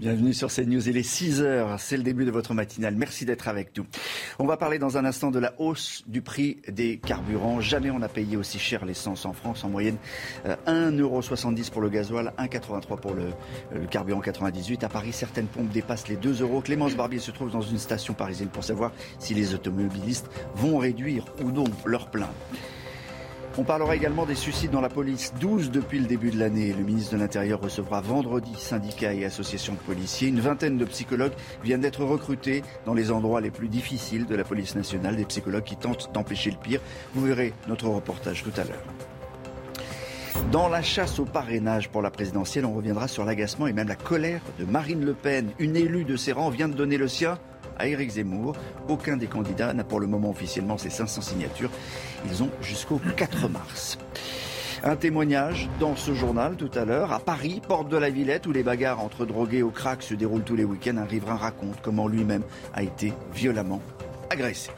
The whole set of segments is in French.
Bienvenue sur CNews, il est 6 heures, c'est le début de votre matinale. Merci d'être avec nous. On va parler dans un instant de la hausse du prix des carburants. Jamais on n'a payé aussi cher l'essence en France, en moyenne 1,70€ pour le gasoil, 1,83€ pour le, le, carburant 98. À Paris, certaines pompes dépassent les 2 euros. Clémence Barbier se trouve dans une station parisienne pour savoir si les automobilistes vont réduire ou non leur plein. On parlera également des suicides dans la police, 12 depuis le début de l'année. Le ministre de l'Intérieur recevra vendredi syndicats et associations de policiers. Une vingtaine de psychologues viennent d'être recrutés dans les endroits les plus difficiles de la police nationale, des psychologues qui tentent d'empêcher le pire. Vous verrez notre reportage tout à l'heure. Dans la chasse au parrainage pour la présidentielle, on reviendra sur l'agacement et même la colère de Marine Le Pen. Une élue de ses rangs vient de donner le sien à Éric Zemmour. Aucun des candidats n'a pour le moment officiellement ses 500 signatures. Ils ont jusqu'au 4 mars. Un témoignage dans ce journal tout à l'heure. À Paris, porte de la Villette, où les bagarres entre drogués au crack se déroulent tous les week-ends, un riverain raconte comment lui-même a été violemment agressé.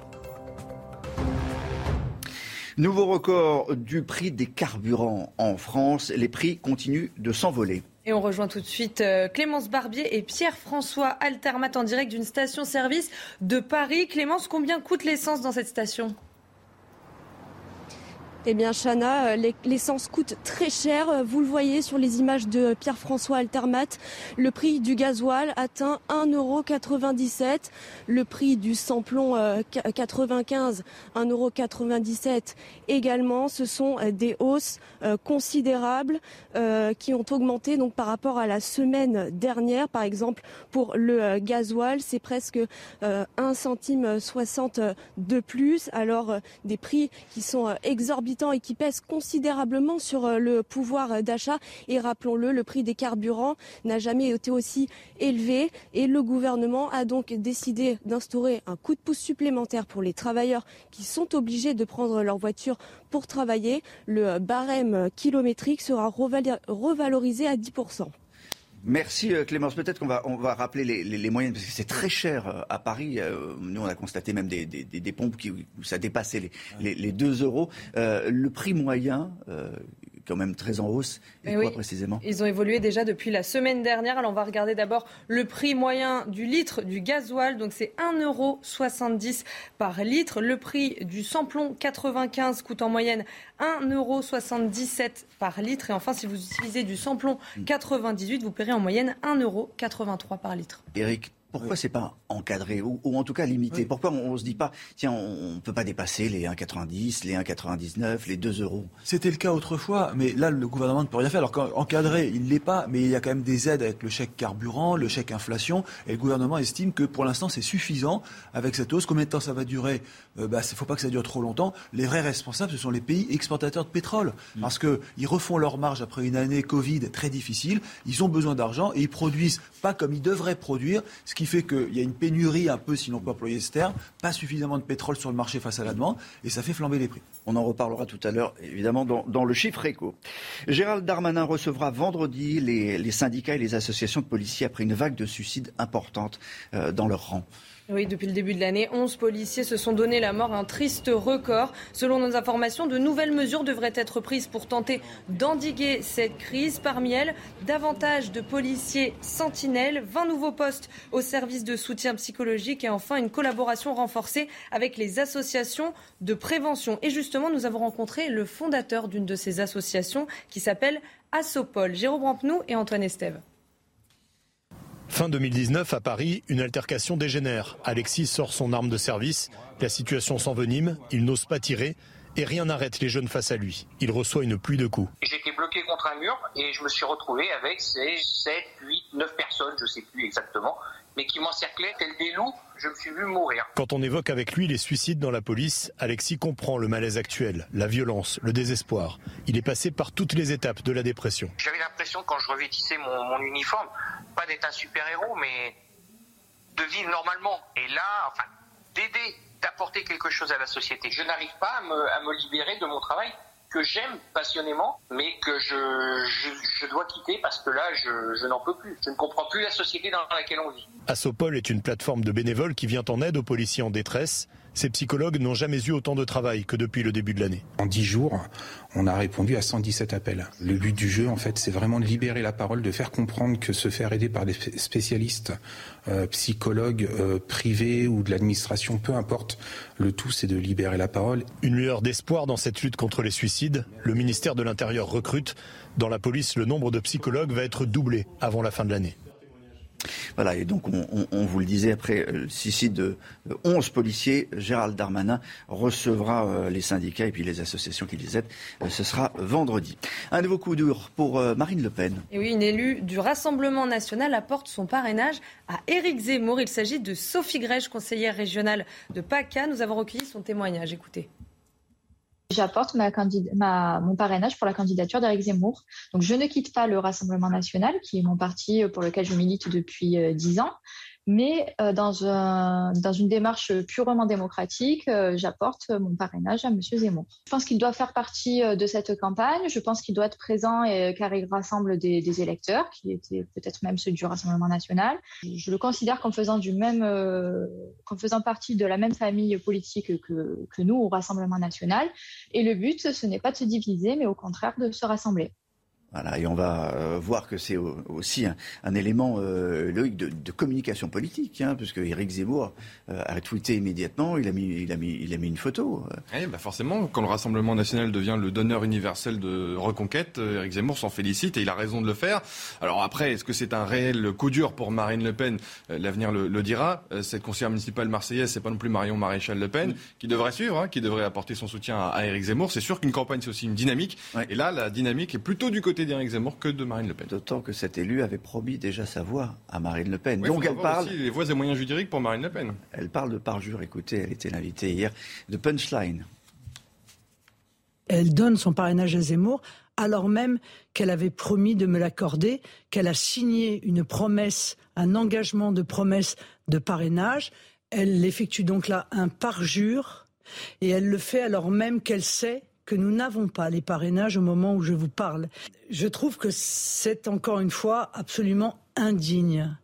Nouveau record du prix des carburants en France. Les prix continuent de s'envoler. Et on rejoint tout de suite euh, Clémence Barbier et Pierre-François Altermat en direct d'une station-service de Paris. Clémence, combien coûte l'essence dans cette station? Eh bien, Chana, euh, l'essence coûte très cher. Vous le voyez sur les images de Pierre-François Altermat. Le prix du gasoil atteint 1,97€. Le prix du samplon 95, 1,97€ également. Ce sont euh, des hausses euh, considérables qui ont augmenté donc par rapport à la semaine dernière. Par exemple, pour le gasoil, c'est presque 1 centime 60 de plus. Alors, des prix qui sont exorbitants et qui pèse considérablement sur euh, le pouvoir d'achat. Et rappelons-le, le prix des carburants n'a jamais été aussi élevé et le gouvernement a donc décidé d'instaurer un coup de pouce supplémentaire pour les travailleurs qui sont obligés de prendre leur voiture pour travailler. Le barème kilométrique sera revalorisé à 10%. Merci euh, Clémence. Peut-être qu'on va, on va rappeler les, les, les moyennes, parce que c'est très cher euh, à Paris. Euh, nous, on a constaté même des, des, des pompes qui, où ça dépassait les, les, les 2 euros. Euh, le prix moyen, quand même très en hausse. Et, quoi précisément? Ils ont évolué déjà depuis la semaine dernière. Alors on va regarder d'abord le prix moyen du litre du gasoil. Donc c'est 1,70€ par litre. Le prix du samplon 95 coûte en moyenne 1,77€ par litre. Et enfin, si vous utilisez du samplon 98, vous paierez en moyenne 1,83€ par litre. Eric, pourquoi c'est pas encadré ou, ou, en tout cas limité Pourquoi on, ne se dit pas tiens on, ne peut pas dépasser les 1,90, les 1,99, les 2 euros? C'était le cas autrefois, mais là le gouvernement ne peut rien faire. Alors qu'encadré, il l'est pas, mais il y a quand même des aides avec le chèque carburant, le chèque inflation, et le gouvernement estime que pour l'instant c'est suffisant avec cette hausse. Combien de temps ça va durer? Euh, bah, faut pas que ça dure trop longtemps. Les vrais responsables, ce sont les pays exportateurs de pétrole, mm. parce qu'ils refont leur marge après une année Covid très difficile. Ils ont besoin d'argent et ils produisent pas comme ils devraient produire, ce qui qui fait qu'il y a une pénurie un peu, si l'on peut employer ce terme, pas suffisamment de pétrole sur le marché face à la demande, et ça fait flamber les prix. On en reparlera tout à l'heure, évidemment, dans, le chiffre éco. Gérald Darmanin recevra vendredi les, les, syndicats et les associations de policiers après une vague de suicides importante euh, dans leur rang. Oui, depuis le début de l'année, 11 policiers se sont donné la mort, un triste record. Selon nos informations, de nouvelles mesures devraient être prises pour tenter d'endiguer cette crise. Parmi elles, davantage de policiers sentinelles, 20 nouveaux postes au service de soutien psychologique et enfin une collaboration renforcée avec les associations de prévention. Et justement, nous avons rencontré le fondateur d'une de ces associations qui s'appelle Assopol, Jérôme Rampenou et Antoine Estève. Fin 2019, à Paris, une altercation dégénère. Alexis sort son arme de service. La situation s'envenime, il n'ose pas tirer et rien n'arrête les jeunes face à lui. Il reçoit une pluie de coups. J'étais bloqué contre un mur et je me suis retrouvé avec ces 7, 8 neuf personnes, je ne sais plus exactement, mais qui m'encerclaient tel des loups. Je me suis vu mourir. Quand on évoque avec lui les suicides dans la police, Alexis comprend le malaise actuel, la violence, le désespoir. Il est passé par toutes les étapes de la dépression. J'avais l'impression quand je revêtissais mon, mon uniforme, pas d'être un super-héros, mais de vivre normalement. Et là, enfin, d'aider, d'apporter quelque chose à la société. Je n'arrive pas à me, à me libérer de mon travail que j'aime passionnément, mais que je, dois quitter parce que là, je, je n'en peux plus. Je ne comprends plus la société dans laquelle on vit. Assopol est une plateforme de bénévoles qui vient en aide aux policiers en détresse. Ces psychologues n'ont jamais eu autant de travail que depuis le début de l'année. En 10 jours, on a répondu à 117 appels. Le but du jeu, en fait, c'est vraiment de libérer la parole, de faire comprendre que se faire aider par des spécialistes, euh, psychologues euh, privés ou de l'administration, peu importe, le tout, c'est de libérer la parole. Une lueur d'espoir dans cette lutte contre les suicides. Le ministère de l'Intérieur recrute. Dans la police, le nombre de psychologues va être doublé avant la fin de l'année. Voilà, et donc on, vous le disait, après le suicide de 11 policiers, Gérald Darmanin recevra euh, les syndicats et puis les associations qui les aident. Euh, ce sera vendredi. Un nouveau coup dur pour euh, Marine Le Pen. Et oui, une élue du Rassemblement national apporte son parrainage à Éric Zemmour. Il s'agit de Sophie Grèche, conseillère régionale de PACA. Nous avons recueilli son témoignage. Écoutez. J'apporte mon parrainage pour la candidature d'Éric Zemmour. Donc, je ne quitte pas le Rassemblement national, qui est mon parti pour lequel je milite depuis dix ans mais euh, dans, un, dans une démarche purement démocratique, euh, j'apporte mon parrainage à M. Zemmour. Je pense qu'il doit faire partie euh, de cette campagne, je pense qu'il doit être présent car il rassemble des, électeurs, qui étaient peut-être même ceux du Rassemblement national. Je le considère comme faisant, faisant partie de la même famille politique que, que nous au Rassemblement national. Et le but, ce n'est pas de se diviser, mais au contraire de se rassembler. Voilà, et on va euh, voir que c'est aussi un, un élément euh, logique de, de, communication politique, hein, puisque Éric Zemmour euh, a tweeté immédiatement, il a mis, il a mis, il a mis une photo. Eh forcément, quand le Rassemblement national devient le donneur universel de reconquête, Éric Zemmour s'en félicite et il a raison de le faire. Alors après, est-ce que c'est un réel coup dur pour Marine Le Pen? L'avenir le, le, dira. Cette conseillère municipale marseillaise, c'est pas non plus Marion Maréchal Le Pen qui devrait suivre, hein, qui devrait apporter son soutien à, à Éric Zemmour. C'est sûr qu'une campagne, c'est aussi une dynamique. Ouais. Et là, la dynamique est plutôt du côté d'Éric Zemmour que de Marine Le Pen. D'autant que cet élu avait promis déjà sa voix à Marine Le Pen. Oui, Donc elle parle. Aussi les voix et moyens juridiques pour Marine Le Pen. Elle parle de parjure. Écoutez, elle était l'invitée hier de Punchline. Elle donne son parrainage à Zemmour alors même qu'elle avait promis de me l'accorder, qu'elle a signé une promesse, un engagement de promesse de parrainage. Elle effectue donc là un parjure et elle le fait alors même qu'elle sait que nous n'avons pas les parrainages au moment où je vous parle. Je trouve que c'est encore une fois absolument indigne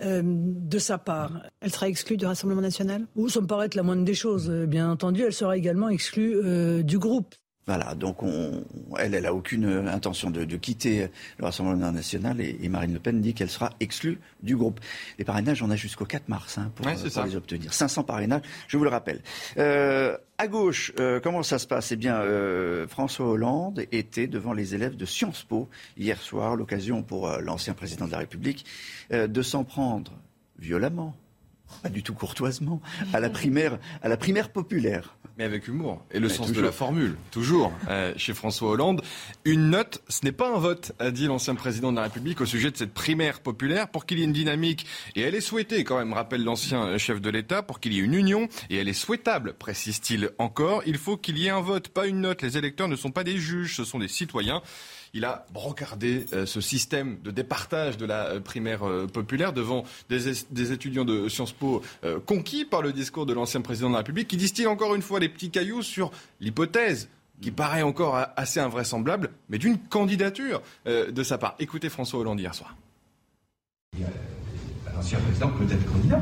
euh, de sa part. Elle sera exclue du Rassemblement national? Ou ça me paraît être la moindre des choses. Bien entendu, elle sera également exclue euh, du groupe. Voilà, donc on, elle, elle a aucune intention de, de quitter le Rassemblement national et, et Marine Le Pen dit qu'elle sera exclue du groupe. Les parrainages, on a jusqu'au 4 mars hein, pour, ouais, pour ça. les obtenir. 500 parrainages, je vous le rappelle. Euh, à gauche, euh, comment ça se passe? Eh bien, euh, François Hollande était devant les élèves de Sciences Po hier soir, l'occasion pour euh, l'ancien président de la République euh, de s'en prendre violemment, pas du tout courtoisement, à la primaire, à la primaire populaire. Mais avec humour et le Mais sens toujours. de la formule, toujours. Euh, chez François Hollande, une note, ce n'est pas un vote, a dit l'ancien président de la République au sujet de cette primaire populaire. Pour qu'il y ait une dynamique, et elle est souhaitée quand même, rappelle l'ancien chef de l'État, pour qu'il y ait une union, et elle est souhaitable, précise-t-il encore, il faut qu'il y ait un vote, pas une note. Les électeurs ne sont pas des juges, ce sont des citoyens. Il a brocardé euh, ce système de départage de la euh, primaire euh, populaire devant des, es- des étudiants de Sciences Po conquis par le discours de l'ancien président de la République, qui distille encore une fois les petits cailloux sur l'hypothèse qui paraît encore assez invraisemblable, mais d'une candidature de sa part. Écoutez François Hollande hier soir. L'ancien président peut être candidat.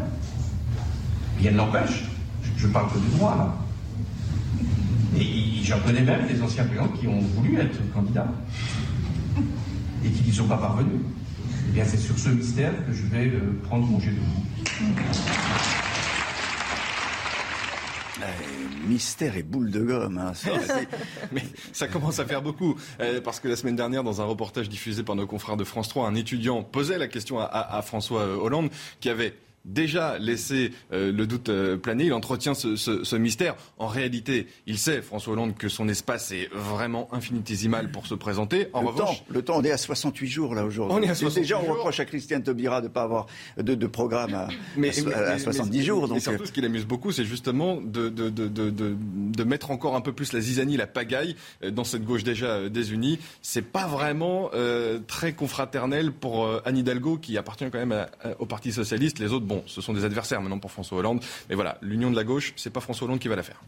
Rien ne l'empêche. Je, parle que de droit, là. J'en connais même des anciens présidents qui ont voulu être candidats et qui n'y sont pas parvenus. Eh bien, c'est sur ce mystère que je vais euh, prendre mon jet de vous. Euh, mystère et boule de gomme. Hein, c'est- Mais ça commence à faire beaucoup. Euh, parce que la semaine dernière, dans un reportage diffusé par nos confrères de France 3, un étudiant posait la question à, à- à François Hollande qui avait déjà laissé euh, le doute euh, planer, il entretient ce, mystère. En réalité, il sait, François Hollande, que son espace est vraiment infinitésimal pour se présenter. En le revanche, temps, le temps, on est à 68 jours là aujourd'hui. On est à 68 Déjà, on reproche à Christiane Taubira de ne pas avoir de, programme à, mais, 70 jours. Donc... Et surtout, ce qui l'amuse beaucoup, c'est justement de, de, de, mettre encore un peu plus la zizanie, la pagaille dans cette gauche déjà désunie. C'est pas vraiment très confraternel pour Anne Hidalgo, qui appartient quand même au Parti socialiste. Les autres, bon, ce sont des adversaires maintenant pour François Hollande. Mais voilà, l'union de la gauche, c'est pas François Hollande qui va la faire.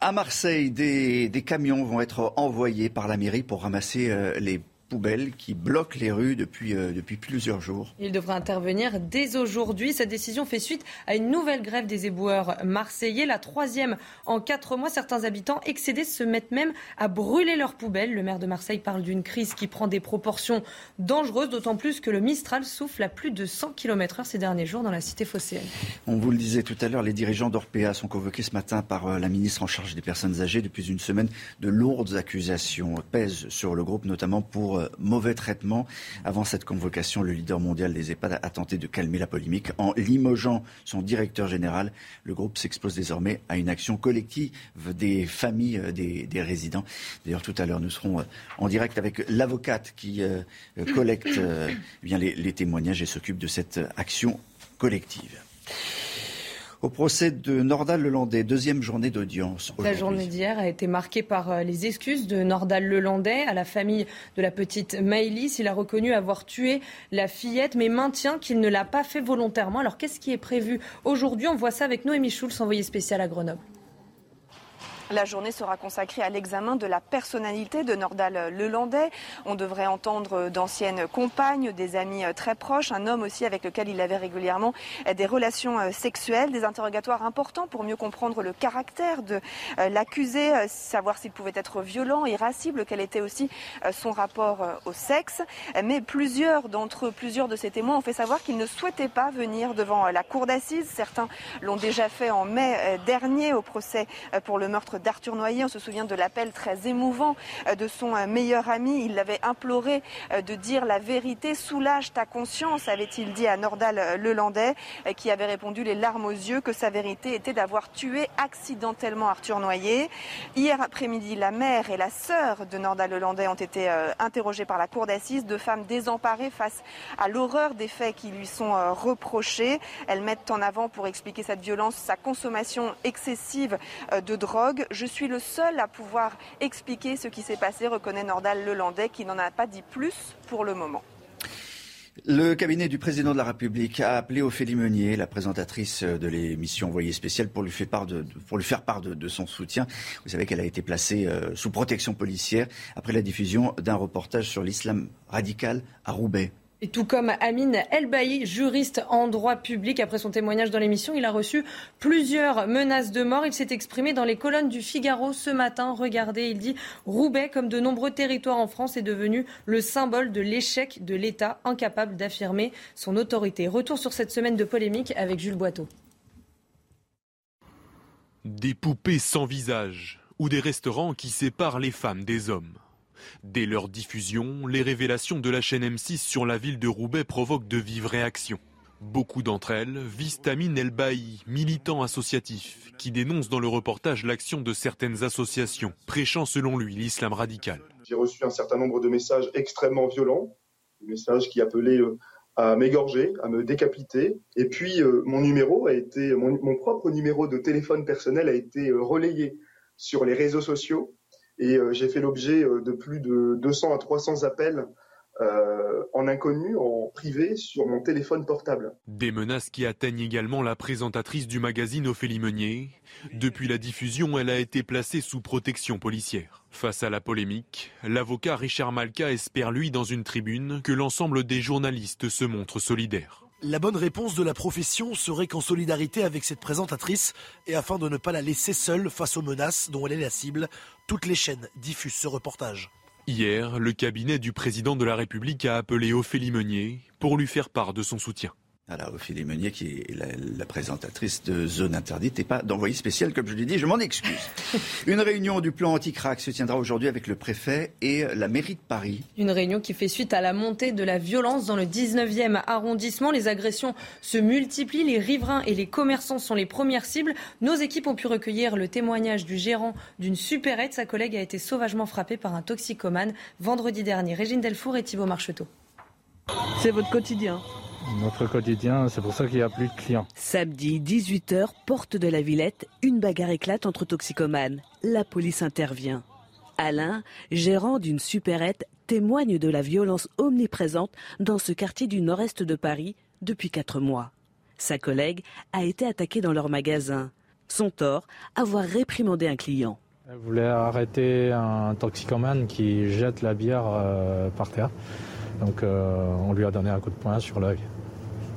À Marseille, des, camions vont être envoyés par la mairie pour ramasser euh, les poubelles qui bloquent les rues depuis, euh, depuis plusieurs jours. Il devrait intervenir dès aujourd'hui. Cette décision fait suite à une nouvelle grève des éboueurs marseillais, la troisième en quatre mois. Certains habitants excédés se mettent même à brûler leurs poubelles. Le maire de Marseille parle d'une crise qui prend des proportions dangereuses, d'autant plus que le Mistral souffle à plus de 100 km/h ces derniers jours dans la cité phocéenne. On vous le disait tout à l'heure, les dirigeants d'Orpea sont convoqués ce matin par euh, la ministre en charge des personnes âgées. Depuis une semaine, de lourdes accusations pèsent sur le groupe, notamment pour euh, mauvais traitement. Avant cette convocation, le leader mondial des EHPAD a tenté de calmer la polémique en limogeant son directeur général. Le groupe s'expose désormais à une action collective des familles euh, des, résidents. D'ailleurs, tout à l'heure, nous serons euh, en direct avec l'avocate qui collecte eh bien les, les témoignages et s'occupe de cette action collective au procès de Nordal Lelandais, deuxième journée d'audience. La journée d'hier a été marquée par euh, les excuses de Nordal Lelandais à la famille de la petite Maëlys. Il a reconnu avoir tué la fillette, mais maintient qu'il ne l'a pas fait volontairement. Alors qu'est-ce qui est prévu aujourd'hui? On voit ça avec Noémie Schulz, envoyé spécial à Grenoble. La journée sera consacrée à l'examen de la personnalité de Nordal Lelandais. On devrait entendre d'anciennes compagnes, des amis très proches, un homme aussi avec lequel il avait régulièrement des relations sexuelles, des interrogatoires importants pour mieux comprendre le caractère de euh, l'accusé, euh, savoir s'il pouvait être violent, irascible, quel était aussi euh, son rapport au sexe. Mais plusieurs d'entre eux, plusieurs de ces témoins ont fait savoir qu'ils ne souhaitaient pas venir devant la cour d'assises. Certains l'ont déjà fait en mai dernier au procès pour le meurtre d'Arthur Noyer. On se souvient de l'appel très émouvant euh, de son euh, meilleur ami. Il l'avait imploré euh, de dire la vérité. Soulage ta conscience, avait-il dit à Nordal Lelandais, qui avait répondu les larmes aux yeux que sa vérité était d'avoir tué accidentellement Arthur Noyer. Hier après-midi, la mère et la sœur de Nordal Lelandais ont été interrogées par la cour d'assises, deux femmes désemparées face à l'horreur des faits qui lui sont reprochés. Elles mettent en avant pour expliquer cette violence sa consommation excessive de drogue. Je suis le seul à pouvoir expliquer ce qui s'est passé, reconnaît Nordal Lelandais, qui n'en a pas dit plus pour le moment. Le cabinet du président de la République a appelé Ophélie Meunier, la présentatrice de l'émission Envoyée spéciale, pour lui faire part de, son soutien. Vous savez qu'elle a été placée euh, sous protection policière après la diffusion d'un reportage sur l'islam radical à Roubaix. Et tout comme Amine Elbaï, juriste en droit public, après son témoignage dans l'émission, il a reçu plusieurs menaces de mort. Il s'est exprimé dans les colonnes du Figaro ce matin. Regardez, il dit Roubaix, comme de nombreux territoires en France, est devenu le symbole de l'échec de l'État, incapable d'affirmer son autorité. Retour sur cette semaine de polémique avec Jules Boiteau. Des poupées sans visage ou des restaurants qui séparent les femmes des hommes. Dès leur diffusion, les révélations de la chaîne M6 sur la ville de Roubaix provoquent de vives réactions. Beaucoup d'entre elles visent Amine Elbaï, militant associatif, qui dénonce dans le reportage l'action de certaines associations, prêchant selon lui l'islam radical. J'ai reçu un certain nombre de messages extrêmement violents, des messages qui appelaient euh, à m'égorger, à me décapiter. Et puis euh, mon numéro a été, mon, propre numéro de téléphone personnel a été euh, relayé sur les réseaux sociaux et euh, j'ai fait l'objet euh, de plus de 200 à 300 appels euh, en inconnu, en privé, sur mon téléphone portable. Des menaces qui atteignent également la présentatrice du magazine Ophélie Meunier. Depuis la diffusion, elle a été placée sous protection policière. Face à la polémique, l'avocat Richard Malka espère, lui, dans une tribune, que l'ensemble des journalistes se montrent solidaires. La bonne réponse de la profession serait qu'en solidarité avec cette présentatrice, et afin de ne pas la laisser seule face aux menaces dont elle est la cible, toutes les chaînes diffusent ce reportage. Hier, le cabinet du président de la République a appelé Ophélie Meunier pour lui faire part de son soutien. Voilà, Ophélie Meunier, qui est la, présentatrice de Zone Interdite et pas d'envoyé spécial, comme je l'ai dit, je m'en excuse. Une réunion du plan anti-crack se tiendra aujourd'hui avec le préfet et la mairie de Paris. Une réunion qui fait suite à la montée de la violence dans le 19e arrondissement. Les agressions se multiplient, les riverains et les commerçants sont les premières cibles. Nos équipes ont pu recueillir le témoignage du gérant d'une supérette. Sa collègue a été sauvagement frappée par un toxicomane vendredi dernier. Régine Delfour et Thibault Marcheteau. C'est votre quotidien notre quotidien, c'est pour ça qu'il n'y a plus de clients. Samedi, 18h, porte de la Villette, une bagarre éclate entre toxicomanes. La police intervient. Alain, gérant d'une supérette, témoigne de la violence omniprésente dans ce quartier du nord-est de Paris depuis quatre mois. Sa collègue a été attaquée dans leur magasin. Son tort, avoir réprimandé un client. Elle voulait arrêter un toxicomane qui jette la bière euh, par terre. Donc euh, on lui a donné un coup de poing sur l'œil.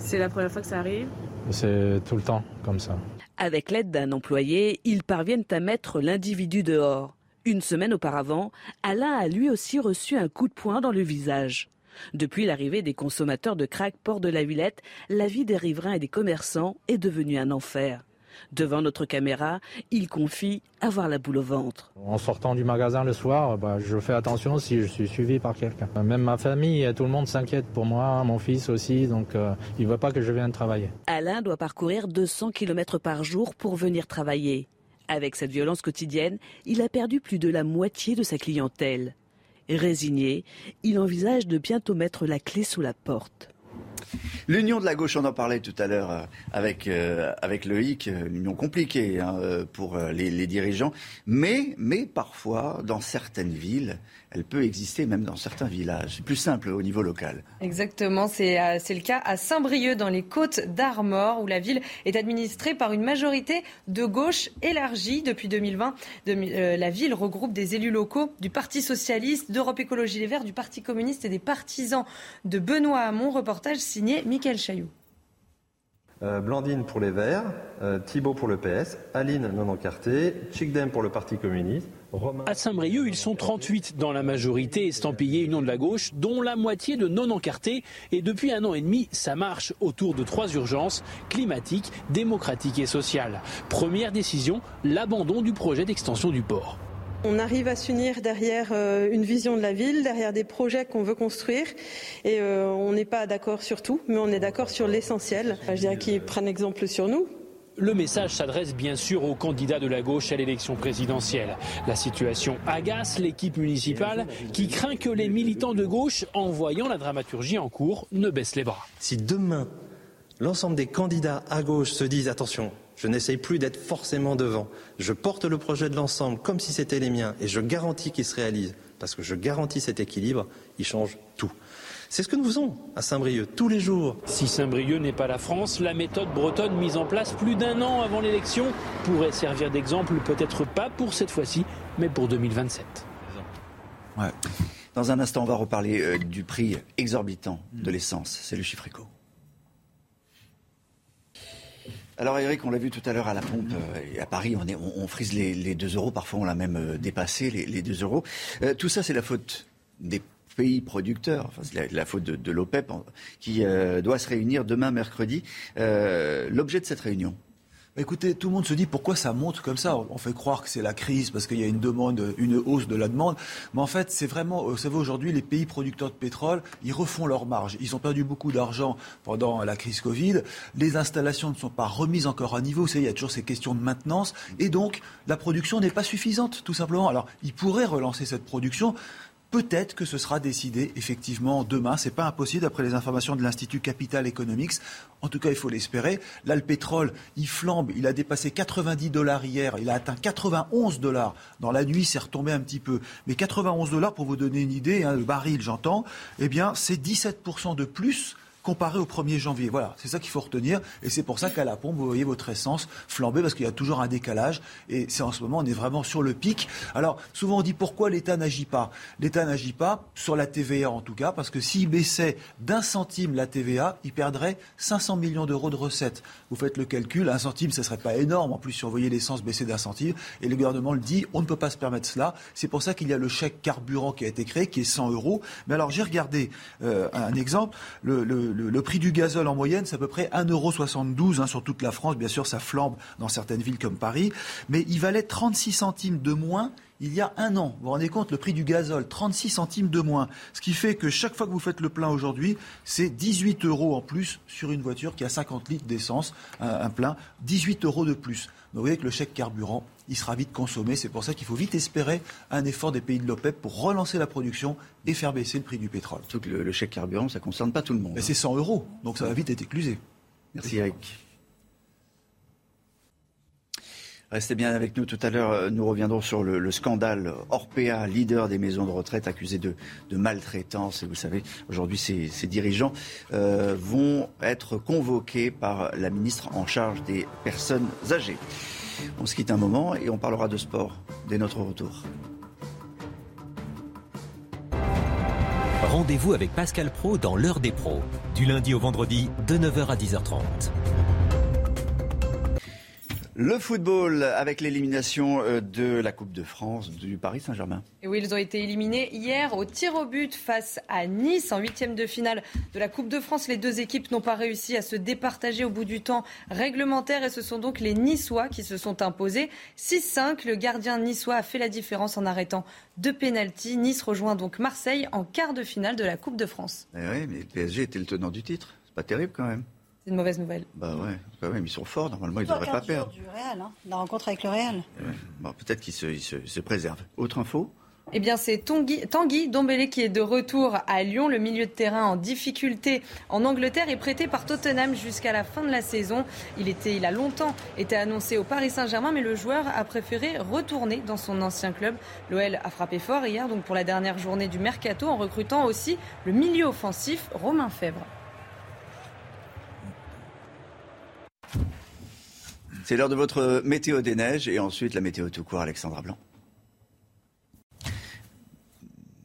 C'est la première fois que ça arrive C'est tout le temps comme ça. Avec l'aide d'un employé, ils parviennent à mettre l'individu dehors. Une semaine auparavant, Alain a lui aussi reçu un coup de poing dans le visage. Depuis l'arrivée des consommateurs de crack port de la Villette, la vie des riverains et des commerçants est devenue un enfer. Devant notre caméra, il confie avoir la boule au ventre. En sortant du magasin le soir, bah, je fais attention si je suis suivi par quelqu'un. Même ma famille, tout le monde s'inquiète pour moi, mon fils aussi, donc euh, il ne veut pas que je vienne travailler. Alain doit parcourir 200 km par jour pour venir travailler. Avec cette violence quotidienne, il a perdu plus de la moitié de sa clientèle. Résigné, il envisage de bientôt mettre la clé sous la porte. L'union de la gauche, on en parlait tout à l'heure euh, avec, euh, avec Loïc, euh, l'union compliquée hein, pour les, dirigeants, mais parfois, dans certaines villes, elle peut exister même dans certains villages. C'est plus simple au niveau local. Exactement, c'est euh, le cas à Saint-Brieuc dans les Côtes d'Armor où la ville est administrée par une majorité de gauche élargie depuis 2020. Euh, la ville regroupe des élus locaux du Parti socialiste, d'Europe Écologie Les Verts, du Parti communiste et des partisans de Benoît Hamon. Reportage signé Michael Chailloux. Euh, Blandine pour les Verts, Thibault pour le PS, Aline non encartée, Chikdem pour le Parti communiste, à Saint-Brieuc, ils sont 38 dans la majorité estampillée Union de la gauche, dont la moitié de non encartés. Et depuis un an et demi, ça marche autour de trois urgences climatiques, démocratiques et sociales. Première décision, l'abandon du projet d'extension du port. On arrive à s'unir derrière euh, une vision de la ville, derrière des projets qu'on veut construire. Et euh, on n'est pas d'accord sur tout, mais on est d'accord sur l'essentiel. Je dirais qu'ils prennent exemple sur nous. Le message s'adresse bien sûr aux candidats de la gauche à l'élection présidentielle. La situation agace l'équipe municipale qui craint que les militants de gauche, en voyant la dramaturgie en cours, ne baissent les bras. Si demain, l'ensemble des candidats à gauche se disent attention, je n'essaye plus d'être forcément devant, je porte le projet de l'ensemble comme si c'était les miens et je garantis qu'il se réalise, parce que je garantis cet équilibre, il change tout. C'est ce que nous faisons à Saint-Brieuc tous les jours. Si Saint-Brieuc n'est pas la France, la méthode bretonne mise en place plus d'un an avant l'élection pourrait servir d'exemple, peut-être pas pour cette fois-ci, mais pour 2027. Dans un instant, on va reparler euh, du prix exorbitant de l'essence. C'est le chiffre éco. Alors Eric, on l'a vu tout à l'heure à la pompe, euh, et à Paris, on, est, on, frise les, 2 euros, parfois on l'a même euh, dépassé, les, 2 euros. tout ça, c'est la faute des pays producteurs, c'est la, faute de, l'OPEP, qui euh, doit se réunir demain mercredi. Euh, l'objet de cette réunion Écoutez, tout le monde se dit pourquoi ça monte comme ça? On fait croire que c'est la crise parce qu'il y a une demande, une hausse de la demande. Mais en fait, c'est vraiment, vous savez, aujourd'hui, les pays producteurs de pétrole, ils refont leur marge. Ils ont perdu beaucoup d'argent pendant la crise Covid. Les installations ne sont pas remises encore à niveau. Vous savez, il y a toujours ces questions de maintenance. Et donc, la production n'est pas suffisante, tout simplement. Alors, ils pourraient relancer cette production. Peut-être que ce sera décidé effectivement demain. C'est pas impossible d'après les informations de l'Institut Capital Economics. En tout cas, il faut l'espérer. Là, le pétrole, il flambe. Il a dépassé 90 dollars hier. Il a atteint 91 dollars. Dans la nuit, c'est retombé un petit peu. Mais 91 dollars, pour vous donner une idée, hein, le baril, j'entends, eh bien, c'est 17% de plus comparé au 1er janvier. Voilà, c'est ça qu'il faut retenir. Et c'est pour ça qu'à la pompe, vous voyez votre essence flamber parce qu'il y a toujours un décalage. Et c'est en ce moment, on est vraiment sur le pic. Alors, souvent on dit pourquoi l'État n'agit pas? L'État n'agit pas, sur la TVA en tout cas, parce que s'il baissait d'un centime la TVA, il perdrait 500 millions d'euros de recettes. Vous faites le calcul, un centime, ce ne serait pas énorme. En plus, si on voyait l'essence baisser d'un centime, et le gouvernement le dit, on ne peut pas se permettre cela. C'est pour ça qu'il y a le chèque carburant qui a été créé, qui est 100 euros. Mais alors, j'ai regardé euh, un exemple. le le, prix du gazole en moyenne, c'est à peu près 1,72€ hein, sur toute la France. Bien sûr, ça flambe dans certaines villes comme Paris. Mais il valait 36 centimes de moins il y a un an. Vous vous rendez compte, le prix du gazole, 36 centimes de moins. Ce qui fait que chaque fois que vous faites le plein aujourd'hui, c'est 18 euros en plus sur une voiture qui a 50 litres d'essence, un, plein, 18 euros de plus. Donc vous voyez que le chèque carburant, il sera vite consommé. C'est pour ça qu'il faut vite espérer un effort des pays de l'OPEP pour relancer la production et faire baisser le prix du pétrole. Surtout que le, chèque carburant, ça ne concerne pas tout le monde. Mais c'est 100 euros, donc ça va vite être éclusé. Merci Eric. Restez bien avec nous tout à l'heure. Euh, nous reviendrons sur le, scandale Orpea, leader des maisons de retraite accusé de, maltraitance. Et vous savez, aujourd'hui, ces, dirigeants euh, vont être convoqués par la ministre en charge des personnes âgées. On se quitte un moment et on parlera de sport dès notre retour. Rendez-vous avec Pascal Pro dans l'heure des pros, du lundi au vendredi de 9h à 10h30. Le football avec l'élimination euh, de la Coupe de France du Paris Saint-Germain. Et oui, ils ont été éliminés hier au tir au but face à Nice en huitième de finale de la Coupe de France. Les deux équipes n'ont pas réussi à se départager au bout du temps réglementaire et ce sont donc les Niçois qui se sont imposés. 6-5, le gardien niçois a fait la différence en arrêtant deux pénalties. Nice rejoint donc Marseille en quart de finale de la Coupe de France. Eh oui, mais le PSG était le tenant du titre? C'est pas terrible quand même. C'est une mauvaise nouvelle. Bah ouais, quand même, ils sont forts. Normalement, ils ne devraient pas perdre. du Real, hein, la rencontre avec le Real. Bon, Peut-être qu'ils se, se, préservent. Autre info? Eh bien, c'est Tanguy, Tanguy Dombélé qui est de retour à Lyon. Le milieu de terrain en difficulté en Angleterre est prêté par Tottenham jusqu'à la fin de la saison. Il, était, il a longtemps été annoncé au Paris Saint-Germain, mais le joueur a préféré retourner dans son ancien club. L'OL a frappé fort hier, donc pour la dernière journée du mercato, en recrutant aussi le milieu offensif Romain Fèvre. C'est l'heure de votre météo des neiges et ensuite la météo tout court, Alexandra Blanc.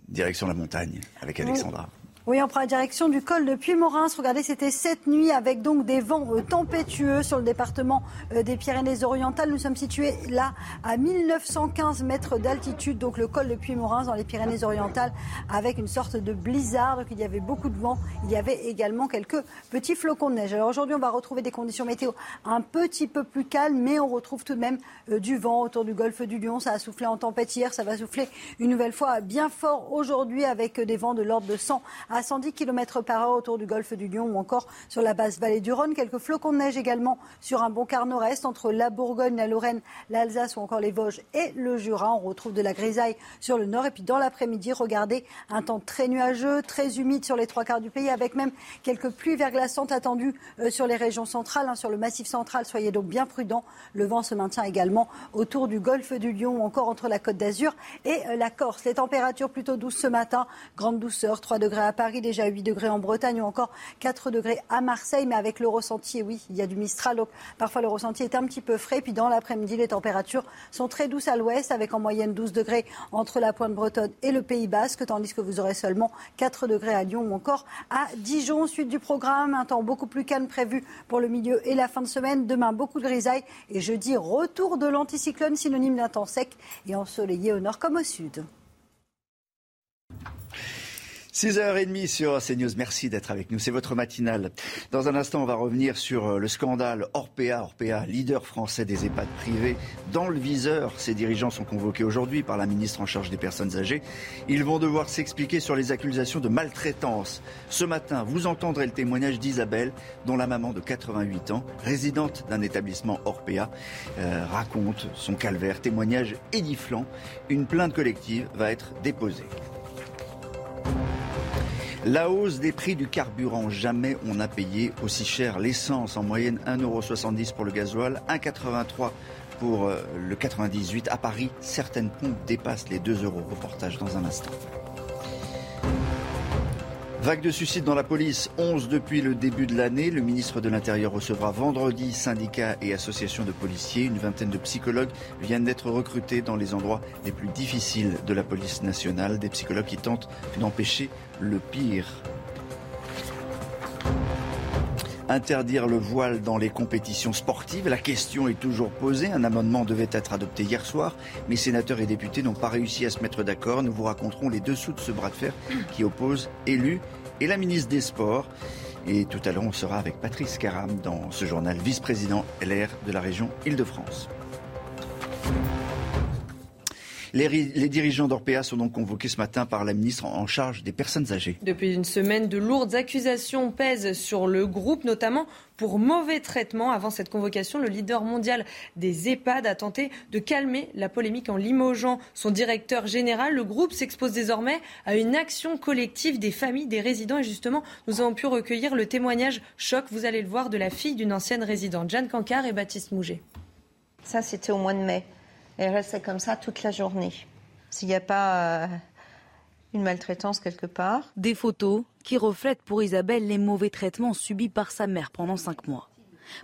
Direction la montagne avec Alexandra. Oui, on prend la direction du col de Puy-Morins. Regardez, c'était cette nuit avec donc des vents euh, tempétueux sur le département euh, des Pyrénées-Orientales. Nous sommes situés là à 1915 mètres d'altitude, donc le col de Puy-Morins dans les Pyrénées-Orientales, avec une sorte de blizzard. Donc il y avait beaucoup de vent. Il y avait également quelques petits flocons de neige. Alors aujourd'hui, on va retrouver des conditions météo un petit peu plus calmes, mais on retrouve tout de même euh, du vent autour du golfe du Lion. Ça a soufflé en tempête hier, ça va souffler une nouvelle fois bien fort aujourd'hui avec des vents de l'ordre de 100 à 110 km par heure autour du golfe du Lion ou encore sur la basse vallée du Rhône. Quelques flocons de neige également sur un bon quart nord-est entre la Bourgogne, la Lorraine, l'Alsace ou encore les Vosges et le Jura. On retrouve de la grisaille sur le nord. Et puis dans l'après-midi, regardez un temps très nuageux, très humide sur les trois quarts du pays avec même quelques pluies verglaçantes attendues euh, sur les régions centrales, hein, sur le massif central. Soyez donc bien prudents. Le vent se maintient également autour du golfe du Lion ou encore entre la Côte d'Azur et euh, la Corse. Les températures plutôt douces ce matin. Grande douceur, 3 degrés à Paris, déjà 8 degrés en Bretagne ou encore 4 degrés à Marseille, mais avec le ressenti, oui, il y a du Mistral, donc parfois le ressenti est un petit peu frais. Puis dans l'après-midi, les températures sont très douces à l'ouest, avec en moyenne 12 degrés entre la pointe bretonne et le Pays Basque, tandis que vous aurez seulement 4 degrés à Lyon ou encore à Dijon. Suite du programme, un temps beaucoup plus calme prévu pour le milieu et la fin de semaine. Demain, beaucoup de grisailles et jeudi, retour de l'anticyclone, synonyme d'un temps sec et ensoleillé au nord comme au sud. 6h30 sur CNews. Merci d'être avec nous. C'est votre matinale. Dans un instant, on va revenir sur euh, le scandale Orpea. Orpea, leader français des EHPAD privés, dans le viseur. Ses dirigeants sont convoqués aujourd'hui par la ministre en charge des personnes âgées. Ils vont devoir s'expliquer sur les accusations de maltraitance. Ce matin, vous entendrez le témoignage d'Isabelle, dont la maman de 88 ans, résidente d'un établissement Orpea, euh, raconte son calvaire. Témoignage édifiant. Une plainte collective va être déposée. La hausse des prix du carburant, jamais on a payé aussi cher l'essence, en moyenne 1,70€ pour le gasoil, 1,83€ pour euh, le 98. À Paris, certaines pompes dépassent les 2 euros. Reportage dans un instant. Vague de suicides dans la police, 11 depuis le début de l'année. Le ministre de l'Intérieur recevra vendredi syndicats et associations de policiers. Une vingtaine de psychologues viennent d'être recrutés dans les endroits les plus difficiles de la police nationale. Des psychologues qui tentent d'empêcher le pire. Interdire le voile dans les compétitions sportives, la question est toujours posée. Un amendement devait être adopté hier soir, mais sénateurs et députés n'ont pas réussi à se mettre d'accord. Nous vous raconterons les dessous de ce bras de fer qui oppose élus et la ministre des Sports. Et tout à l'heure, on sera avec Patrice Caram dans ce journal, vice-président LR de la région Île-de-France. Les, dirigeants d'Orpea sont donc convoqués ce matin par la ministre en charge des personnes âgées. Depuis une semaine, de lourdes accusations pèsent sur le groupe, notamment pour mauvais traitement. Avant cette convocation, le leader mondial des EHPAD a tenté de calmer la polémique en limogeant son directeur général. Le groupe s'expose désormais à une action collective des familles, des résidents. Et justement, nous avons pu recueillir le témoignage choc, vous allez le voir, de la fille d'une ancienne résidente, Jeanne Cancard et Baptiste Mouget. Ça, c'était au mois de mai. Elle restait comme ça toute la journée. S'il n'y a pas euh, une maltraitance quelque part. Des photos qui reflètent pour Isabelle les mauvais traitements subis par sa mère pendant cinq mois.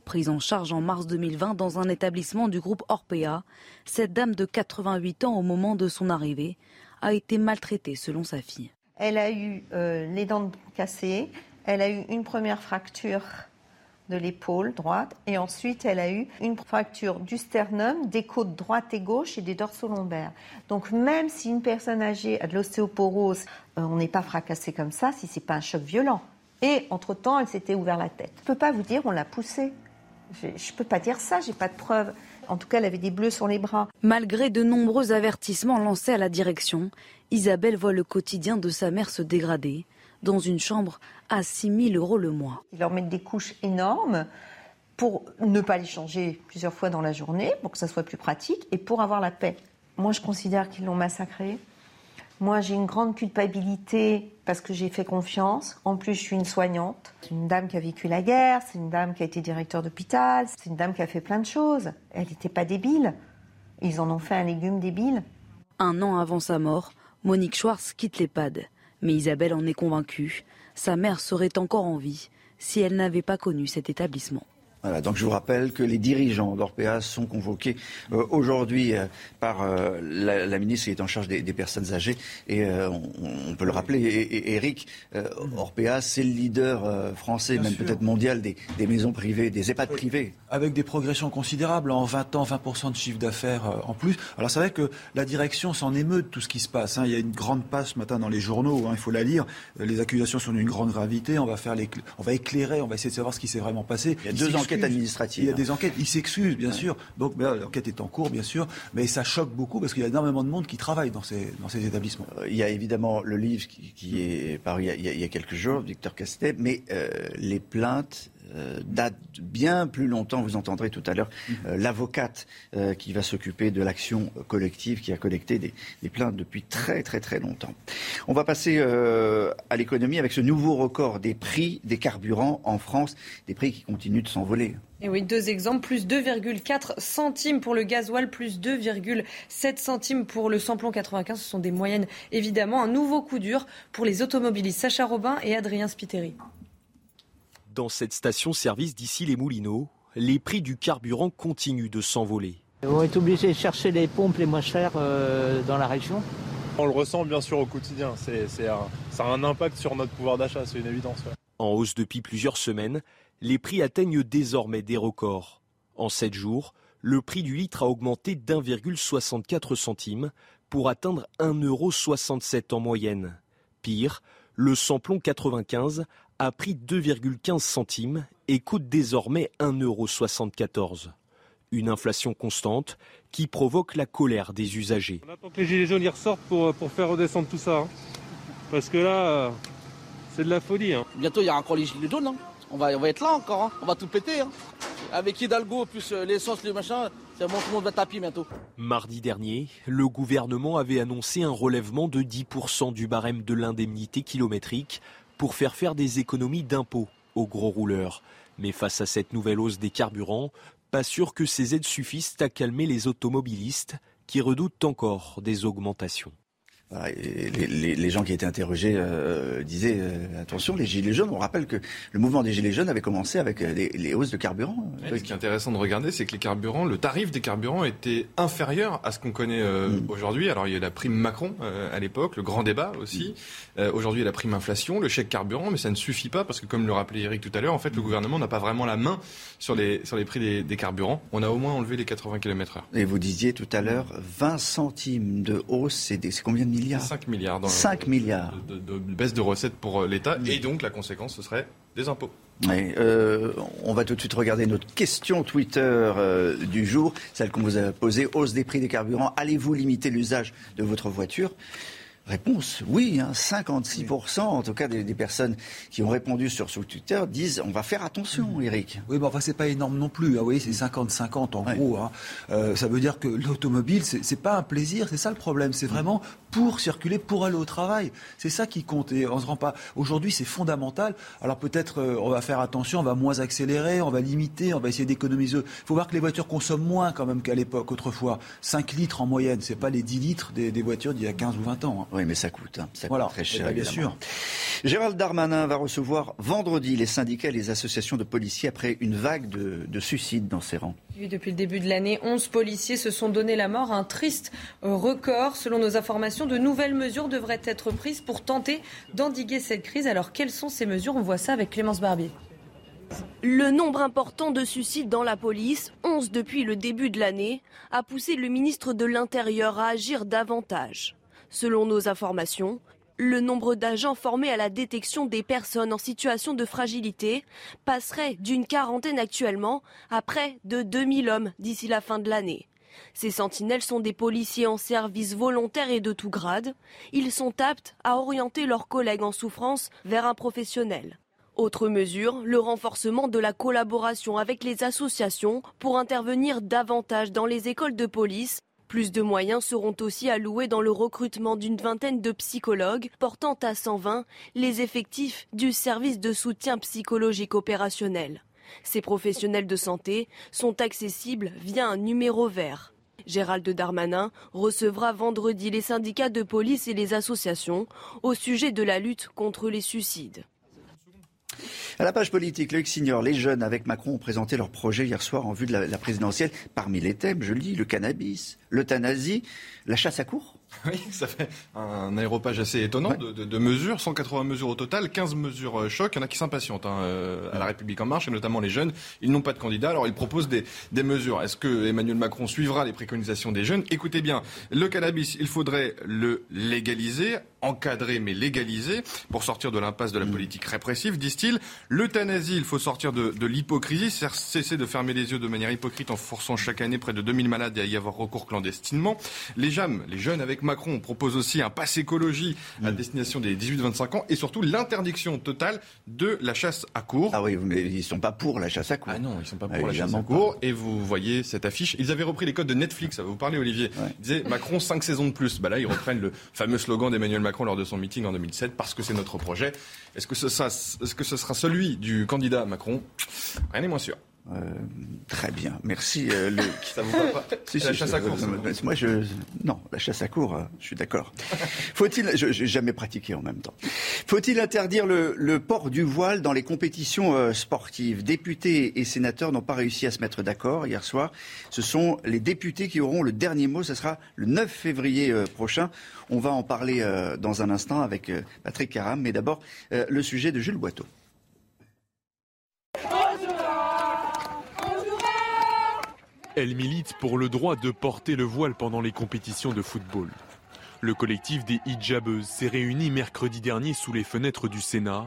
Prise en charge en mars 2020 dans un établissement du groupe Orpea, cette dame de 88 ans au moment de son arrivée a été maltraitée selon sa fille. Elle a eu euh, les dents cassées, elle a eu une première fracture de l'épaule droite et ensuite elle a eu une fracture du sternum, des côtes droite et gauche et des dorsaux lombaires. Donc même si une personne âgée a de l'ostéoporose, euh, on n'est pas fracassé comme ça si c'est pas un choc violent. Et entre-temps, elle s'était ouvert la tête. Je peux pas vous dire on l'a poussée. Je ne peux pas dire ça, j'ai pas de preuves. En tout cas, elle avait des bleus sur les bras. Malgré de nombreux avertissements lancés à la direction, Isabelle voit le quotidien de sa mère se dégrader dans une chambre à 6 000 euros le mois. Ils leur mettent des couches énormes pour ne pas les changer plusieurs fois dans la journée, pour que ça soit plus pratique et pour avoir la paix. Moi, je considère qu'ils l'ont massacré. Moi, j'ai une grande culpabilité parce que j'ai fait confiance. En plus, je suis une soignante. C'est une dame qui a vécu la guerre, c'est une dame qui a été directeur d'hôpital, c'est une dame qui a fait plein de choses. Elle n'était pas débile. Ils en ont fait un légume débile. Un an avant sa mort, Monique Schwartz quitte l'EHPAD. Mais Isabelle en est convaincue. Sa mère serait encore en vie si elle n'avait pas connu cet établissement. Voilà, donc je vous rappelle que les dirigeants d'Orpea sont convoqués euh, aujourd'hui euh, par euh, la, ministre qui est en charge des, personnes âgées. Et on, peut le rappeler, et, Eric, Orpea, c'est le leader français, même peut-être mondial, des, maisons privées, des EHPAD privés. Avec des progressions considérables, en 20 ans, 20% de chiffre d'affaires en plus. Alors c'est vrai que la direction s'en émeut de tout ce qui se passe. Hein. Il y a une grande passe ce matin dans les journaux, hein, il faut la lire. Les accusations sont d'une grande gravité. On va, faire les, on va éclairer, on va essayer de savoir ce qui s'est vraiment passé. Il y a deux administrative. Il y a des enquêtes, il s'excuse, bien sûr. Donc l'enquête est en cours, bien sûr. Mais ça choque beaucoup parce qu'il y a énormément de monde qui travaille dans ces, dans ces établissements. Euh, il y a évidemment le livre qui, est paru il y, a, quelques jours, Victor Castet, mais euh, les plaintes euh, date bien plus longtemps. Vous entendrez tout à l'heure mhm. euh, l'avocate euh, qui va s'occuper de l'action collective, qui a collecté des, plaintes depuis très très très longtemps. On va passer à l'économie avec ce nouveau record des prix des carburants en France, des prix qui continuent de s'envoler. Et oui, deux exemples, plus 2,4 centimes pour le gasoil, plus 2,7 centimes pour le samplon 95. Ce sont des moyennes, évidemment. Un nouveau coup dur pour les automobilistes. Sacha Robin et Adrien Spiteri. Dans cette station-service d'ici les Moulineaux, les prix du carburant continuent de s'envoler. On est obligé de chercher les pompes les moins chères euh, dans la région. On le ressent bien sûr au quotidien. C'est, ça a un impact sur notre pouvoir d'achat, c'est une évidence. En hausse depuis plusieurs semaines, les prix atteignent désormais des records. En 7 jours, le prix du litre a augmenté d'1,64 centimes pour atteindre 1,67€ en moyenne. Pire, le samplon 95 a pris 2,15 centimes et coûte désormais 1,74€. Une inflation constante qui provoque la colère des usagers. On attend que les gilets jaunes y ressortent pour, pour faire redescendre tout ça. Hein. Parce que là, euh, c'est de la folie. Hein. Bientôt, il y aura encore les gilets jaunes. Hein. On, va, on va être là encore. On va tout péter. Avec Hidalgo, plus euh, l'essence, les machins, c'est bon, tout le monde va taper bientôt. Mardi dernier, le gouvernement avait annoncé un relèvement de 10% du barème de l'indemnité kilométrique pour faire faire des économies d'impôts aux gros rouleurs. Mais face à cette nouvelle hausse des carburants, pas sûr que ces aides suffisent à calmer les automobilistes qui redoutent encore des augmentations les, gens qui étaient interrogés euh, disaient euh, attention, les gilets jaunes. On rappelle que le mouvement des gilets jaunes avait commencé avec euh, les, hausses de carburant. ce qui est intéressant de regarder, c'est que les carburants, le tarif des carburants était inférieur à ce qu'on connaît mm. aujourd'hui. Alors il y a la prime Macron à l'époque, le grand débat aussi. Mm. aujourd'hui, il y a la prime inflation, le chèque carburant, mais ça ne suffit pas parce que, comme le rappelait Eric tout à l'heure, en fait, le mm. gouvernement n'a pas vraiment la main sur les sur les prix des, des carburants. On a au moins enlevé les 80 km/h. Et vous disiez tout à l'heure 20 centimes de hausse, c'est combien de milliards. 5 milliards. Dans 5 milliards. De, de, baisse de recettes pour l'État. Et donc, la conséquence, ce serait des impôts. Oui, euh, on va tout de suite regarder notre question Twitter euh, du jour, celle qu'on vous a posée. Hausse des prix des carburants. Allez-vous limiter l'usage de votre voiture? Réponse oui, hein, 56% en tout cas des, des, personnes qui ont répondu sur, sur Twitter disent on va faire attention, Eric. Oui, mais enfin c'est pas énorme non plus. Hein, oui, c'est 50-50 en ouais. gros. Hein. Euh, ça veut dire que l'automobile c'est pas un plaisir, c'est ça le problème. C'est vraiment pour circuler, pour aller au travail. C'est ça qui compte et on se rend pas. Aujourd'hui c'est fondamental. Alors peut-être euh, on va faire attention, on va moins accélérer, on va limiter, on va essayer d'économiser. Il faut voir que les voitures consomment moins quand même qu'à l'époque autrefois. 5 litres en moyenne, c'est pas les 10 litres des, des voitures d'il y a 15 ou 20 ans. Oui, mais ça coûte. Hein. Ça voilà. coûte très cher, bien évidemment. sûr. Gérald Darmanin va recevoir vendredi les syndicats et les associations de policiers après une vague de, de suicides dans ses rangs. Depuis le début de l'année, 11 policiers se sont donné la mort, un triste record. Selon nos informations, de nouvelles mesures devraient être prises pour tenter d'endiguer cette crise. Alors, quelles sont ces mesures? On voit ça avec Clémence Barbier. Le nombre important de suicides dans la police, 11 depuis le début de l'année, a poussé le ministre de l'Intérieur à agir davantage. Selon nos informations, le nombre d'agents formés à la détection des personnes en situation de fragilité passerait d'une quarantaine actuellement à près de 2000 hommes d'ici la fin de l'année. Ces sentinelles sont des policiers en service volontaire et de tout grade. Ils sont aptes à orienter leurs collègues en souffrance vers un professionnel. Autre mesure, le renforcement de la collaboration avec les associations pour intervenir davantage dans les écoles de police plus de moyens seront aussi alloués dans le recrutement d'une vingtaine de psychologues, portant à 120 les effectifs du service de soutien psychologique opérationnel. Ces professionnels de santé sont accessibles via un numéro vert. Gérald Darmanin recevra vendredi les syndicats de police et les associations au sujet de la lutte contre les suicides. À la page politique, Loïc Signor, les jeunes avec Macron ont présenté leur projet hier soir en vue de la, la présidentielle. Parmi les thèmes, je le dis, le cannabis, l'euthanasie, la chasse à cours. Oui, ça fait un aéropage assez étonnant ouais. de, de, de, mesures, 180 mesures au total, 15 mesures euh, choc. Il y en a qui s'impatientent hein, euh, à la République en marche, et notamment les jeunes. Ils n'ont pas de candidat, alors ils proposent des, des mesures. Est-ce que Emmanuel Macron suivra les préconisations des jeunes? Écoutez bien, le cannabis, il faudrait le légaliser, encadrer mais légaliser, pour sortir de l'impasse de la politique répressive, disent-ils. L'euthanasie, il faut sortir de, de l'hypocrisie, cesser de fermer les yeux de manière hypocrite en forçant chaque année près de 2000 malades à y avoir recours clandestinement. Les jeunes, les jeunes avec Macron propose aussi un pass écologie à destination des 18-25 ans et surtout l'interdiction totale de la chasse à cours. Ah oui, mais ils sont pas pour la chasse à cours. Ah non, ils sont pas pour ah, la chasse à cours. Et vous voyez cette affiche. Ils avaient repris les codes de Netflix. Ça va vous parler, Olivier. Ouais. Ils disaient Macron 5 saisons de plus. Bah là, ils reprennent le fameux slogan d'Emmanuel Macron lors de son meeting en 2007 parce que c'est notre projet. Est-ce que, ce sera, est-ce que ce sera celui du candidat Macron? Rien n'est moins sûr. Euh, très bien, merci euh, Luc. Ça vous va pas si, La si, chasse à cours. Euh, moi, je non, la chasse à cours, euh, je suis d'accord. Faut-il, je j'ai jamais pratiqué en même temps. Faut-il interdire le, le, port du voile dans les compétitions euh, sportives? Députés et sénateurs n'ont pas réussi à se mettre d'accord hier soir. Ce sont les députés qui auront le dernier mot. Ce sera le 9 février prochain. On va en parler dans un instant avec Patrick Caram, mais d'abord le sujet de Jules Boiteau. Elle milite pour le droit de porter le voile pendant les compétitions de football. Le collectif des hijabeuses s'est réuni mercredi dernier sous les fenêtres du Sénat,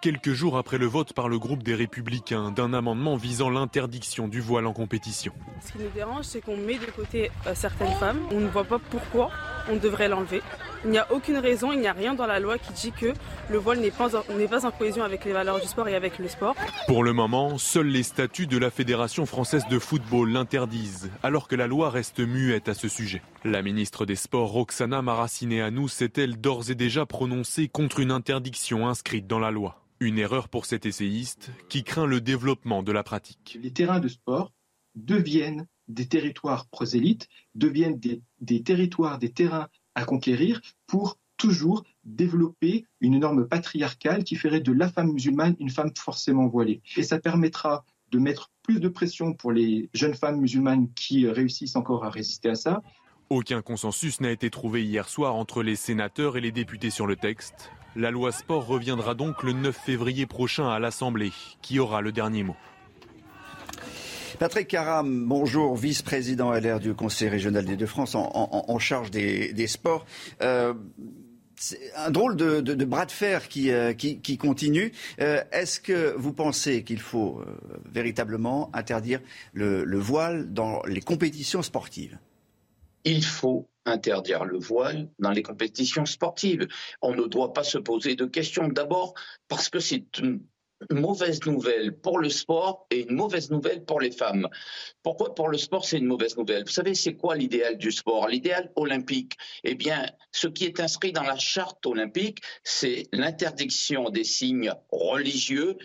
quelques jours après le vote par le groupe des Républicains d'un amendement visant l'interdiction du voile en compétition. Ce qui nous dérange, c'est qu'on met de côté euh, certaines femmes. On ne voit pas pourquoi on devrait l'enlever. Il n'y a aucune raison, il n'y a rien dans la loi qui dit que le voile n'est pas, n'est pas en cohésion avec les valeurs du sport et avec le sport. Pour le moment, seuls les statuts de la Fédération française de football l'interdisent, alors que la loi reste muette à ce sujet. La ministre des Sports, Roxana Maracineanu, s'est-elle d'ores et déjà prononcée contre une interdiction inscrite dans la loi. Une erreur pour cet essayiste qui craint le développement de la pratique. Les terrains de sport deviennent des territoires prosélytes, deviennent des, des territoires, des terrains à conquérir pour toujours développer une norme patriarcale qui ferait de la femme musulmane une femme forcément voilée. Et ça permettra de mettre plus de pression pour les jeunes femmes musulmanes qui réussissent encore à résister à ça. Aucun consensus n'a été trouvé hier soir entre les sénateurs et les députés sur le texte. La loi sport reviendra donc le 9 février prochain à l'Assemblée, qui aura le dernier mot? Patrick Caram, bonjour, vice-président LR du Conseil régional des Deux-France en, charge des, sports. Euh, c'est un drôle de, bras de fer qui, euh, continue. Euh, est-ce que vous pensez qu'il faut véritablement interdire le, voile dans les compétitions sportives? Il faut interdire le voile dans les compétitions sportives. On ne doit pas se poser de questions. D'abord parce que c'est une mauvaise nouvelle pour le sport et une mauvaise nouvelle pour les femmes. Pourquoi pour le sport c'est une mauvaise nouvelle? Vous savez, c'est quoi l'idéal du sport? L'idéal olympique Eh bien, ce qui est inscrit dans la charte olympique, c'est l'interdiction des signes religieux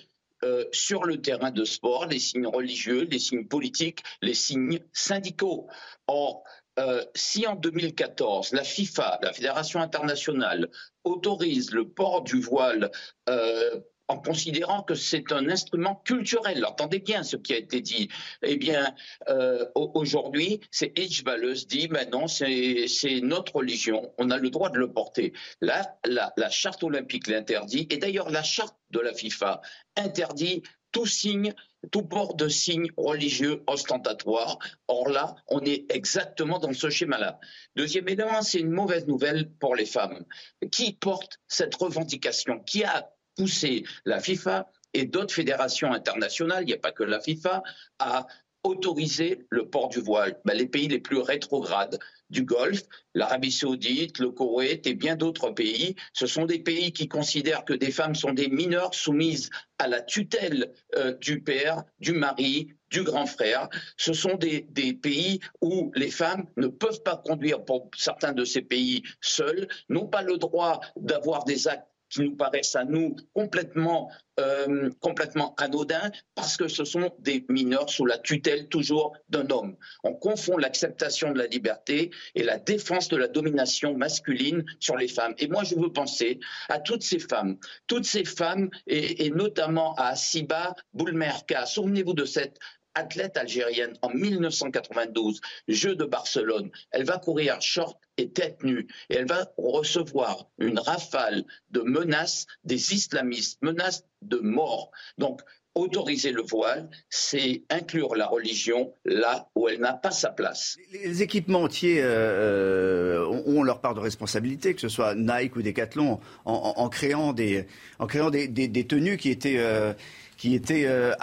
euh, sur le terrain de sport, les signes religieux, les signes politiques, les signes syndicaux. Or, euh, si en 2014, la FIFA, la Fédération internationale, autorise le port du voile euh, en considérant que c'est un instrument culturel. Entendez bien ce qui a été dit. Eh bien, euh, aujourd'hui, c'est Hitchballeuse dit, mais non, c'est notre religion, on a le droit de le porter. Là, la, la charte olympique l'interdit, et d'ailleurs la charte de la FIFA interdit tout signe, tout port de signes religieux ostentatoires. Or là, on est exactement dans ce schéma-là. Deuxième élément, c'est une mauvaise nouvelle pour les femmes. Qui porte cette revendication? Qui a pousser la FIFA et d'autres fédérations internationales, il n'y a pas que la FIFA, à autoriser le port du voile. Ben, les pays les plus rétrogrades du Golfe, l'Arabie saoudite, le Koweït et bien d'autres pays, ce sont des pays qui considèrent que des femmes sont des mineurs soumises à la tutelle euh, du père, du mari, du grand frère. Ce sont des, des, pays où les femmes ne peuvent pas conduire, pour certains de ces pays seuls, n'ont pas le droit d'avoir des actes qui nous paraissent à nous complètement, euh, complètement anodins parce que ce sont des mineurs sous la tutelle toujours d'un homme. On confond l'acceptation de la liberté et la défense de la domination masculine sur les femmes. Et moi, je veux penser à toutes ces femmes, toutes ces femmes et, et notamment à Siba Boulmerka. Souvenez-vous de cette athlète algérienne en 1992, Jeux de Barcelone. Elle va courir short et tête nue et elle va recevoir une rafale de menaces des islamistes, menaces de mort. Donc, autoriser le voile, c'est inclure la religion là où elle n'a pas sa place. Les équipementiers euh, ont leur part de responsabilité, que ce soit Nike ou Decathlon, en, créant, des, en créant des, tenues qui étaient... Euh, qui étaient euh,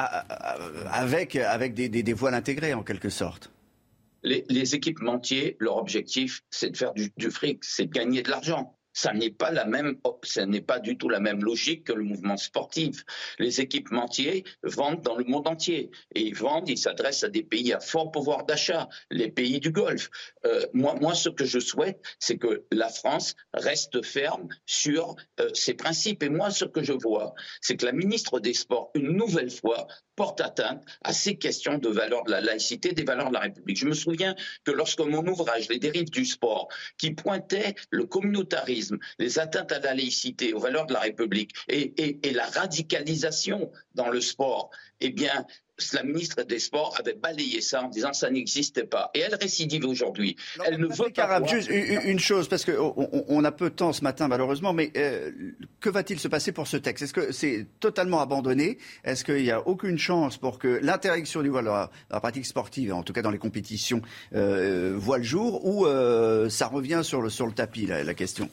avec, avec des, voiles intégrés en quelque sorte. Les, équipementiers, leur objectif, c'est de faire du, du fric, c'est de gagner de l'argent ça n'est pas la même, ça n'est pas du tout la même logique que le mouvement sportif. Les équipementiers vendent dans le monde entier et ils vendent, ils s'adressent à des pays à fort pouvoir d'achat, les pays du Golfe. Euh, moi, moi, ce que je souhaite, c'est que la France reste ferme sur euh, ses principes. Et moi, ce que je vois, c'est que la ministre des Sports, une nouvelle fois, porte atteinte à ces questions de valeur de la laïcité, des valeurs de la République. Je me souviens que lorsque mon ouvrage Les dérives du sport, qui pointait le communautarisme les atteintes à la laïcité, aux valeurs de la République et, la radicalisation dans le sport, eh bien, la ministre des Sports avait balayé ça en disant ça n'existait pas. Et elle récidive aujourd'hui. Elle ne veut pas. juste une chose, parce qu'on on a peu de temps ce matin, malheureusement, mais euh, que va-t-il se passer pour ce texte? Est-ce que c'est totalement abandonné? Est-ce qu'il n'y a aucune chance pour que l'interdiction du voile dans la, pratique sportive, en tout cas dans les compétitions, euh, voit le jour Ou euh, ça revient sur le, sur le tapis, la question?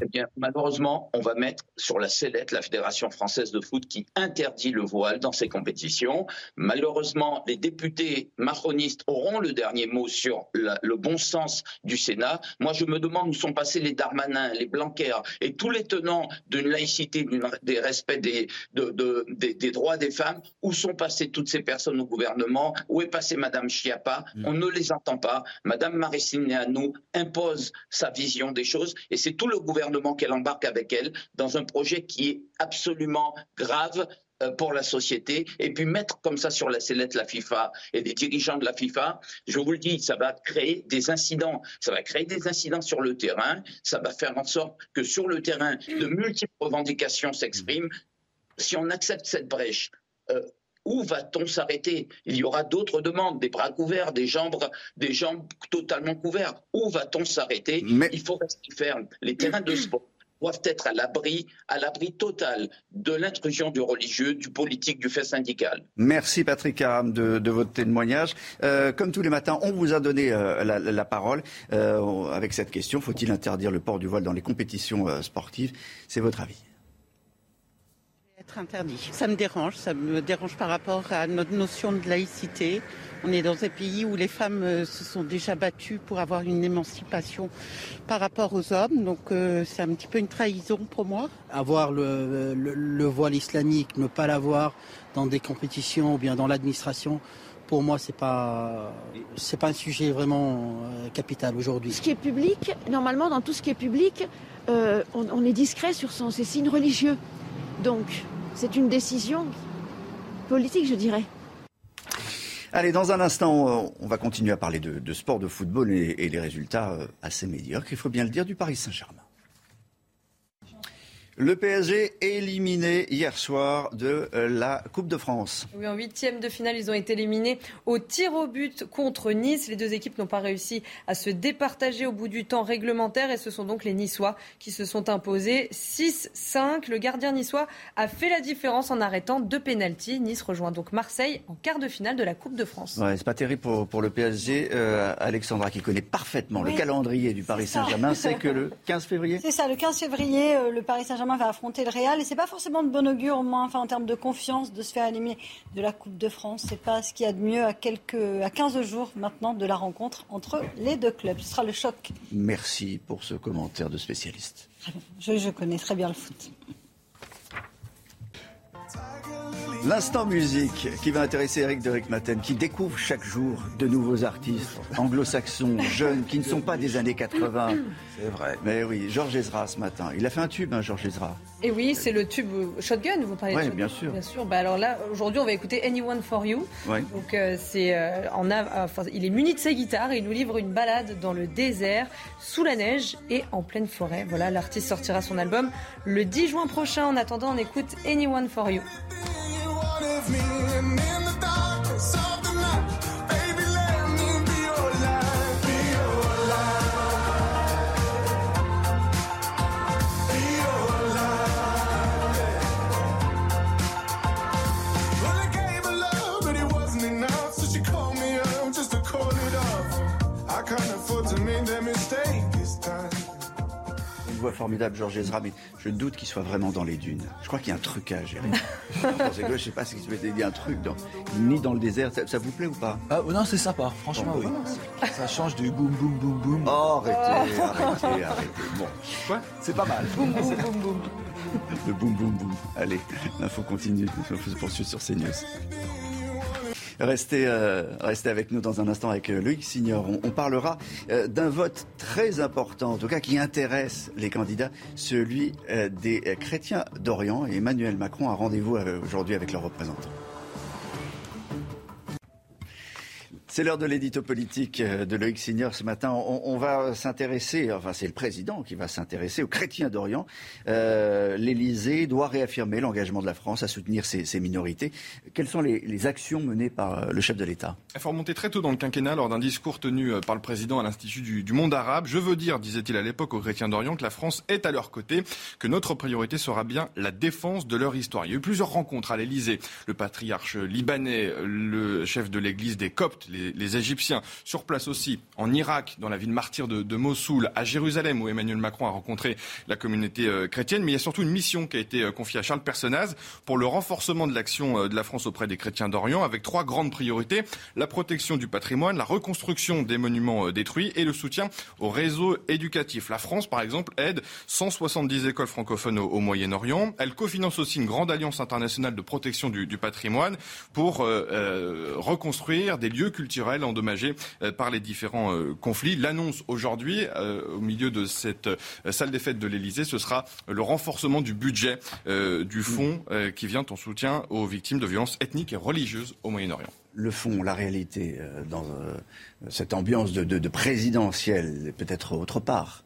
Eh bien, malheureusement, on va mettre sur la sellette la Fédération française de foot qui interdit le voile dans ses compétitions. Malheureusement, les députés macronistes auront le dernier mot sur le bon sens du Sénat. Moi, je me demande où sont passés les Darmanin, les Blanquer et tous les tenants d'une laïcité, des respects des, des, droits des femmes. Où sont passées toutes ces personnes au gouvernement? Où est passée Madame Chiappa mm. On ne les entend pas. Madame Marissine nous impose sa vision des choses et c'est tout le gouvernement qu'elle embarque avec elle dans un projet qui est absolument grave euh, pour la société. Et puis mettre comme ça sur la sellette la FIFA et des dirigeants de la FIFA, je vous le dis, ça va créer des incidents, ça va créer des incidents sur le terrain, ça va faire en sorte que sur le terrain, de multiples revendications s'expriment. Si on accepte cette brèche, euh, où va-t-on s'arrêter? Il y aura d'autres demandes, des bras couverts, des jambes, des jambes totalement couvertes. Où va-t-on s'arrêter? Il faut rester ferme. Les terrains de sport doivent être à l'abri, à l'abri total de l'intrusion du religieux, du politique, du fait syndical. Merci Patrick Aram de, votre témoignage. Euh, comme tous les matins, on vous a donné euh, la, parole euh, avec cette question faut-il interdire le port du voile dans les compétitions sportives? C'est votre avis être interdit. Ça me dérange, ça me dérange par rapport à notre notion de laïcité. On est dans un pays où les femmes euh, se sont déjà battues pour avoir une émancipation par rapport aux hommes. Donc euh, c'est un petit peu une trahison pour moi. Avoir le, voile islamique, ne pas l'avoir dans des compétitions ou bien dans l'administration, pour moi, c'est pas c'est pas un sujet vraiment euh, capital aujourd'hui. Ce qui est public, normalement, dans tout ce qui est public, on, on, est discret sur son, ses signes religieux. Donc, c'est une décision politique, je dirais. Allez, dans un instant, on va continuer à parler de, sport, de football et, et les résultats euh, assez médiocres, il faut bien le dire, du Paris Saint-Germain. Le PSG éliminé hier soir de euh, la Coupe de France. Oui, en huitième de finale, ils ont été éliminés au tir au but contre Nice. Les deux équipes n'ont pas réussi à se départager au bout du temps réglementaire et ce sont donc les Niçois qui se sont imposés 6-5. Le gardien niçois a fait la différence en arrêtant deux pénalties. Nice rejoint donc Marseille en quart de finale de la Coupe de France. Ouais, c'est pas terrible pour, le PSG. Euh, Alexandra, qui connaît parfaitement le calendrier du Paris Saint-Germain, c'est que le 15 février. C'est ça, le 15 février, euh, le Paris Saint-Germain va affronter le Real et c'est pas forcément de bon augure au moins enfin en termes de confiance de se faire éliminer de la Coupe de France. C'est pas ce qu'il y a de mieux à quelques à 15 jours maintenant de la rencontre entre les deux clubs. Ce sera le choc. Merci pour ce commentaire de spécialiste. Je, je connais très bien le foot. L'instant musique qui va intéresser Eric de Maten, qui découvre chaque jour de nouveaux artistes anglo-saxons, jeunes, qui ne sont pas des années 80. C'est vrai. Mais oui, Georges Ezra ce matin. Il a fait un tube, hein, Georges Ezra. Et oui, c'est le tube Shotgun, vous parlez de Shotgun bien sûr. Bien sûr. Bah, alors là, aujourd'hui, on va écouter Anyone for You. Donc, euh, c'est, euh, en il est muni de sa guitare et il nous livre une balade dans le désert, sous la neige et en pleine forêt. Voilà, l'artiste sortira son album le 10 juin prochain. En attendant, on écoute Anyone for You. Voix formidable, Georges Ezra, mais je doute qu'il soit vraiment dans les dunes. Je crois qu'il y a un truc à gérer. je sais pas si il y a un truc dans, ni dans le désert. Ça, vous plaît ou pas? Ah, Non, c'est sympa, franchement, oui. Ça change du boum, boum, boum, boum. Oh, arrêtez, arrêtez, arrêtez. Bon, quoi? C'est pas mal. Boum, boum, boum, boum. Le boum, boum, boum. Allez, l'info continue. Il faut se poursuivre sur CNews. Restez, euh, restez avec nous dans un instant avec euh, Loïc Signor. On, parlera euh, d'un vote très important, en tout cas qui intéresse les candidats, celui des chrétiens d'Orient. Et Emmanuel Macron a rendez-vous aujourd'hui avec leurs représentants. C'est l'heure de l'édito politique euh, de Loïc Signor ce matin. On, va s'intéresser, enfin c'est le président qui va s'intéresser aux chrétiens d'Orient. Euh, L'Élysée doit réaffirmer l'engagement de la France à soutenir ces, minorités. Quelles sont les, actions menées par euh, le chef de l'État? Il faut remonter très tôt dans le quinquennat lors d'un discours tenu par le président à l'Institut du, monde arabe. Je veux dire, disait-il à l'époque aux chrétiens d'Orient, que la France est à leur côté, que notre priorité sera bien la défense de leur histoire. Il y a eu plusieurs rencontres à l'Élysée. Le patriarche libanais, le chef de l'église des Coptes, les les, Égyptiens. Sur place aussi, en Irak, dans la ville martyre de, Mossoul, à Jérusalem, où Emmanuel Macron a rencontré la communauté euh, chrétienne. Mais il y a surtout une mission qui a été euh, confiée à Charles Personnaz pour le renforcement de l'action euh, de la France auprès des chrétiens d'Orient, avec trois grandes priorités la protection du patrimoine, la reconstruction des monuments détruits et le soutien au réseau éducatif. La France, par exemple, aide 170 écoles francophones au, Moyen-Orient. Elle cofinance aussi une grande alliance internationale de protection du, patrimoine pour reconstruire des lieux culturels culturelle endommagée euh, par les différents euh, conflits. L'annonce aujourd'hui, euh, au milieu de cette salle des fêtes de l'Elysée, ce sera le renforcement du budget du fonds qui vient en soutien aux victimes de violences ethniques et religieuses au Moyen-Orient le fond, la réalité, dans cette ambiance de, de, présidentielle, peut-être autre part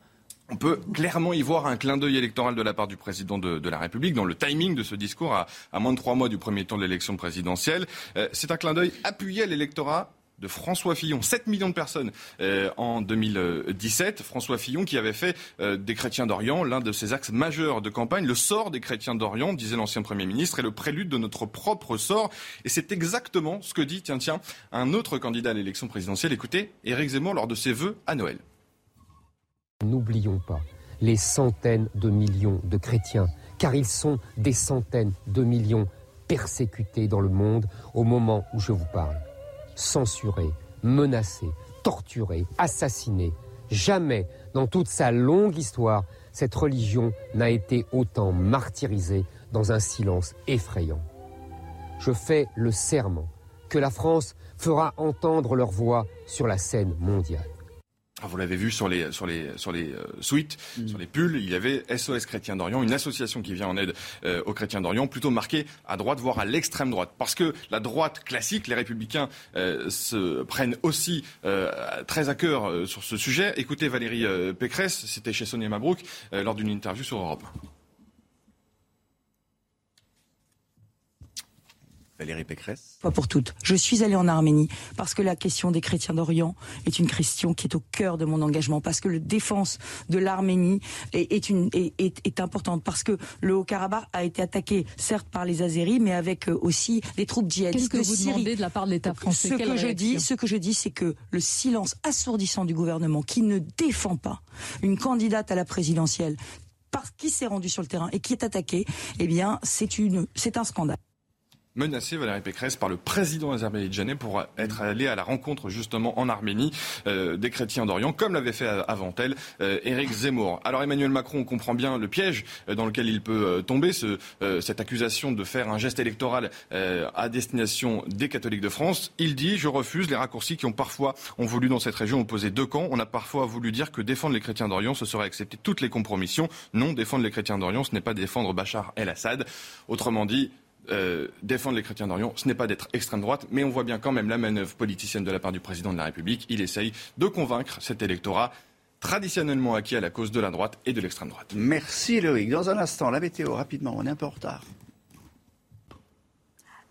on peut clairement y voir un clin d'œil électoral de la part du président de, la République dans le timing de ce discours à, moins de trois mois du premier tour de l'élection présidentielle. c'est un clin d'œil appuyé à l'électorat de François Fillon, 7 millions de personnes euh, en 2017. François Fillon qui avait fait euh, des chrétiens d'Orient l'un de ses axes majeurs de campagne. Le sort des chrétiens d'Orient, disait l'ancien Premier ministre, est le prélude de notre propre sort. Et c'est exactement ce que dit, tiens, tiens, un autre candidat à l'élection présidentielle. Écoutez, Éric Zemmour lors de ses vœux à Noël. N'oublions pas les centaines de millions de chrétiens, car ils sont des centaines de millions persécutés dans le monde au moment où je vous parle censuré, menacé, torturé, assassiné. Jamais, dans toute sa longue histoire, cette religion n'a été autant martyrisée dans un silence effrayant. Je fais le serment que la France fera entendre leur voix sur la scène mondiale. Ah, vous l'avez vu sur les, sur les, sur les euh, suites, mm. sur les pulls, il y avait SOS Chrétiens d'Orient, une association qui vient en aide euh, aux chrétiens d'Orient, plutôt marquée à droite, voire à l'extrême droite. Parce que la droite classique, les républicains, euh, se prennent aussi très à cœur sur ce sujet. Écoutez Valérie Pécresse, c'était chez Sonia Mabrouk, lors d'une interview sur Europe. Valérie Pécresse? Pas pour toutes. Je suis allée en Arménie parce que la question des chrétiens d'Orient est une question qui est au cœur de mon engagement, parce que la défense de l'Arménie est, une, est, importante, parce que le Haut-Karabakh a été attaqué, certes par les Azéris, mais avec euh, aussi des troupes djihadistes. Qu'est-ce que vous demandez de la part de l'État français? Ce que je dis, ce que je dis, c'est que le silence assourdissant du gouvernement qui ne défend pas une candidate à la présidentielle parce qui s'est rendu sur le terrain et qui est attaqué, eh bien, c'est une, c'est un scandale menacé Valérie Pécresse par le président azerbaïdjanais pour être allé à la rencontre justement en Arménie euh, des chrétiens d'Orient, comme l'avait fait avant elle euh, Éric Zemmour. Alors Emmanuel Macron comprend bien le piège euh, dans lequel il peut tomber, ce, cette accusation de faire un geste électoral à destination des catholiques de France. Il dit je refuse les raccourcis qui ont parfois ont voulu dans cette région opposer deux camps. On a parfois voulu dire que défendre les chrétiens d'Orient, ce serait accepter toutes les compromissions. Non, défendre les chrétiens d'Orient, ce n'est pas défendre Bachar el-Assad. Autrement dit, euh, défendre les chrétiens d'Orient, ce n'est pas d'être extrême droite, mais on voit bien quand même la manœuvre politicienne de la part du président de la République. Il essaye de convaincre cet électorat traditionnellement acquis à la cause de la droite et de l'extrême droite. Merci Loïc. Dans un instant, la météo, rapidement, on est un peu en retard.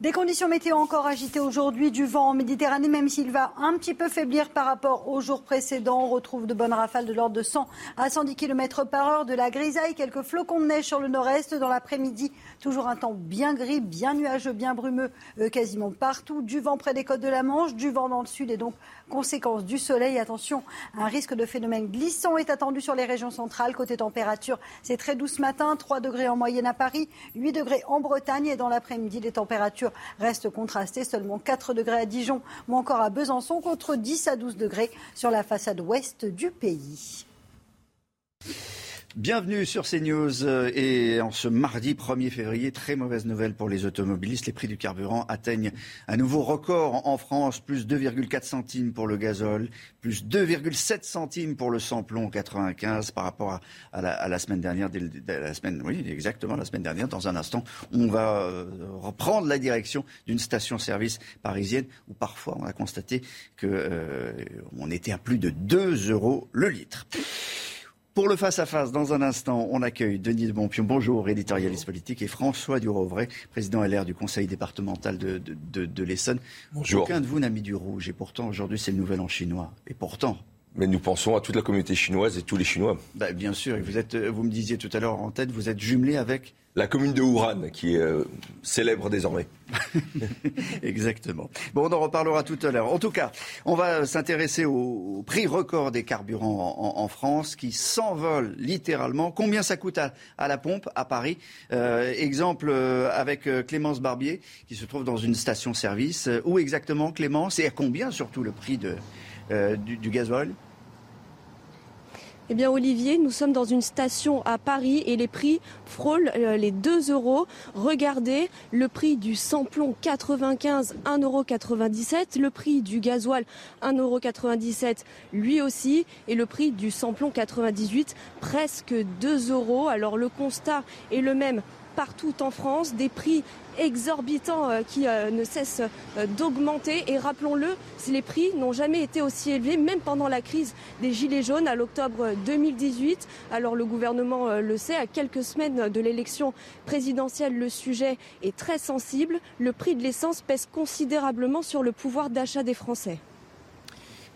Des conditions météo encore agitées aujourd'hui, du vent en Méditerranée, même s'il va un petit peu faiblir par rapport aux jours précédents. On retrouve de bonnes rafales de l'ordre de 100 à 110 km par heure, de la grisaille, quelques flocons de neige sur le nord-est. Dans l'après-midi, toujours un temps bien gris, bien nuageux, bien brumeux, euh, quasiment partout. Du vent près des côtes de la Manche, du vent dans le sud et donc conséquence du soleil. Attention, un risque de phénomène glissant est attendu sur les régions centrales. Côté température, c'est très doux ce matin, 3 degrés en moyenne à Paris, 8 degrés en Bretagne et dans l'après-midi, les températures reste contrasté. Seulement 4 degrés à Dijon ou encore à Besançon contre 10 à 12 degrés sur la façade ouest du pays. Bienvenue sur CNews euh, et en ce mardi 1er février, très mauvaise nouvelle pour les automobilistes. Les prix du carburant atteignent un nouveau record en France, plus 2,4 centimes pour le gazole, plus 2,7 centimes pour le samplon 95 par rapport à, la, semaine dernière. La semaine, oui, exactement la semaine dernière. Dans un instant, on va euh, reprendre la direction d'une station-service parisienne où parfois on a constaté que euh, on était à plus de 2 euros le litre. Pour le face-à-face, dans un instant, on accueille Denis de Bonpion, bonjour, éditorialiste politique, et François Durovray, président LR du conseil départemental de, de, l'Essonne. Bonjour. Aucun de vous n'a mis du rouge, et pourtant, aujourd'hui, c'est le nouvel an chinois. Et pourtant, mais nous pensons à toute la communauté chinoise et tous les Chinois. Bah, bien sûr, vous, êtes, vous me disiez tout à l'heure en tête, vous êtes jumelé avec la commune de Wuhan, qui est euh, célèbre désormais. Exactement. Bon, on en reparlera tout à l'heure. En tout cas, on va s'intéresser au, prix record des carburants en, France, qui s'envole littéralement. Combien ça coûte à, la pompe à Paris? Euh, Exemple euh, avec Clémence Barbier, qui se trouve dans une station-service. où exactement, Clémence? Et à combien surtout le prix de, du, du gasoil? Eh bien, Olivier, nous sommes dans une station à Paris et les prix frôlent euh, les 2 euros. Regardez, le prix du samplon 95, 1,97 euros. Le prix du gasoil, 1,97 euros lui aussi. Et le prix du samplon 98, presque 2 euros. Alors, le constat est le même partout en France, des prix exorbitants euh, qui euh, ne cessent euh, d'augmenter. Et rappelons-le, les prix n'ont jamais été aussi élevés, même pendant la crise des Gilets jaunes à l'octobre 2018. Alors le gouvernement le sait, à quelques semaines de l'élection présidentielle, le sujet est très sensible. Le prix de l'essence pèse considérablement sur le pouvoir d'achat des Français.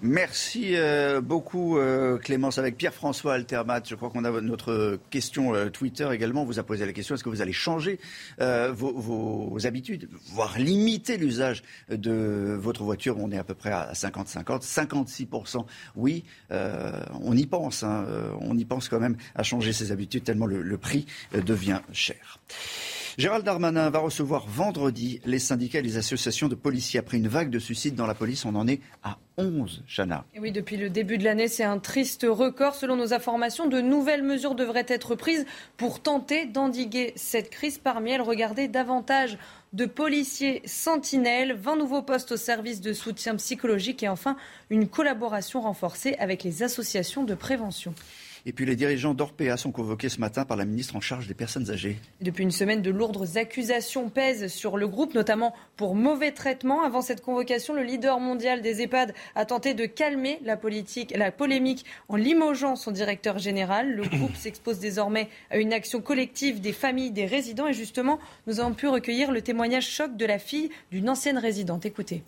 Merci euh, beaucoup euh, Clémence avec Pierre-François Altermat. Je crois qu'on a notre question euh, Twitter également. Vous a posé la question est-ce que vous allez changer vos, vos, habitudes, voire limiter l'usage de votre voiture? On est à peu près à 50-50, 56%. Oui, on y pense. Hein. on y pense quand même à changer ses habitudes tellement le, le prix devient cher. Gérald Darmanin va recevoir vendredi les syndicats et les associations de policiers. Après une vague de suicides dans la police, on en est à 11, Chana. Oui, depuis le début de l'année, c'est un triste record. Selon nos informations, de nouvelles mesures devraient être prises pour tenter d'endiguer cette crise. Parmi elles, regardez davantage de policiers sentinelles, 20 nouveaux postes au service de soutien psychologique et enfin une collaboration renforcée avec les associations de prévention. Et puis les dirigeants d'Orpea sont convoqués ce matin par la ministre en charge des personnes âgées. Depuis une semaine, de lourdes accusations pèsent sur le groupe, notamment pour mauvais traitement. Avant cette convocation, le leader mondial des EHPAD a tenté de calmer la, politique, la polémique en limogeant son directeur général. Le groupe s'expose désormais à une action collective des familles des résidents. Et justement, nous avons pu recueillir le témoignage choc de la fille d'une ancienne résidente. Écoutez.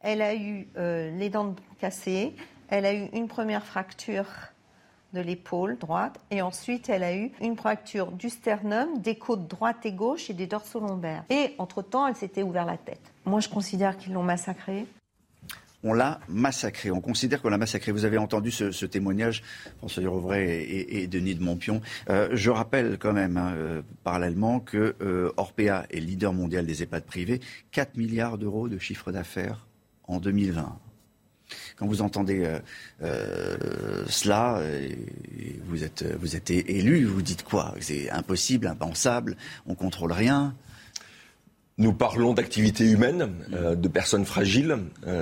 Elle a eu euh, les dents cassées, elle a eu une première fracture de l'épaule droite et ensuite elle a eu une fracture du sternum, des côtes droite et gauche et des dorsaux lombaires. Et entre-temps, elle s'était ouvert la tête. Moi, je considère qu'ils l'ont massacrée. On l'a massacrée. On considère qu'on l'a massacrée. Vous avez entendu ce, témoignage, François Durovray et, et, Denis de Montpion. Euh, je rappelle quand même, hein, euh, parallèlement, que euh, Orpea est leader mondial des EHPAD privés. 4 milliards d'euros de chiffre d'affaires en 2020 quand vous entendez euh, euh, cela, vous êtes, vous êtes élu, vous dites quoi? C'est impossible, impensable, on contrôle rien. Nous parlons d'activités humaines, euh, de personnes fragiles.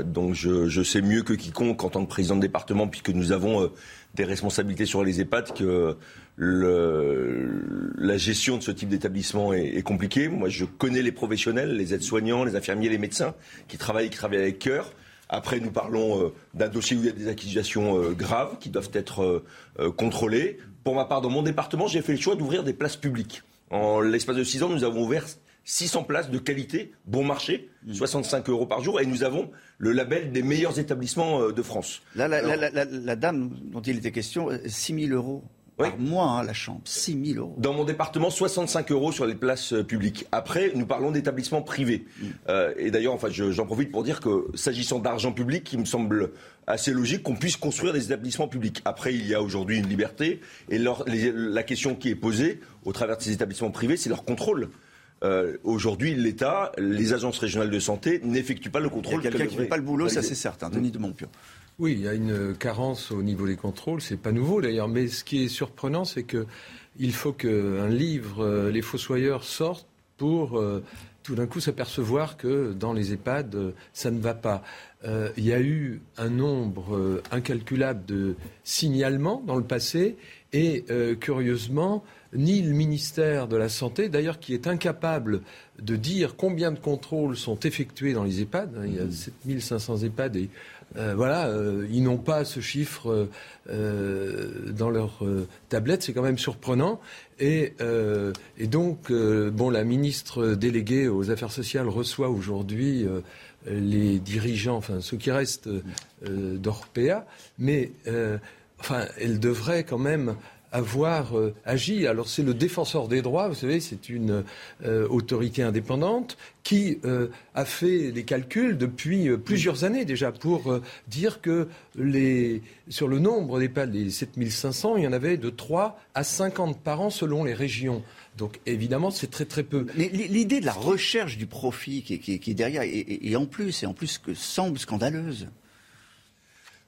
donc je, sais mieux que quiconque en tant que président de département, puisque nous avons des responsabilités sur les EHPAD, que la gestion de ce type d'établissement est, est, compliquée. Moi, je connais les professionnels, les aides-soignants, les infirmiers, les médecins qui travaillent, qui travaillent avec cœur. Après, nous parlons euh, d'un dossier où il y a des accusations euh, graves qui doivent être euh, contrôlées. Pour ma part, dans mon département, j'ai fait le choix d'ouvrir des places publiques. En l'espace de six ans, nous avons ouvert 600 places de qualité, bon marché, 65 mmh. euros par jour, et nous avons le label des meilleurs établissements de France. Là, la, la, dame dont il était question, 6 000 euros oui. par mois, hein, la chambre. 6 000 euros. Dans mon département, 65 euros sur les places euh, publiques. Après, nous parlons d'établissements privés. Mm. Euh, et d'ailleurs, enfin, j'en profite pour dire que s'agissant d'argent public, il me semble assez logique qu'on puisse construire des établissements publics. Après, il y a aujourd'hui une liberté. Et la question qui est posée au travers de ces établissements privés, c'est leur contrôle. Euh, aujourd'hui, l'État, les agences régionales de santé n'effectuent pas le contrôle. Quelqu'un qui ne fait pas le boulot, ça c'est certain. Denis de Montpion. Oui, il y a une carence au niveau des contrôles, c'est pas nouveau d'ailleurs, mais ce qui est surprenant, c'est que il faut qu'un livre, euh, Les Fossoyeurs, sorte pour euh, tout d'un coup s'apercevoir que dans les EHPAD, euh, ça ne va pas. il y a eu un nombre incalculable de signalements dans le passé et curieusement, ni le ministère de la Santé, d'ailleurs qui est incapable de dire combien de contrôles sont effectués dans les EHPAD, hein, il y a 7500 mmh. EHPAD et euh, voilà, euh, ils n'ont pas ce chiffre euh, dans leur tablette, c'est quand même surprenant. Et, donc, bon, la ministre déléguée aux Affaires sociales reçoit aujourd'hui les dirigeants, enfin ceux qui restent d'Orpea, mais enfin, elle devrait quand même avoir euh, agi. Alors c'est le défenseur des droits, vous savez, c'est une euh, autorité indépendante qui euh, a fait des calculs depuis plusieurs années déjà pour dire que les, sur le nombre des les 7500, il y en avait de 3 à 50 par an selon les régions. Donc évidemment, c'est très très peu. L'idée de la recherche du profit qui, est derrière, et, en plus, et en plus que semble scandaleuse.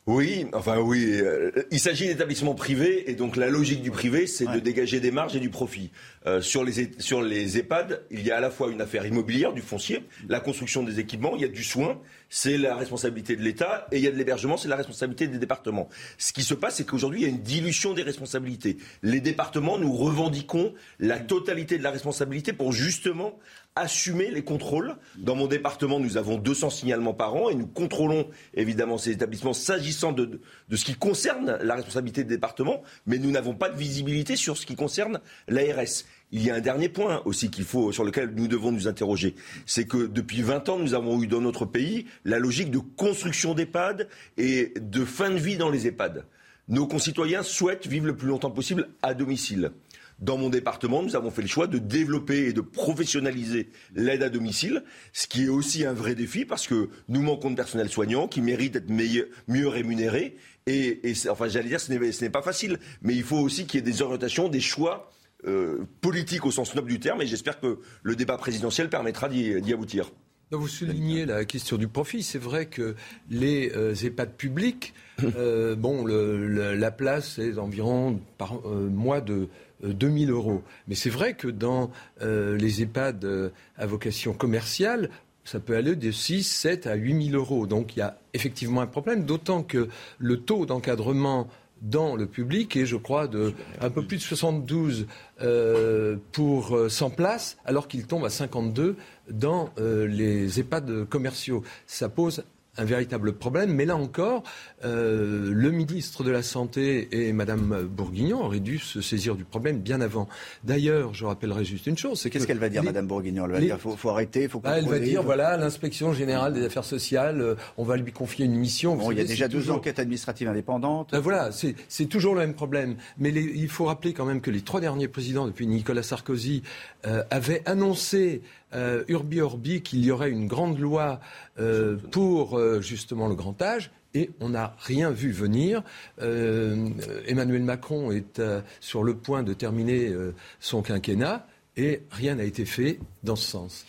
Oui, enfin oui. Euh, il s'agit d'établissements privés et donc la logique du privé, c'est de dégager des marges et du profit. Euh, sur, les, sur les EHPAD, il y a à la fois une affaire immobilière, du foncier, la construction des équipements, il y a du soin, c'est la responsabilité de l'État, et il y a de l'hébergement, c'est la responsabilité des départements. Ce qui se passe, c'est qu'aujourd'hui, il y a une dilution des responsabilités. Les départements, nous revendiquons la totalité de la responsabilité pour justement assumer les contrôles. Dans mon département, nous avons 200 signalements par an et nous contrôlons évidemment ces établissements s'agissant de, de, ce qui concerne la responsabilité des départements, mais nous n'avons pas de visibilité sur ce qui concerne l'ARS il y a un dernier point aussi qu'il faut, sur lequel nous devons nous interroger. C'est que depuis 20 ans, nous avons eu dans notre pays la logique de construction d'EHPAD et de fin de vie dans les EHPAD. Nos concitoyens souhaitent vivre le plus longtemps possible à domicile. Dans mon département, nous avons fait le choix de développer et de professionnaliser l'aide à domicile, ce qui est aussi un vrai défi parce que nous manquons de personnel soignant qui mérite d'être mieux rémunéré. Et, enfin, j'allais dire, ce n'est pas facile, mais il faut aussi qu'il y ait des orientations, des choix euh, politiques au sens noble du terme. Et j'espère que le débat présidentiel permettra d'y aboutir. vous soulignez la question du profit. C'est vrai que les euh, EHPAD publics, euh, bon, la place est environ par mois de 2000 euros. Mais c'est vrai que dans euh, les EHPAD euh, à vocation commerciale, ça peut aller de 6, 7 à 8 000 euros. Donc il y a effectivement un problème, d'autant que le taux d'encadrement dans le public est, je crois, de un peu plus de 72 euh, pour 100 places, alors qu'il tombe à 52 dans les EHPAD commerciaux. Ça pose un véritable problème. Mais là encore, euh, le ministre de la Santé et Madame Bourguignon auraient dû se saisir du problème bien avant. D'ailleurs, je rappellerai juste une chose. Qu'est-ce qu'elle va dire, Madame Bourguignon? Elle va dire faut, faut arrêter, faut ah, Elle va dire voilà, l'inspection générale des affaires sociales, euh, on va lui confier une mission. Bon, il y a déjà deux enquêtes administratives indépendantes. Ben voilà, c'est toujours le même problème. Mais il faut rappeler quand même que les trois derniers présidents, depuis Nicolas Sarkozy, euh, avaient annoncé euh, Urbi Orbi qu'il y aurait une grande loi euh, pour euh, justement le grand âge. Et on n'a rien vu venir. Emmanuel Macron est sur le point de terminer son quinquennat et rien n'a été fait dans ce sens.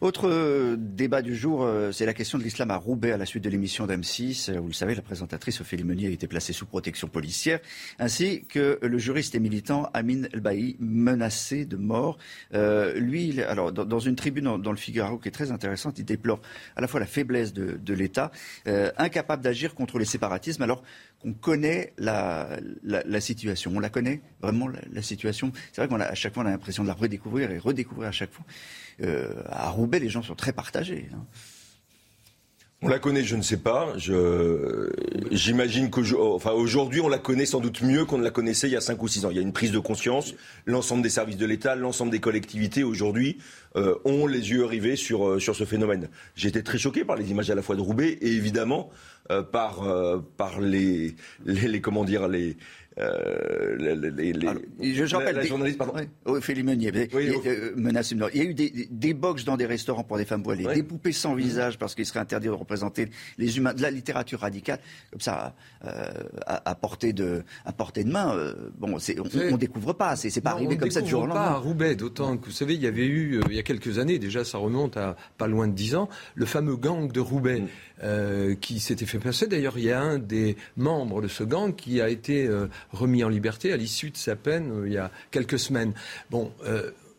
Autre euh, débat du jour, euh, c'est la question de l'islam à Roubaix à la suite de l'émission d'M6. Euh, vous le savez, la présentatrice Ophélie Meunier a été placée sous protection policière, ainsi que le juriste et militant Amin Elbaï, menacé de mort. lui, alors, dans, une tribune dans, le Figaro qui est très intéressante, il déplore à la fois la faiblesse de, l'État, incapable d'agir contre les séparatismes, alors qu'on connaît la, situation. On la connaît vraiment, la, situation. C'est vrai qu'à chaque fois, on a l'impression de la redécouvrir et redécouvrir à chaque fois. Euh, à Roubaix, les gens sont très partagés. Hein. On la connaît, je ne sais pas. j'imagine qu'aujourd'hui, on la connaît sans doute mieux qu'on ne la connaissait il y a 5 ou 6 ans. Il y a une prise de conscience. L'ensemble des services de l'État, l'ensemble des collectivités aujourd'hui euh, ont les yeux rivés sur, euh, sur ce phénomène. J'ai été très choqué par les images à la fois de Roubaix et évidemment par, par les, les, les, comment dire, les, euh, les, je, rappelle, la, journaliste, pardon. Oui, Meunier, euh, menace Il y a eu des, des, box dans des restaurants pour des femmes voilées, des poupées sans mmh. visage parce qu'il serait interdit de représenter les humains, de la littérature radicale, comme ça, euh, à, portée de, à portée de main. Euh, bon, on, ne découvre pas, c'est pas arrivé comme ça du jour au lendemain. pas à Roubaix, d'autant que vous savez, il y avait eu, il y a quelques années, déjà ça remonte à pas loin de dix ans, le fameux gang de Roubaix. Euh, qui s'était fait passer. D'ailleurs, il y a un des membres de ce gang qui a été euh, remis en liberté à l'issue de sa peine euh, il y a quelques semaines. Bon,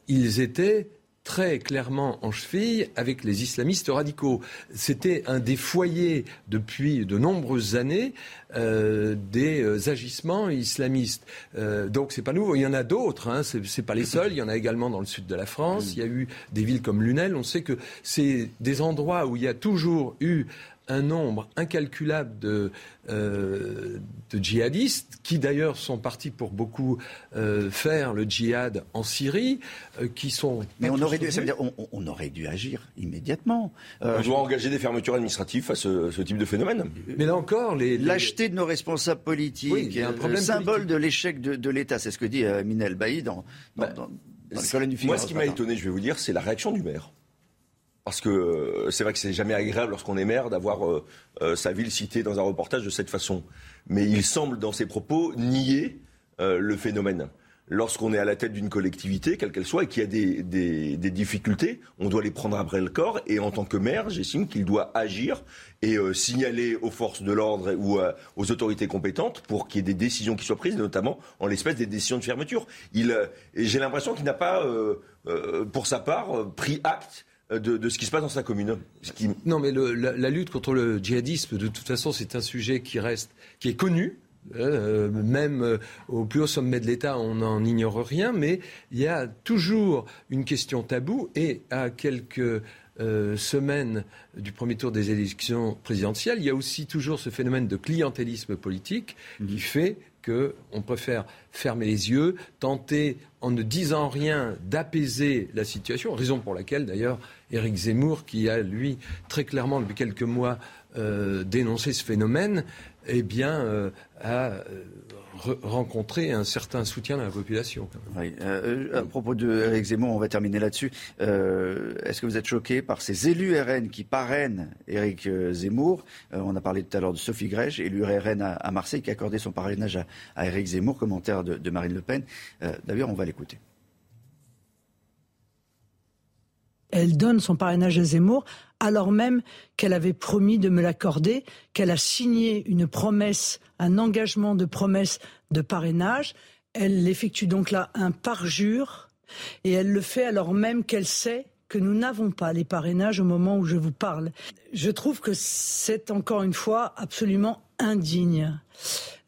ils étaient très clairement en cheville avec les islamistes radicaux. C'était un des foyers depuis de nombreuses années des agissements islamistes. Euh, donc c'est pas nouveau. Il y en a d'autres. Hein. C'est pas les seuls. Il y en a également dans le sud de la France. Il y a eu des villes comme Lunel. On sait que c'est des endroits où il y a toujours eu un nombre incalculable de, euh, de djihadistes, qui d'ailleurs sont partis pour beaucoup euh, faire le djihad en Syrie, euh, qui sont... Mais on aurait, dû, ça veut dire, on, aurait dû agir immédiatement. on doit engager des fermetures administratives face à ce, type de phénomène. Mais là encore, les... Lâcheté de nos responsables politiques, oui, un problème symbole de l'échec de, l'État, c'est ce que dit Minel Bailly dans, dans, bah, du Moi, ce qui m'a étonné, je vais vous dire, c'est la réaction du maire. Parce que euh, c'est vrai que c'est jamais agréable lorsqu'on est maire d'avoir euh, euh, sa ville citée dans un reportage de cette façon. Mais il semble, dans ses propos, nier le phénomène. Lorsqu'on est à la tête d'une collectivité, quelle qu'elle soit, et qu'il y a des, des, difficultés, on doit les prendre après le corps. Et en tant que maire, j'estime qu'il doit agir et signaler aux forces de l'ordre ou aux autorités compétentes pour qu'il y ait des décisions qui soient prises, notamment en l'espèce des décisions de fermeture. j'ai l'impression qu'il n'a pas, pour sa part, pris acte euh, de, ce qui se passe dans sa commune. Non, mais la, lutte contre le djihadisme, de toute façon, c'est un sujet qui reste, qui est connu. Euh, même euh, au plus haut sommet de l'État, on n'en ignore rien, mais il y a toujours une question taboue et à quelques semaines du premier tour des élections présidentielles, il y a aussi toujours ce phénomène de clientélisme politique qui mmh. fait qu'on préfère fermer les yeux, tenter, en ne disant rien, d'apaiser la situation, raison pour laquelle d'ailleurs Éric Zemmour, qui a, lui, très clairement, depuis quelques mois, euh, dénoncé ce phénomène, eh bien, euh, a rencontrer un certain soutien de la population. Euh, à propos de Eric Zemmour, on va terminer là-dessus. Euh, est-ce que vous êtes choqué par ces élus RN qui parrainent Eric euh, Zemmour? On a parlé tout à l'heure de Sophie Grèche, élue RN à, Marseille, qui a accordé son parrainage à, Eric Zemmour, commentaire de Marine Le Pen. D'ailleurs, on va l'écouter. Elle donne son parrainage à Zemmour alors même qu'elle avait promis de me l'accorder, qu'elle a signé une promesse, un engagement de promesse de parrainage. Elle effectue donc là un parjure et elle le fait alors même qu'elle sait que nous n'avons pas les parrainages au moment où je vous parle. Je trouve que c'est encore une fois absolument indigne.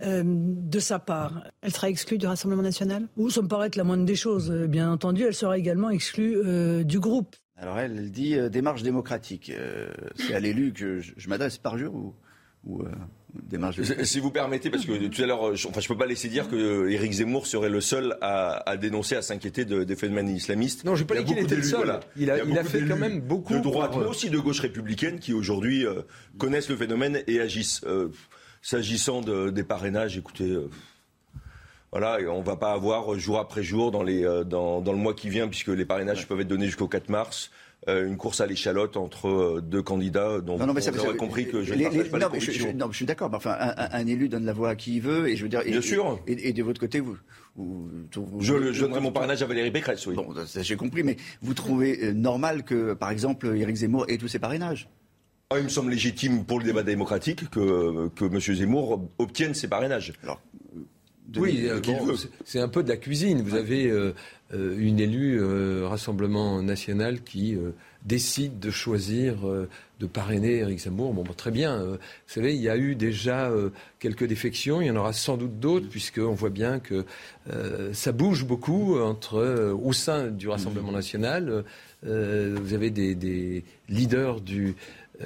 Euh, de sa part. Elle sera exclue du Rassemblement national? Ou ça me paraît être la moindre des choses. Bien entendu, elle sera également exclue euh, du groupe. Alors elle, elle dit euh, démarche démocratique. Euh, c'est à l'élu que je, m'adresse par jour ou, ou euh, démarche Si vous permettez, parce que tout à l'heure, je, enfin, je peux pas laisser dire que Éric Zemmour serait le seul à, dénoncer, à s'inquiéter de, des phénomènes islamistes. Non, je pas dit qu'il était le seul. Il a, il a, fait quand même beaucoup de droite, mais aussi de gauche républicaine qui aujourd'hui connaissent le phénomène et agissent. S'agissant de, des parrainages, écoutez. Voilà, on va pas avoir jour après jour dans, les, euh, dans, dans le mois qui vient, puisque les parrainages peuvent être donnés jusqu'au 4 mars. Euh, une course à l'échalote entre euh, deux candidats dont non, vous aurez compris que je ne pas non, les je, non, je suis d'accord. enfin, un, élu donne la voix à qui il veut, et je veux dire. Bien sûr. Et, de votre côté, vous. je, je donnerai mon parrainage à Valérie Pécresse, oui. Bon, j'ai compris, mais vous trouvez normal que, par exemple, Éric Zemmour ait tous ses parrainages? Ah, il me semble légitime pour le débat démocratique que, que M. Zemmour obtienne ses parrainages. Alors, oui, euh, c'est un peu de la cuisine. Vous avez euh, euh, une élue Rassemblement national qui décide de choisir de parrainer Eric Zemmour. Bon, très bien. vous savez, il y a eu déjà quelques défections. Il y en aura sans doute d'autres, puisqu'on voit bien que ça bouge beaucoup entre, au sein du Rassemblement national. vous avez des, des leaders du,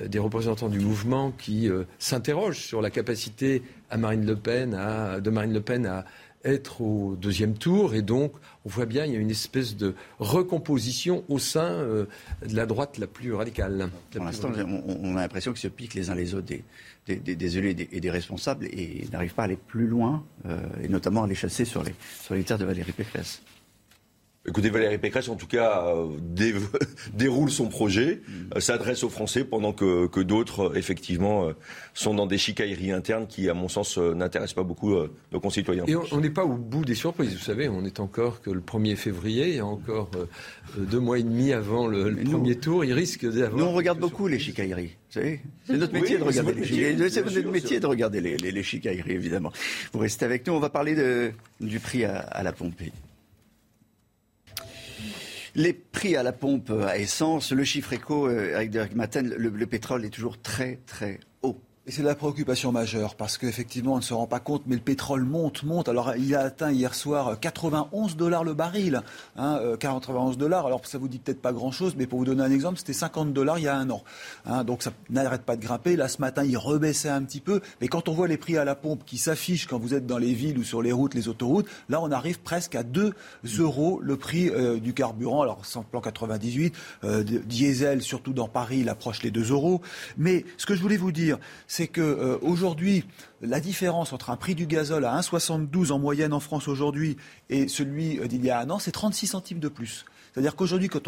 des représentants du mouvement qui s'interrogent sur la capacité à Marine Le Pen, à, de Marine Le Pen à être au deuxième tour. Et donc, on voit bien, il y a une espèce de recomposition au sein euh, de la droite la plus radicale. Pour l'instant, on, a l'impression qu'ils se piquent les uns les autres des, des, élus et des, responsables et n'arrivent pas à aller plus loin, euh, et notamment à les chasser sur les, sur les terres de Valérie Pécresse. Écoutez, Valérie Pécresse, en tout cas, euh, déroule son projet, mm. euh, s'adresse aux Français, pendant que, que d'autres, euh, effectivement, sont dans des chicailleries internes qui, à mon sens, n'intéressent pas beaucoup nos concitoyens. Et on n'est pas au bout des surprises, vous savez, on est encore que le 1er février, il y a encore deux mois et demi avant le, premier tour, il risque d'avoir... Nous, on regarde beaucoup les chicailleries. C'est notre métier de regarder les chicailleries. C'est notre métier de regarder les, les, chicailleries, évidemment. Vous restez avec nous, on va parler de, du prix à, à la pompée. Les prix à la pompe à essence, le chiffre éco, euh, avec Derek Maten, le, pétrole est toujours très très et c'est la préoccupation majeure parce qu'effectivement, on ne se rend pas compte, mais le pétrole monte, monte. Alors, il a atteint hier soir 91 dollars le baril. Hein, 91 euh, dollars. Alors, ça vous dit peut-être pas grand-chose, mais pour vous donner un exemple, c'était 50 dollars il y a un an. Hein, donc, ça n'arrête pas de grimper. Là, ce matin, il rebaissait un petit peu. Mais quand on voit les prix à la pompe qui s'affichent quand vous êtes dans les villes ou sur les routes, les autoroutes, là, on arrive presque à 2 euros le prix euh, du carburant. Alors, sans plan 98, euh, diesel, surtout dans Paris, il approche les 2 euros. Mais ce que je voulais vous dire, c'est que euh, aujourd'hui, la différence entre un prix du gazole à 1,72 en moyenne en France aujourd'hui et celui euh, d'il y a un an, c'est 36 centimes de plus. C'est-à-dire qu'aujourd'hui, quand,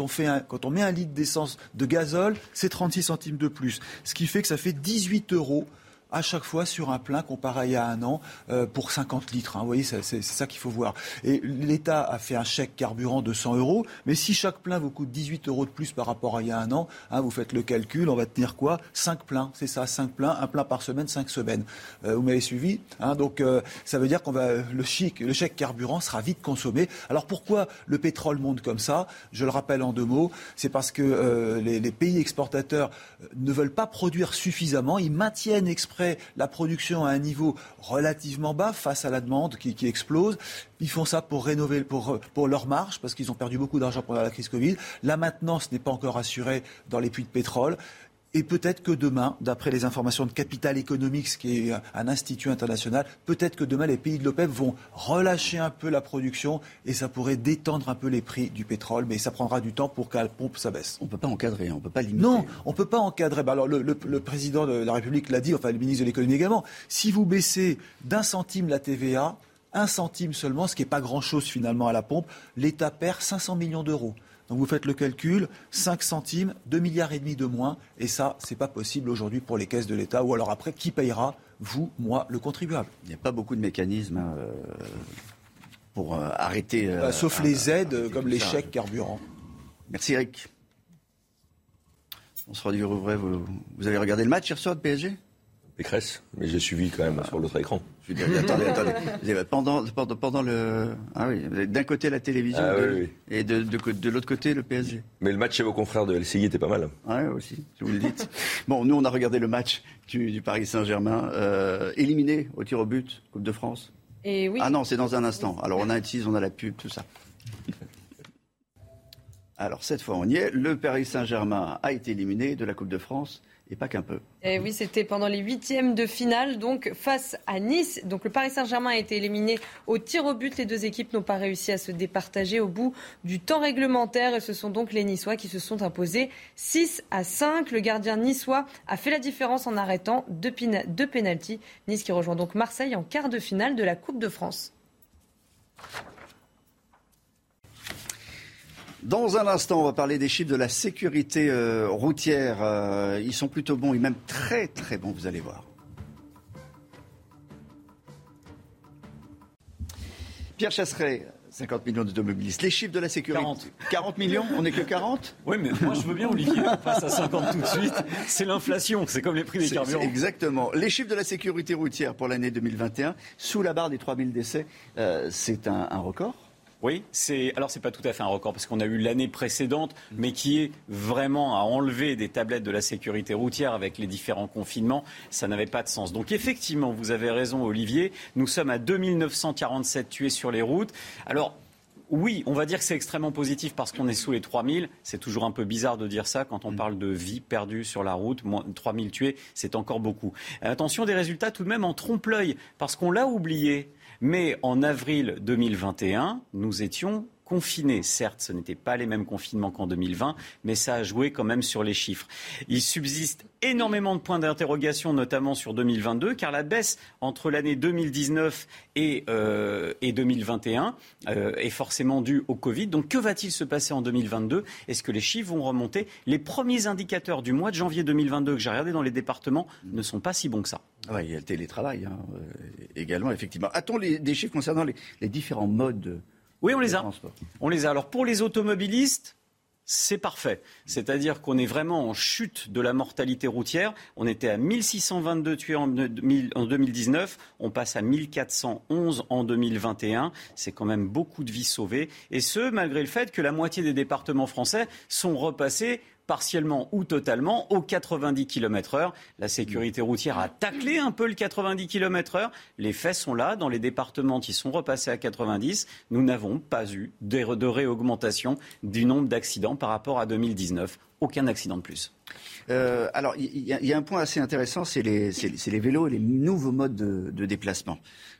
quand on met un litre d'essence de gazole, c'est 36 centimes de plus. Ce qui fait que ça fait 18 euros à chaque fois sur un plein comparé à il y a un an euh, pour 50 litres. Hein. Vous voyez, c'est ça qu'il faut voir. Et l'État a fait un chèque carburant de 100 euros, mais si chaque plein vous coûte 18 euros de plus par rapport à il y a un an, hein, vous faites le calcul, on va tenir quoi? 5 pleins, c'est ça, 5 pleins, un plein par semaine, 5 semaines. Euh, vous m'avez suivi hein, Donc euh, ça veut dire qu'on va le, le chèque carburant sera vite consommé. Alors pourquoi le pétrole monte comme ça? Je le rappelle en deux mots, c'est parce que les, les pays exportateurs ne veulent pas produire suffisamment, ils maintiennent exprès la production à un niveau relativement bas face à la demande qui, explose. Ils font ça pour rénover, pour, pour leur marge, parce qu'ils ont perdu beaucoup d'argent pendant la crise Covid. La maintenance n'est pas encore assurée dans les puits de pétrole Et peut-être que demain, d'après les informations de Capital Economics, qui est un institut international, peut-être que demain, les pays de l'OPEP vont relâcher un peu la production et ça pourrait détendre un peu les prix du pétrole. Mais ça prendra du temps pour qu'à la pompe, ça baisse. On ne peut pas encadrer, on ne peut pas limiter. Non, on ne peut pas encadrer. Bah alors, le, le, le, président de la République l'a dit, enfin le ministre de l'économie également. Si vous baissez d'un centime la TVA, un centime seulement, ce qui n'est pas grand-chose finalement à la pompe, l'État perd 500 millions d'euros. Donc vous faites le calcul, 5 centimes, 2 milliards et demi de moins, et ça, c'est pas possible aujourd'hui pour les caisses de l'État. Ou alors après, qui payera Vous, moi, le contribuable? Il n'y a pas beaucoup de mécanismes euh, pour euh, arrêter. Bah, sauf les aides, comme les chèques carburant. Merci Eric. Bonsoir du Rouvray, vous, vous avez regardé le match hier soir de PSG Pécresse, mais j'ai suivi quand même sur l'autre écran. Je dis, attendez, attendez. Pendant, pendant, pendant le. Ah oui, d'un côté la télévision ah, de, oui, oui. et de, de, de l'autre côté le PSG. Mais le match chez vos confrères de LCI était pas mal. Oui, aussi, si vous le dites. bon, nous, on a regardé le match du, du Paris Saint-Germain, euh, éliminé au tir au but, Coupe de France. Et oui. Ah non, c'est dans un instant. Alors, on a un tease, on a la pub, tout ça. Alors, cette fois, on y est. Le Paris Saint-Germain a été éliminé de la Coupe de France et pas qu'un peu. Et oui, c'était pendant les huitièmes de finale, donc face à Nice. Donc le Paris Saint-Germain a été éliminé au tir au but. Les deux équipes n'ont pas réussi à se départager au bout du temps réglementaire. Et ce sont donc les Niçois qui se sont imposés 6 à 5. Le gardien niçois a fait la différence en arrêtant deux, deux. Nice qui rejoint donc Marseille en quart de finale de la Coupe de France. Dans un instant, on va parler des chiffres de la sécurité euh, routière. Euh, ils sont plutôt bons et même très très bons, vous allez voir. Pierre Chasseret, 50 millions d'automobilistes. Les chiffres de la sécurité 40. 40 millions On n'est que 40 Oui, mais moi je veux bien, Olivier, on passe à 50 tout de suite. C'est l'inflation, c'est comme les prix des carburants. Exactement. Les chiffres de la sécurité routière pour l'année 2021, sous la barre des 3000 décès, euh, c'est un, un record Oui, c'est alors c'est pas tout à fait un record parce qu'on a eu l'année précédente, mais qui est vraiment à enlever des tablettes de la sécurité routière avec les différents confinements, ça n'avait pas de sens. Donc effectivement, vous avez raison, Olivier, nous sommes à 2947 tués sur les routes. Alors oui, on va dire que c'est extrêmement positif parce qu'on est sous les 3000. C'est toujours un peu bizarre de dire ça quand on parle de vies perdues sur la route. Moins 3000 tués, c'est encore beaucoup. Attention des résultats tout de même en trompe-l'œil parce qu'on l'a oublié. Mais en avril 2021, nous étions confinés. Certes, ce n'étaient pas les mêmes confinements qu'en 2020, mais ça a joué quand même sur les chiffres. Il subsiste énormément de points d'interrogation, notamment sur 2022, car la baisse entre l'année 2019 et, euh, et 2021 euh, est forcément due au Covid. Donc que va-t-il se passer en 2022 Est-ce que les chiffres vont remonter? Les premiers indicateurs du mois de janvier 2022 que j'ai regardé dans les départements ne sont pas si bons que ça. Il y a le télétravail hein, euh, également, effectivement. A-t-on des chiffres concernant les, différents modes de Oui, on les a. On les a. Alors pour les automobilistes, c'est parfait. C'est-à-dire qu'on est vraiment en chute de la mortalité routière. On était à 1622 tués en 2000 en 2019. On passe à 1411 en 2021. C'est quand même beaucoup de vies sauvées. Et ce, malgré le fait que la moitié des départements français sont repassés partiellement ou totalement au 90 km heure. La sécurité routière a taclé un peu le 90 km heure. Les faits sont là. Dans les départements qui sont repassés à 90, nous n'avons pas eu de réaugmentation du nombre d'accidents par rapport à 2019. Aucun accident de plus. Euh, alors, il y, a- il y a un point assez intéressant, c'est les, vélos et les nouveaux modes de, de déplacement.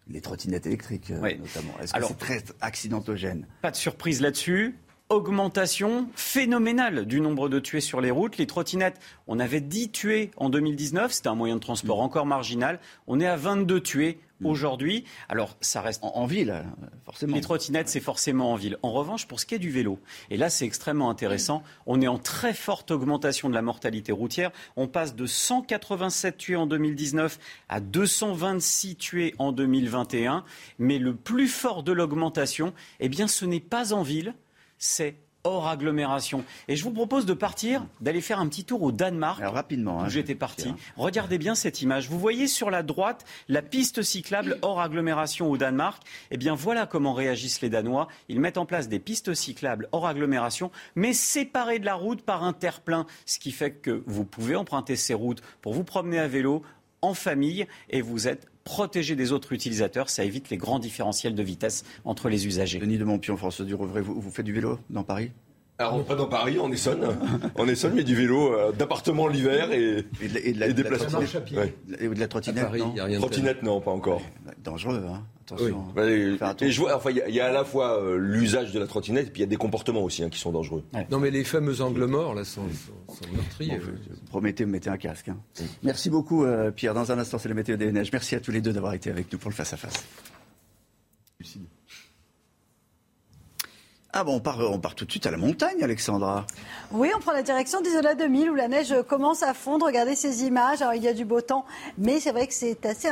Les trottinettes électriques, euh, Oui. notamment. Est-ce que c'est très accidentogène? Pas de surprise là-dessus. Augmentation phénoménale du nombre de tués sur les routes. Les trottinettes, on avait 10 tués en 2019, c'était un moyen de transport encore marginal. On est à 22 tués aujourd'hui. Alors ça reste en, en ville, forcément. Les trottinettes, c'est forcément en ville. En revanche, pour ce qui est du vélo, et là c'est extrêmement intéressant, on est en très forte augmentation de la mortalité routière. On passe de 187 tués en 2019 à 226 tués en 2021. Mais le plus fort de l'augmentation, eh bien ce n'est pas en ville, c'est hors agglomération. Et je vous propose de partir, d'aller faire un petit tour au Danemark. rapidement. Où hein, j'étais parti. Regardez bien cette image. Vous voyez sur la droite la piste cyclable hors agglomération au Danemark. Eh bien, voilà comment réagissent les Danois. Ils mettent en place des pistes cyclables hors agglomération, mais séparées de la route par un terre-plein. Ce qui fait que vous pouvez emprunter ces routes pour vous promener à vélo en famille et vous êtes protégé des autres utilisateurs. Ça évite les grands différentiels de vitesse entre les usagers. Denis de Montpion, François Durovray, vous, vous faites du vélo dans Paris? Alors, pas dans Paris, en Essonne. en Essonne, mais du vélo, euh, d'appartement l'hiver et, et, de, et de la, et Et de la trottinette, Paris, non Trottinette, non, pas encore. Dangereux, hein Attention. Oui. et, je vois, enfin, il y, a à la fois euh, l'usage de la trottinette et puis il y a des comportements aussi hein, qui sont dangereux. Non, mais les fameux angles morts, là, sont, sont, meurtriers. Bon, promettez, vous mettez un casque. Hein. Merci beaucoup, euh, Pierre. Dans un instant, c'est le météo des neiges. Merci à tous les deux d'avoir été avec nous pour le face-à-face. -face. Ah bon, on part, tout de suite à la montagne, Alexandra. Oui, on prend la direction d'Isola 2000 où la neige commence à fondre. Regardez ces images. Alors, il y a du beau temps, mais c'est vrai que c'est assez,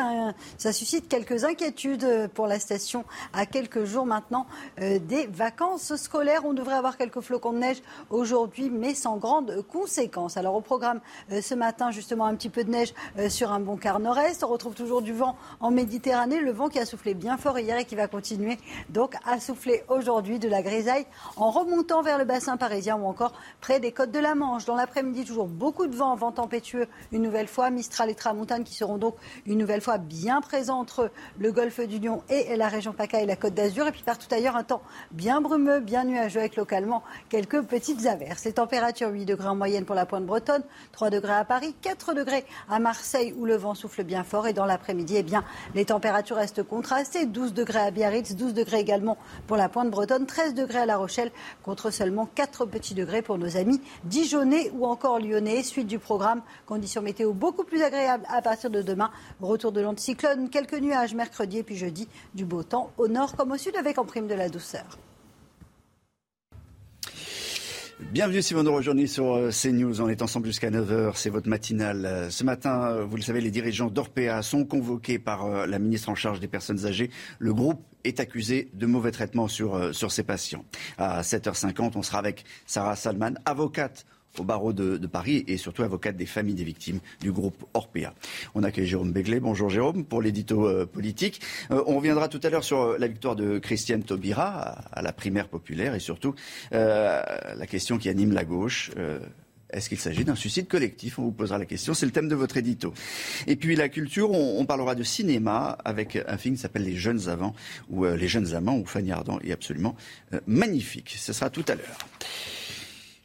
ça suscite quelques inquiétudes pour la station à quelques jours maintenant euh, des vacances scolaires. On devrait avoir quelques flocons de neige aujourd'hui, mais sans grandes conséquences. Alors, au programme euh, ce matin, justement, un petit peu de neige euh, sur un bon quart nord-est. On retrouve toujours du vent en Méditerranée, le vent qui a soufflé bien fort hier et qui va continuer donc à souffler aujourd'hui de la grisaille en remontant vers le bassin parisien ou encore près des côtes de la Manche. Dans l'après-midi, toujours beaucoup de vent, vent tempétueux une nouvelle fois. Mistral et Tramontane qui seront donc une nouvelle fois bien présents entre le golfe du Lion et la région PACA et la côte d'Azur. Et puis partout ailleurs, un temps bien brumeux, bien nuageux avec localement quelques petites averses. Les températures 8 degrés en moyenne pour la pointe bretonne, 3 degrés à Paris, 4 degrés à Marseille où le vent souffle bien fort. Et dans l'après-midi, eh bien, les températures restent contrastées. 12 degrés à Biarritz, 12 degrés également pour la pointe bretonne, 13 degrés à La Rochelle contre seulement 4 petits degrés pour nos amis dijonnais ou encore lyonnais. Suite du programme, conditions météo beaucoup plus agréables à partir de demain. Retour de l'anticyclone, quelques nuages mercredi et puis jeudi, du beau temps au nord comme au sud avec en prime de la douceur. Bienvenue si vous nous rejoignez sur euh, CNews. On est ensemble jusqu'à 9h. C'est votre matinale. Euh, ce matin, euh, vous le savez, les dirigeants d'Orpea sont convoqués par la ministre en charge des personnes âgées. Le groupe est accusé de mauvais traitements sur, sur ses patients. À 7h50, on sera avec Sarah Salman, avocate au barreau de, Paris et surtout avocate des familles des victimes du groupe Orpea. On accueille Jérôme Begley. Bonjour Jérôme pour l'édito euh, politique. Euh, on reviendra tout à l'heure sur euh, la victoire de Christiane Taubira à, la primaire populaire et surtout la question qui anime la gauche. est-ce qu'il s'agit d'un suicide collectif? On vous posera la question. C'est le thème de votre édito. Et puis la culture, on, on parlera de cinéma avec un film qui s'appelle Les Jeunes Avants ou Les Jeunes Amants où Fanny Ardant est absolument magnifique. Ce sera tout à l'heure.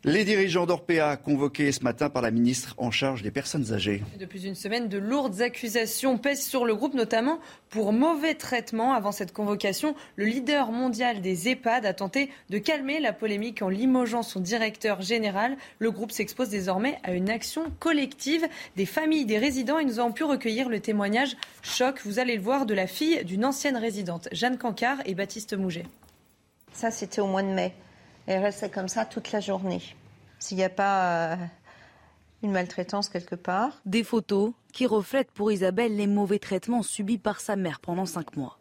Les dirigeants d'Orpea convoqués ce matin par la ministre en charge des personnes âgées. Depuis une semaine, de lourdes accusations pèsent sur le groupe, notamment pour mauvais traitement. Avant cette convocation, le leader mondial des EHPAD a tenté de calmer la polémique en limogeant son directeur général. Le groupe s'expose désormais à une action collective des familles des résidents et nous avons pu recueillir le témoignage choc, vous allez le voir, de la fille d'une ancienne résidente, Jeanne Cancard et Baptiste Mouget. Ça, c'était au mois de mai. Elle restait comme ça toute la journée. S'il n'y a pas euh, une maltraitance quelque part. Des photos qui reflètent pour Isabelle les mauvais traitements subis par sa mère pendant cinq mois.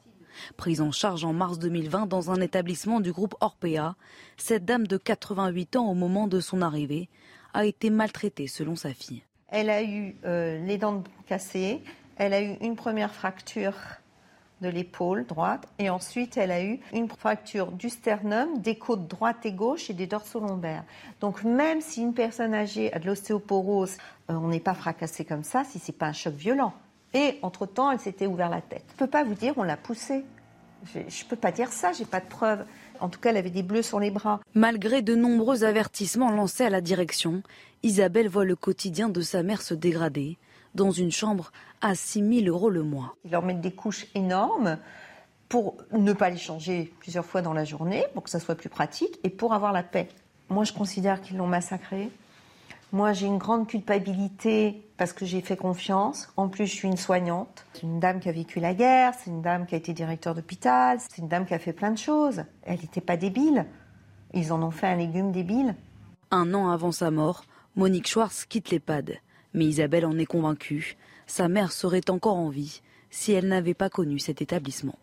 Prise en charge en mars 2020 dans un établissement du groupe Orpea, cette dame de 88 ans au moment de son arrivée a été maltraitée selon sa fille. Elle a eu euh, les dents cassées, elle a eu une première fracture de l'épaule droite et ensuite elle a eu une fracture du sternum, des côtes droite et gauche et des dorsaux lombaires. Donc même si une personne âgée a de l'ostéoporose, euh, on n'est pas fracassé comme ça si c'est pas un choc violent. Et entre-temps, elle s'était ouvert la tête. Je peux pas vous dire on l'a poussée. Je ne peux pas dire ça, j'ai pas de preuves. En tout cas, elle avait des bleus sur les bras. Malgré de nombreux avertissements lancés à la direction, Isabelle voit le quotidien de sa mère se dégrader dans une chambre à 6 000 euros le mois. Ils leur mettent des couches énormes pour ne pas les changer plusieurs fois dans la journée, pour que ça soit plus pratique et pour avoir la paix. Moi, je considère qu'ils l'ont massacré. Moi, j'ai une grande culpabilité parce que j'ai fait confiance. En plus, je suis une soignante. C'est une dame qui a vécu la guerre, c'est une dame qui a été directeur d'hôpital, c'est une dame qui a fait plein de choses. Elle n'était pas débile. Ils en ont fait un légume débile. Un an avant sa mort, Monique Schwartz quitte l'EHPAD. Mais Isabelle en est convaincue. Sa mère serait encore en vie si elle n'avait pas connu cet établissement.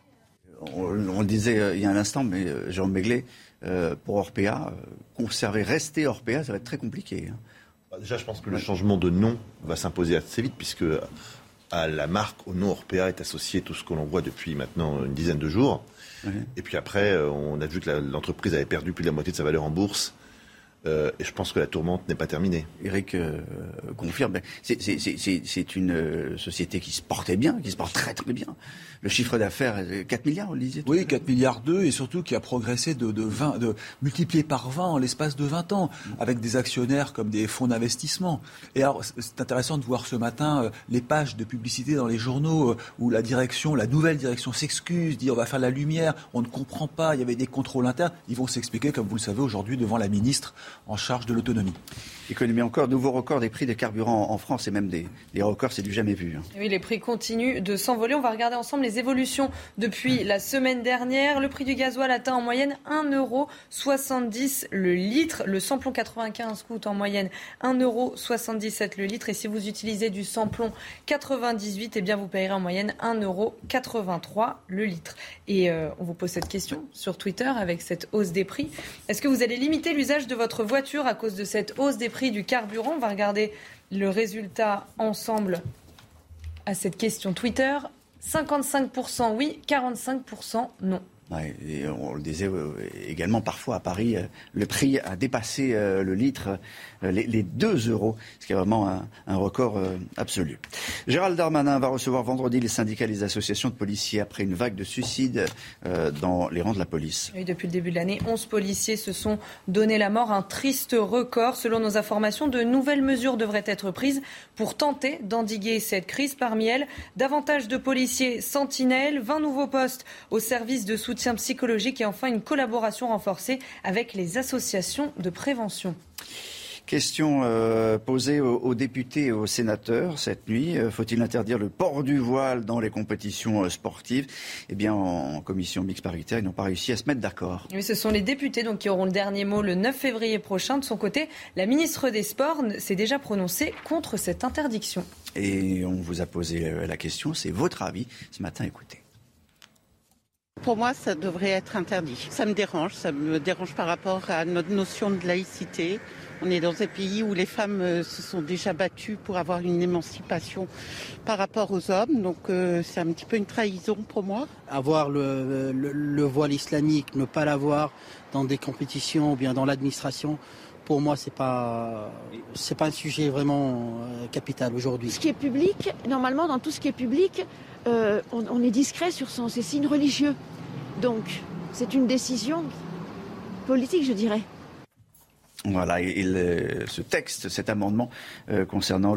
On, le disait euh, il y a un instant, mais euh, Jean Begley, euh, pour Orpea, conserver, rester Orpea, ça va être très compliqué. Hein. Bah, déjà, je pense que le changement de nom va s'imposer assez vite, puisque à la marque, au nom Orpea, est associé tout ce que l'on voit depuis maintenant une dizaine de jours. Et puis après, on a vu que l'entreprise avait perdu plus de la moitié de sa valeur en bourse. Euh, et je pense que la tourmente n'est pas terminée. Eric euh, confirme. C'est une euh, société qui se portait bien, qui se porte très très bien. Le chiffre d'affaires, 4 milliards, on le disait Oui, 4 milliards 2 et surtout qui a progressé de, de, 20, de multiplié par 20 en l'espace de 20 ans, avec des actionnaires comme des fonds d'investissement. Et alors, c'est intéressant de voir ce matin les pages de publicité dans les journaux où la direction, la nouvelle direction s'excuse, dit on va faire la lumière, on ne comprend pas, il y avait des contrôles internes. Ils vont s'expliquer, comme vous le savez, aujourd'hui devant la ministre en charge de l'autonomie. Économie encore, nouveau record des prix des carburants en France et même des, records, c'est du jamais vu. Hein. Oui, les prix continuent de s'envoler. On va regarder ensemble les évolutions depuis la semaine dernière. Le prix du gasoil atteint en moyenne 1,70€ le litre. Le samplon 95 coûte en moyenne 1,77€ le litre. Et si vous utilisez du samplon 98, eh bien vous payerez en moyenne 1,83€ le litre. Et euh, on vous pose cette question sur Twitter avec cette hausse des prix. Est-ce que vous allez limiter l'usage de votre voiture à cause de cette hausse des prix prix du carburant? On va regarder le résultat ensemble à cette question Twitter. 55% oui, 45% non. On le disait euh, également parfois à Paris, euh, le prix a dépassé euh, le litre, les, 2 euros, ce qui est vraiment un, record absolu. Gérald Darmanin va recevoir vendredi les syndicats et les associations de policiers après une vague de suicides dans les rangs de la police. Depuis le début de l'année, 11 policiers se sont donné la mort, un triste record. Selon nos informations, de nouvelles mesures devraient être prises pour tenter d'endiguer cette crise. Parmi elles, davantage de policiers sentinelles, 20 nouveaux postes au service de soutien psychologique et enfin une collaboration renforcée avec les associations de prévention. Question euh, posée aux, députés et aux sénateurs cette nuit. Euh, faut-il interdire le port du voile dans les compétitions euh, sportives? Eh bien, en, commission mixte paritaire, ils n'ont pas réussi à se mettre d'accord. Oui, ce sont les députés donc, qui auront le dernier mot le 9 février prochain. De son côté, la ministre des Sports s'est déjà prononcée contre cette interdiction. Et on vous a posé la question. C'est votre avis ce matin. Écoutez. Pour moi, ça devrait être interdit. Ça me dérange, ça me dérange par rapport à notre notion de laïcité. On est dans un pays où les femmes euh, se sont déjà battues pour avoir une émancipation par rapport aux hommes. Donc euh, c'est un petit peu une trahison pour moi. Avoir le, voile islamique, ne pas l'avoir dans des compétitions ou bien dans l'administration, pour moi, c'est pas c'est pas un sujet vraiment euh, capital aujourd'hui. Ce qui est public, normalement, dans tout ce qui est public, on, on, est discret sur son, ses signes religieux. Donc, c'est une décision politique, je dirais. Voilà, et, ce texte, cet amendement euh, concernant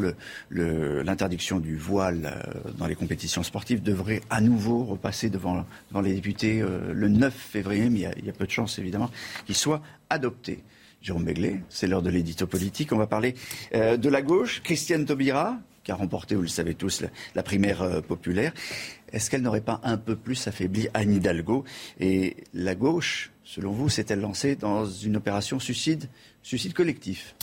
l'interdiction du voile euh, dans les compétitions sportives devrait à nouveau repasser devant, les députés euh, le 9 février, mais il y, a, peu de chances évidemment qu'il soit adopté. Jérôme Begley, c'est l'heure de l'édito politique. On va parler de la gauche. Christiane Taubira, qui a remporté, vous le savez tous, la primaire populaire. Est-ce qu'elle n'aurait pas un peu plus affaibli Anne Hidalgo? Et la gauche, selon vous, s'est-elle lancée dans une opération suicide, suicide collectif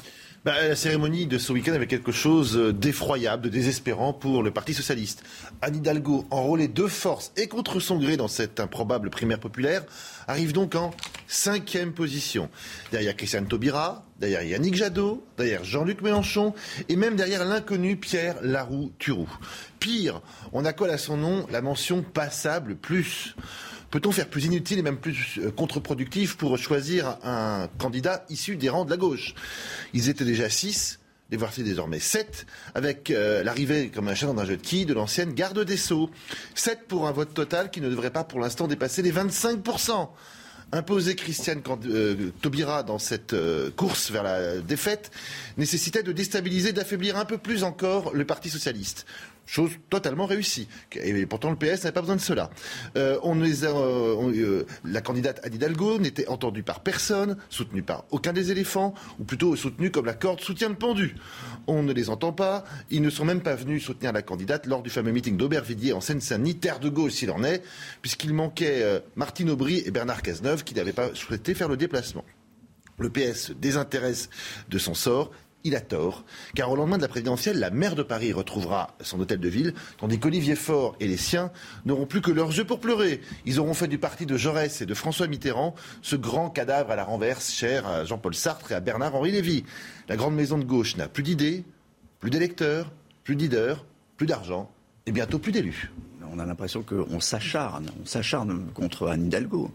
bah, la cérémonie de ce week-end avait quelque chose d'effroyable, de désespérant pour le Parti socialiste. Anne Hidalgo, enrôlée de force et contre son gré dans cette improbable primaire populaire, arrive donc en cinquième position. Derrière Christiane Taubira, derrière Yannick Jadot, derrière Jean-Luc Mélenchon et même derrière l'inconnu Pierre Laroux-Turou. Pire, on accole à son nom la mention passable plus. Peut-on faire plus inutile et même plus euh, contre-productif pour choisir un candidat issu des rangs de la gauche? Ils étaient déjà six, les voici désormais sept, avec euh, l'arrivée, comme un chat dans un jeu de quilles, de l'ancienne garde des Sceaux. Sept pour un vote total qui ne devrait pas pour l'instant dépasser les 25%. Imposer Christiane euh, Taubira dans cette course vers la défaite nécessitait de déstabiliser, d'affaiblir un peu plus encore le Parti socialiste. Chose totalement réussie. Et pourtant, le PS n'avait pas besoin de cela. Euh, euh, euh, la candidate Anne Hidalgo n'était entendue par personne, soutenue par aucun des éléphants, ou plutôt soutenue comme la corde soutient le pendu. On ne les entend pas. Ils ne sont même pas venus soutenir la candidate lors du fameux meeting d'Aubervilliers en Seine-Saint-Denis, terre de gauche s'il en est, puisqu'il manquait Martine Aubry et Bernard Cazeneuve qui n'avaient pas souhaité faire le déplacement. Le PS se désintéresse de son sort il a tort, car au lendemain de la présidentielle, la maire de Paris retrouvera son hôtel de ville, tandis qu'Olivier Faure et les siens n'auront plus que leurs yeux pour pleurer. Ils auront fait du parti de Jaurès et de François Mitterrand ce grand cadavre à la renverse cher à Jean-Paul Sartre et à Bernard-Henri Lévy. La grande maison de gauche n'a plus d'idées, plus d'électeurs, plus d'idées, plus d'argent et bientôt plus d'élus. on a l'impression qu'on s'acharne, on s'acharne contre Anne Hidalgo.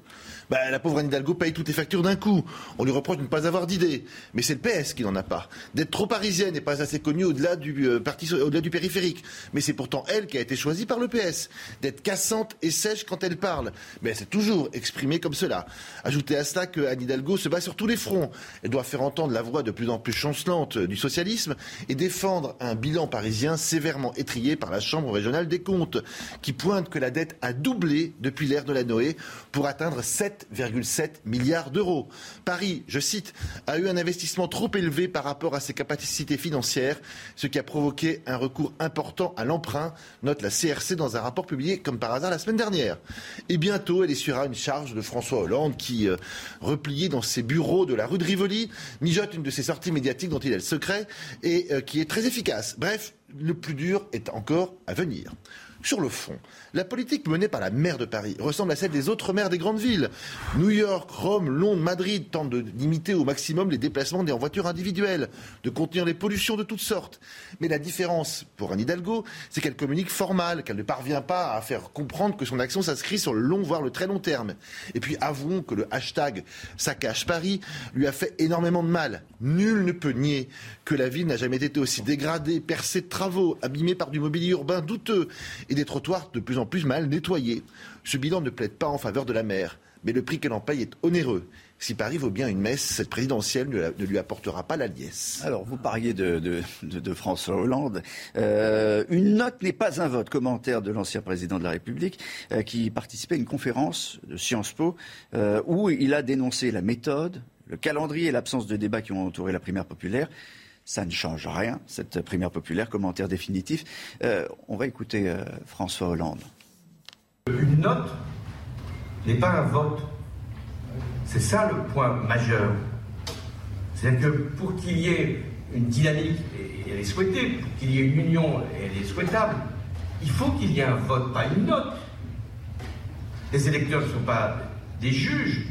Bah, la pauvre Anne Hidalgo paye toutes les factures d'un coup. On lui reproche de ne pas avoir d'idées. Mais c'est le PS qui n'en a pas. D'être trop parisienne n'est pas assez connue au-delà du, euh, parti, au-delà du périphérique. Mais c'est pourtant elle qui a été choisie par le PS. D'être cassante et sèche quand elle parle. Mais elle s'est toujours exprimée comme cela. Ajoutez à cela que Anne Hidalgo se bat sur tous les fronts. Elle doit faire entendre la voix de plus en plus chancelante du socialisme et défendre un bilan parisien sévèrement étrié par la Chambre régionale des comptes, qui pointe que la dette a doublé depuis l'ère de la Noé pour atteindre 7 7,7 milliards d'euros. Paris, je cite, a eu un investissement trop élevé par rapport à ses capacités financières, ce qui a provoqué un recours important à l'emprunt, note la CRC dans un rapport publié comme par hasard la semaine dernière. Et bientôt, elle essuiera une charge de François Hollande qui, euh, replié dans ses bureaux de la rue de Rivoli, mijote une de ses sorties médiatiques dont il est le secret et euh, qui est très efficace. Bref, le plus dur est encore à venir. Sur le fond, la politique menée par la maire de Paris ressemble à celle des autres maires des grandes villes. New York, Rome, Londres, Madrid tentent de limiter au maximum les déplacements des en voitures individuelles, de contenir les pollutions de toutes sortes. Mais la différence pour Anne Hidalgo, c'est qu'elle communique formale, qu'elle ne parvient pas à faire comprendre que son action s'inscrit sur le long, voire le très long terme. Et puis avouons que le hashtag cache Paris lui a fait énormément de mal. Nul ne peut nier que la ville n'a jamais été aussi dégradée, percée de travaux, abîmée par du mobilier urbain douteux et des trottoirs de plus en plus mal nettoyés. Ce bilan ne plaide pas en faveur de la mer, mais le prix qu'elle en paye est onéreux. Si Paris vaut bien une messe, cette présidentielle ne, lui apportera pas la liesse. Alors, vous parliez de, François Hollande. Euh, une note n'est pas un vote. Commentaire de l'ancien président de la République euh, qui participait à une conférence de Sciences Po euh, où il a dénoncé la méthode, le calendrier et l'absence de débat qui ont entouré la primaire populaire. Ça ne change rien, cette primaire populaire, commentaire définitif. Euh, on va écouter euh, François Hollande. Une note n'est pas un vote. C'est ça le point majeur. C'est-à-dire que pour qu'il y ait une dynamique, et elle est souhaitée, pour qu'il y ait une union, et elle est souhaitable, il faut qu'il y ait un vote, pas une note. Les électeurs ne sont pas des juges,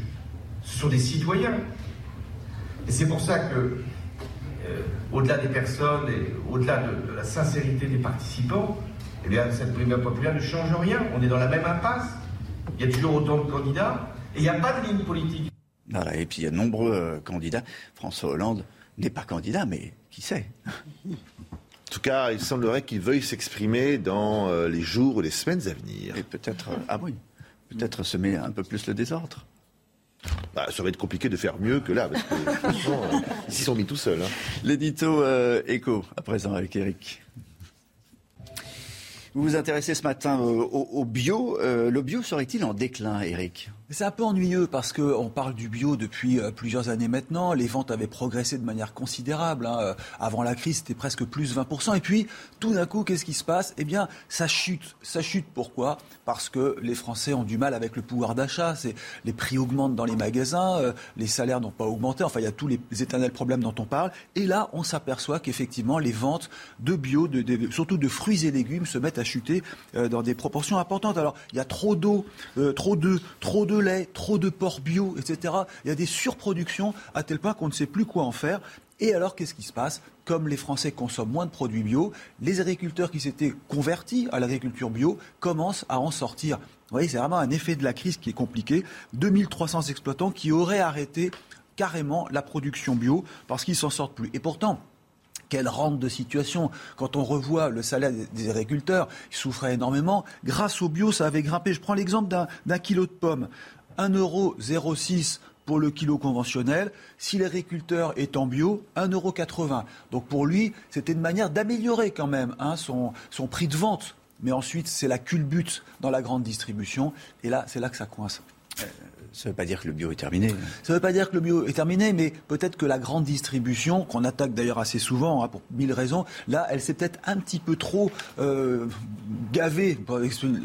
ce sont des citoyens. Et c'est pour ça que au-delà des personnes et au-delà de, la sincérité des participants, eh bien, cette primaire populaire ne change rien. On est dans la même impasse. Il y a toujours autant de candidats et il n'y a pas de ligne politique. Voilà, et puis il y a de nombreux euh, candidats. François Hollande n'est pas candidat, mais qui sait? En tout cas, il semblerait qu'il veuille s'exprimer dans euh, les jours ou les semaines à venir. Et peut-être, ah oui, peut-être semer un peu plus le désordre. Bah, ça va être compliqué de faire mieux que là, parce que euh, ils s'y sont mis tout seuls. Hein. L'édito euh, écho, à présent avec Eric. Vous vous intéressez ce matin au, bio. Euh, le bio serait-il en déclin, Eric? C'est un peu ennuyeux parce qu'on parle du bio depuis euh, plusieurs années maintenant. Les ventes avaient progressé de manière considérable. Hein. Euh, avant la crise, c'était presque plus 20%. Et puis, tout d'un coup, qu'est-ce qui se passe? Eh bien, ça chute. Ça chute pourquoi? Parce que les Français ont du mal avec le pouvoir d'achat. Les prix augmentent dans les magasins, euh, les salaires n'ont pas augmenté. Enfin, il y a tous les éternels problèmes dont on parle. Et là, on s'aperçoit qu'effectivement, les ventes de bio, surtout de fruits et légumes, se mettent à chuter dans des proportions importantes. Alors, il y a trop d'eau, trop de, trop de lait, trop de porc bio, etc. Il y a des surproductions à tel point qu'on ne sait plus quoi en faire. Et alors, qu'est-ce qui se passe? Comme les Français consomment moins de produits bio, les agriculteurs qui s'étaient convertis à l'agriculture bio commencent à en sortir. Vous voyez, c'est vraiment un effet de la crise qui est compliqué. 2300 exploitants qui auraient arrêté carrément la production bio parce qu'ils s'en sortent plus. Et pourtant, quelle rente de situation. Quand on revoit le salaire des agriculteurs, ils souffraient énormément. Grâce au bio, ça avait grimpé. Je prends l'exemple d'un kilo de pommes. 1,06€ pour le kilo conventionnel. Si l'agriculteur est en bio, 1,80€. Donc pour lui, c'était une manière d'améliorer quand même hein, son, son prix de vente. Mais ensuite, c'est la culbute dans la grande distribution. Et là, c'est là que ça coince. Ça ne veut pas dire que le bio est terminé. Ça ne veut pas dire que le bio est terminé, mais peut-être que la grande distribution, qu'on attaque d'ailleurs assez souvent hein, pour mille raisons, là, elle s'est peut-être un petit peu trop euh, gavée.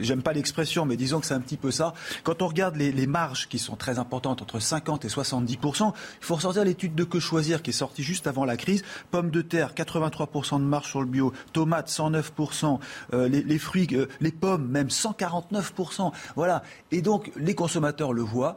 J'aime pas l'expression, mais disons que c'est un petit peu ça. Quand on regarde les, marges qui sont très importantes, entre 50 et 70% il faut ressortir l'étude de Que choisir qui est sortie juste avant la crise. Pommes de terre, 83% de marge sur le bio. Tomates, 109% euh, les, fruits, euh, les pommes, même 149% Voilà. Et donc, les consommateurs le voient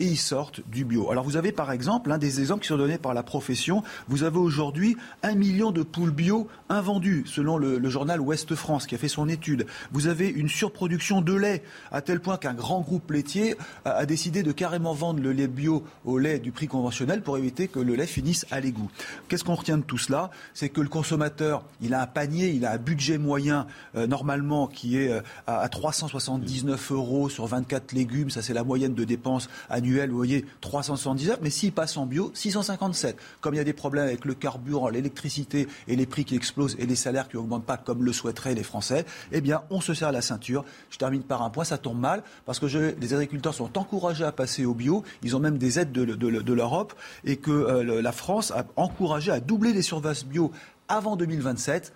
et ils sortent du bio. Alors vous avez par exemple un des exemples qui sont donnés par la profession. Vous avez aujourd'hui un million de poules bio invendues, selon le, journal Ouest France qui a fait son étude. Vous avez une surproduction de lait, à tel point qu'un grand groupe laitier a, décidé de carrément vendre le lait bio au lait du prix conventionnel pour éviter que le lait finisse à l'égout. Qu'est-ce qu'on retient de tout cela? C'est que le consommateur, il a un panier, il a un budget moyen euh, normalement qui est euh, à, à 379 euros sur 24 légumes. Ça, c'est la moyenne de dépenses annuelles. Vous voyez, 379. Mais s'il passe en bio, 657. Comme il y a des problèmes avec le carburant, l'électricité et les prix qui explosent et les salaires qui n'augmentent pas comme le souhaiteraient les Français, eh bien, on se serre la ceinture. Je termine par un point, ça tombe mal parce que les agriculteurs sont encouragés à passer au bio. Ils ont même des aides de, de, de l'Europe et que euh, la France a encouragé à doubler les surfaces bio avant 2027.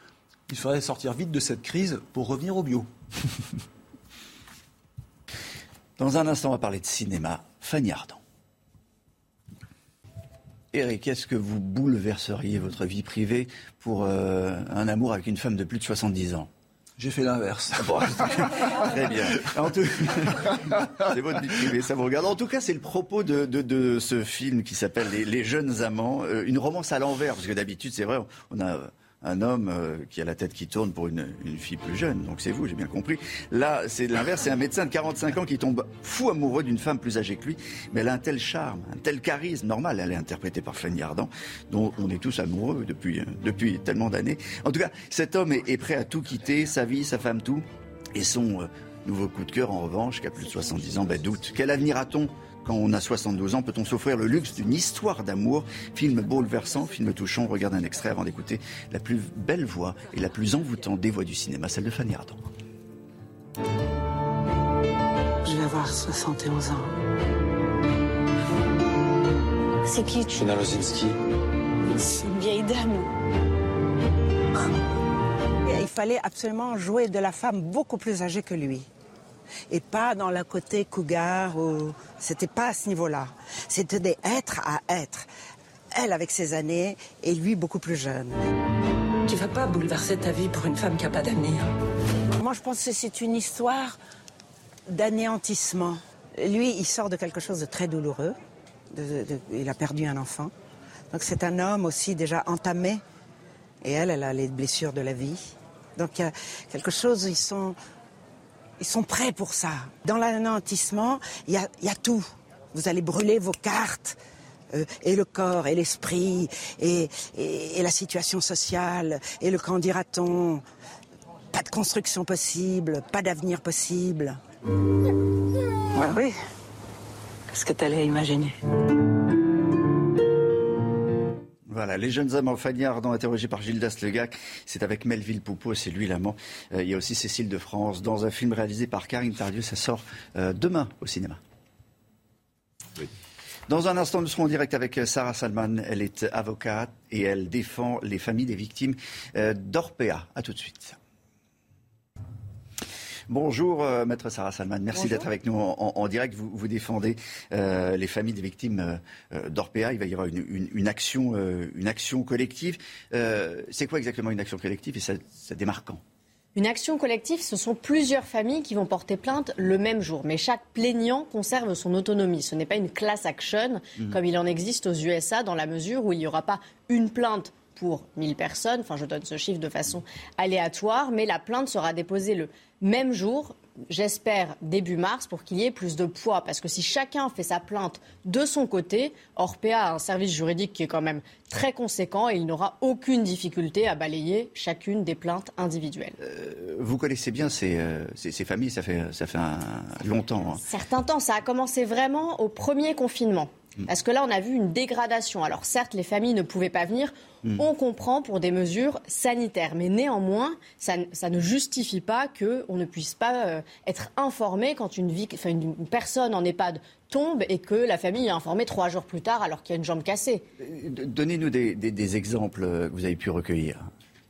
Il faudrait sortir vite de cette crise pour revenir au bio. Dans un instant, on va parler de cinéma. Fanny Ardant. Eric, est-ce que vous bouleverseriez votre vie privée pour euh, un amour avec une femme de plus de 70 ans? J'ai fait l'inverse. Bon, très bien. Tout... c'est votre vie privée, ça vous regarde. En tout cas, c'est le propos de, de, de, ce film qui s'appelle les, les, jeunes amants, euh, une romance à l'envers, parce que d'habitude, c'est vrai, on a un homme euh, qui a la tête qui tourne pour une, fille plus jeune. Donc c'est vous, j'ai bien compris. Là, c'est l'inverse. C'est un médecin de 45 ans qui tombe fou amoureux d'une femme plus âgée que lui. Mais elle a un tel charme, un tel charisme. Normal, elle est interprétée par Fanny Ardant, dont on est tous amoureux depuis, depuis tellement d'années. En tout cas, cet homme est, est, prêt à tout quitter, sa vie, sa femme, tout. Et son euh, nouveau coup de cœur, en revanche, qui a plus de 70 ans, ben, doute. Quel avenir a-t-on? Quand on a 72 ans, peut-on s'offrir le luxe d'une histoire d'amour? Film bouleversant, film touchant. On regarde un extrait avant d'écouter la plus belle voix et la plus envoûtante des voix du cinéma, celle de Fanny Ardant. Je vais avoir 71 ans. C'est qui Chena Lozinski. C'est une vieille dame. Il fallait absolument jouer de la femme beaucoup plus âgée que lui et pas dans le côté cougar ou c'était pas à ce niveau-là. C'était des êtres à être. Elle avec ses années et lui beaucoup plus jeune. Tu vas pas bouleverser ta vie pour une femme qui a pas d'avenir. Moi, je pense que c'est une histoire d'anéantissement. Lui, il sort de quelque chose de très douloureux. De, de, il a perdu un enfant. Donc c'est un homme aussi déjà entamé. Et elle, elle a les blessures de la vie. Donc il y a quelque chose, ils sont ils sont prêts pour ça. Dans l'anéantissement, il y a, tout. Vous allez brûler vos cartes, euh, et le corps, et l'esprit, et, la situation sociale, et le qu'en dira-t-on? Pas de construction possible, pas d'avenir possible. Oui. Qu'est-ce que t'allais imaginer? Voilà, les jeunes amants, Fanny Ardant, interrogée par Gildas Legac, c'est avec Melville Poupeau, c'est lui l'amant. Euh, il y a aussi Cécile de France, dans un film réalisé par Karine Tardieu, ça sort euh, demain au cinéma. Oui. Dans un instant, nous serons en direct avec Sarah Salman. Elle est avocate et elle défend les familles des victimes euh, d'Orpea. A tout de suite. Bonjour, euh, maître Sarah Salman. Merci d'être avec nous en, direct. Vous, vous défendez euh, les familles des victimes euh, d'Orpea. Il va y avoir une, une, une action, une action collective. C'est quoi exactement une action collective et ça, ça démarre quand? Une action collective, ce sont plusieurs familles qui vont porter plainte le même jour. Mais chaque plaignant conserve son autonomie. Ce n'est pas une class action mmh. comme il en existe aux USA dans la mesure où il n'y aura pas une plainte pour 1000 personnes. Enfin, je donne ce chiffre de façon aléatoire, mais la plainte sera déposée le même jour, j'espère début mars, pour qu'il y ait plus de poids. Parce que si chacun fait sa plainte de son côté, Orpea a un service juridique qui est quand même très conséquent et il n'aura aucune difficulté à balayer chacune des plaintes individuelles. Euh, vous connaissez bien ces, euh, ces, ces, familles, ça fait, ça fait un longtemps. Hein. Certain temps, ça a commencé vraiment au premier confinement. Parce que là, on a vu une dégradation. Alors certes, les familles ne pouvaient pas venir. Mmh. On comprend pour des mesures sanitaires. Mais néanmoins, ça, ça ne justifie pas qu'on ne puisse pas euh, être informé quand une, vie, enfin, une, une personne en EHPAD tombe et que la famille est informée trois jours plus tard alors qu'il y a une jambe cassée. Donnez-nous des, des, des exemples que vous avez pu recueillir.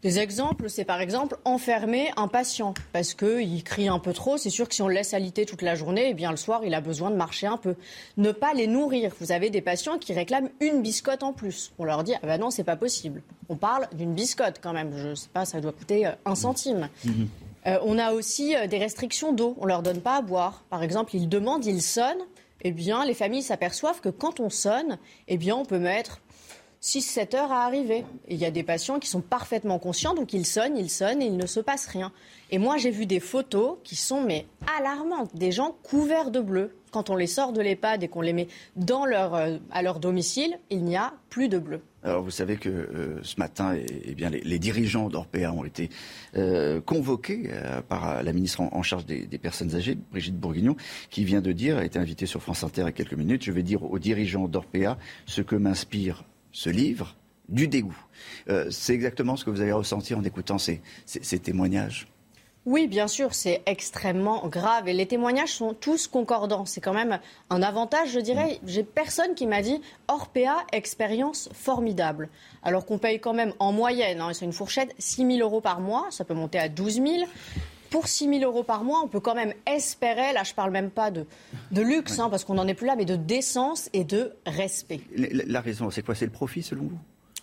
Des exemples, c'est par exemple enfermer un patient parce qu'il crie un peu trop. C'est sûr que si on le laisse alité toute la journée, eh bien le soir, il a besoin de marcher un peu. Ne pas les nourrir. Vous avez des patients qui réclament une biscotte en plus. On leur dit ah ben non, c'est pas possible. On parle d'une biscotte quand même. Je sais pas, ça doit coûter un centime. Mmh. Euh, on a aussi euh, des restrictions d'eau. On leur donne pas à boire. Par exemple, ils demandent, ils sonnent. eh bien, les familles s'aperçoivent que quand on sonne, eh bien, on peut mettre 6-7 heures à arriver. Il y a des patients qui sont parfaitement conscients, donc ils sonnent, ils sonnent et il ne se passe rien. Et moi, j'ai vu des photos qui sont mais alarmantes, des gens couverts de bleu. Quand on les sort de l'EHPAD et qu'on les met dans leur, euh, à leur domicile, il n'y a plus de bleu. Alors vous savez que euh, ce matin, eh, eh bien, les, les dirigeants d'Orpea ont été euh, convoqués euh, par la ministre en, en charge des, des, personnes âgées, Brigitte Bourguignon, qui vient de dire, a été invitée sur France Inter il y a quelques minutes, je vais dire aux dirigeants d'Orpea ce que m'inspire ce livre, du dégoût. C'est exactement ce que vous avez ressenti en écoutant ces, ces, ces témoignages? Oui, bien sûr, c'est extrêmement grave et les témoignages sont tous concordants. C'est quand même un avantage, je dirais. J'ai personne qui m'a dit Orpea, expérience formidable. Alors qu'on paye quand même en moyenne, hein, c'est une fourchette, 6 000 euros par mois, ça peut monter à 12 000 pour 6 000 euros par mois, on peut quand même espérer, là je parle même pas de, de luxe, hein, parce qu'on n'en est plus là, mais de décence et de respect. La, la raison, c'est quoi? C'est le profit selon vous?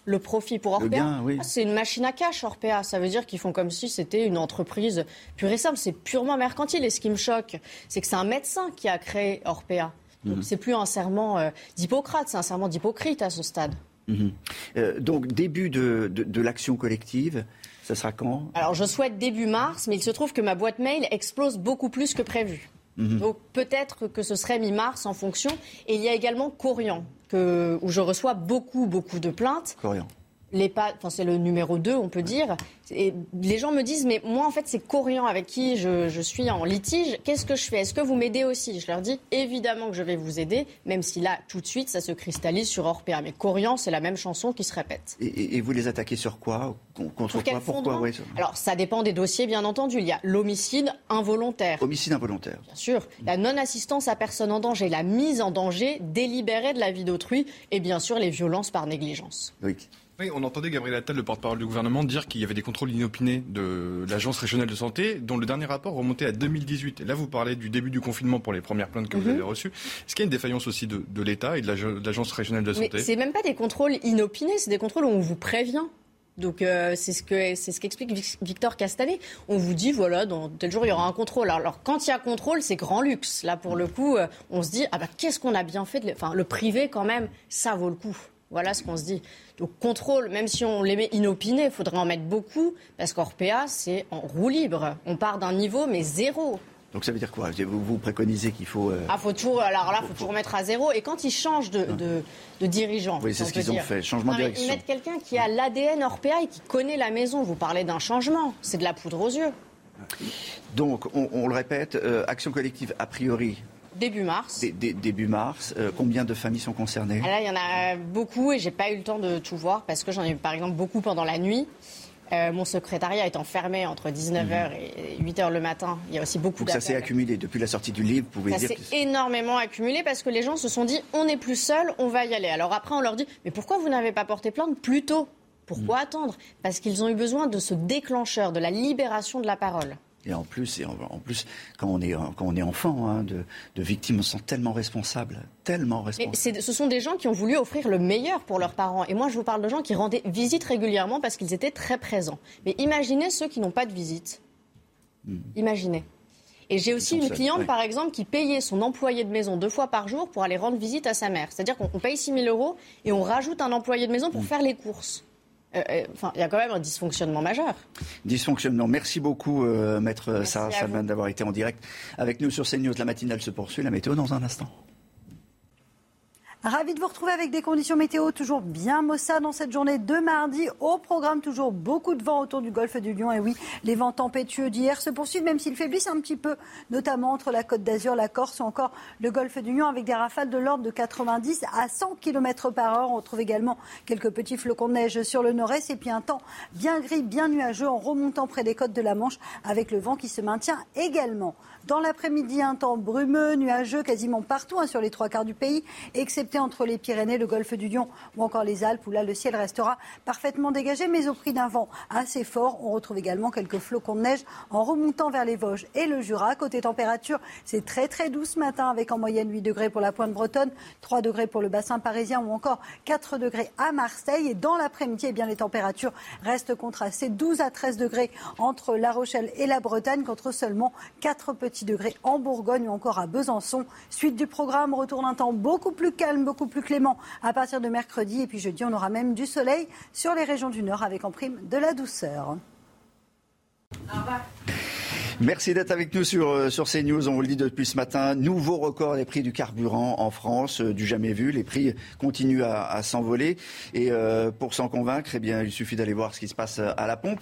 Le profit pour Orpea? Oui. Ah, c'est une machine à cash, Orpea. Ça veut dire qu'ils font comme si c'était une entreprise pure et simple. C'est purement mercantile. Et ce qui me choque, c'est que c'est un médecin qui a créé Orpea. Donc, mmh. c'est plus un serment euh, d'Hippocrate, c'est un serment d'hypocrite à ce stade. Mmh. Euh, donc, début de, de, de l'action collective, ça sera quand? Alors, je souhaite début mars, mais il se trouve que ma boîte mail explose beaucoup plus que prévu. Mmh. Donc, peut-être que ce serait mi-mars en fonction. Et il y a également Corian, que, où je reçois beaucoup, beaucoup de plaintes. Corian enfin, c'est le numéro 2, on peut dire. Et les gens me disent, mais moi, en fait, c'est Corian avec qui je, je suis en litige. Qu'est-ce que je fais? Est-ce que vous m'aidez aussi? Je leur dis, évidemment que je vais vous aider, même si là, tout de suite, ça se cristallise sur Orpea. Mais Corian, c'est la même chanson qui se répète. Et, vous les attaquez sur quoi? Contre quoi? Pourquoi? Alors, ça dépend des dossiers, bien entendu. Il y a l'homicide involontaire. Homicide involontaire. Bien sûr. La non-assistance à personne en danger, la mise en danger délibérée de la vie d'autrui, et bien sûr, les violences par négligence. Oui. Oui, on entendait Gabriel Attal, le porte-parole du gouvernement, dire qu'il y avait des contrôles inopinés de l'Agence régionale de santé, dont le dernier rapport remontait à 2018. Et là, vous parlez du début du confinement pour les premières plaintes que mm -hmm. vous avez reçues. Est-ce qu'il y a une défaillance aussi de, de l'État et de l'Agence régionale de santé? C'est même pas des contrôles inopinés, c'est des contrôles où on vous prévient. Donc euh, c'est ce que c'est ce qu'explique Victor Castanet. On vous dit voilà dans tel jour il y aura un contrôle. Alors, alors quand il y a contrôle c'est grand luxe. Là pour le coup euh, on se dit ah bah qu'est-ce qu'on a bien fait. De... Enfin le privé quand même ça vaut le coup. Voilà ce qu'on se dit. Donc contrôle, même si on les met inopinés, il faudrait en mettre beaucoup, parce qu'Orpea, c'est en roue libre. On part d'un niveau, mais zéro. Donc ça veut dire quoi? Vous, vous, préconisez qu'il faut... Euh... Ah, faut toujours, alors là, il faut, faut toujours mettre à zéro. Et quand ils changent de, de, de dirigeant... Oui, c'est ce qu'ils ont fait, changement de direction. Ils mettent quelqu'un qui a l'ADN Orpea et qui connaît la maison. Vous parlez d'un changement, c'est de la poudre aux yeux. Donc, on, on le répète, euh, action collective a priori Début mars. Dé, dé, début mars. Euh, combien de familles sont concernées? Ah Là, il y en a beaucoup et j'ai pas eu le temps de tout voir parce que j'en ai eu par exemple beaucoup pendant la nuit. Euh, mon secrétariat étant fermé entre 19h mmh. et 8h le matin, il y a aussi beaucoup Donc ça s'est accumulé depuis la sortie du livre, vous pouvez ça dire Ça s'est énormément accumulé parce que les gens se sont dit on n'est plus seul, on va y aller. Alors après on leur dit mais pourquoi vous n'avez pas porté plainte plus tôt? Pourquoi mmh. attendre? Parce qu'ils ont eu besoin de ce déclencheur, de la libération de la parole. Et en plus, et en, en, plus quand, on est, quand on est enfant, hein, de, de, victimes, on se sent tellement responsable, tellement responsable. Mais ce sont des gens qui ont voulu offrir le meilleur pour leurs parents. Et moi, je vous parle de gens qui rendaient visite régulièrement parce qu'ils étaient très présents. Mais imaginez ceux qui n'ont pas de visite. Hmm. Imaginez. Et j'ai aussi une cliente, par exemple, qui payait son employé de maison deux fois par jour pour aller rendre visite à sa mère. C'est-à-dire qu'on paye 6 000 euros et on rajoute un employé de maison pour mmh. faire les courses. Euh, enfin, il y a quand même un dysfonctionnement majeur. Dysfonctionnement. Merci beaucoup, euh, Maître Sarah Salman, d'avoir été en direct avec nous sur CNews. La matinale se poursuit. La météo dans un instant. Ravi de vous retrouver avec des conditions météo toujours bien maussades dans cette journée de mardi. Au programme, toujours beaucoup de vent autour du golfe du Lion. Et oui, les vents tempétueux d'hier se poursuivent, même s'ils faiblissent un petit peu, notamment entre la Côte d'Azur, la Corse ou encore le golfe du Lion, avec des rafales de l'ordre de 90 à 100 km par heure. On retrouve également quelques petits flocons de neige sur le nord-est. Et puis un temps bien gris, bien nuageux en remontant près des côtes de la Manche, avec le vent qui se maintient également. Dans l'après-midi, un temps brumeux, nuageux quasiment partout hein, sur les trois quarts du pays, excepté entre les Pyrénées, le golfe du Lion ou encore les Alpes, où là, le ciel restera parfaitement dégagé, mais au prix d'un vent assez fort. On retrouve également quelques flocons de neige en remontant vers les Vosges et le Jura. Côté température, c'est très très doux ce matin, avec en moyenne 8 degrés pour la pointe bretonne, 3 degrés pour le bassin parisien ou encore 4 degrés à Marseille. Et dans l'après-midi, eh bien, les températures restent contrastées, 12 à 13 degrés entre La Rochelle et la Bretagne, contre seulement 4 petits en Bourgogne ou encore à Besançon. Suite du programme, retour d'un temps beaucoup plus calme, beaucoup plus clément à partir de mercredi. Et puis jeudi, on aura même du soleil sur les régions du Nord avec en prime de la douceur. Merci d'être avec nous sur, euh, sur CNews. On vous le dit depuis ce matin. Nouveau record des prix du carburant en France, euh, du jamais vu. Les prix continuent à, s'envoler. Et euh, pour s'en convaincre, eh il suffit d'aller voir ce qui se passe à la pompe.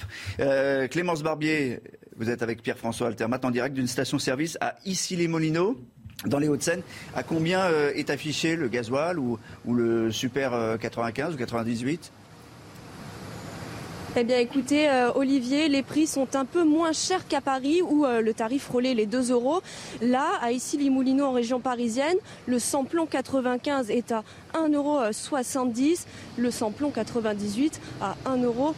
Clémence Barbier, vous êtes avec Pierre-François Altermat en direct d'une station-service à Issy-les-Moulineaux dans les Hauts-de-Seine. À combien est affiché le gasoil ou le Super 95 ou 98 eh bien écoutez, euh, Olivier, les prix sont un peu moins chers qu'à Paris où euh, le tarif frôlait les 2 euros. Là, à Issy-les-Moulineaux en région parisienne, le samplon 95 est à 1,70 euros, le samplon 98 à 1,87 euros.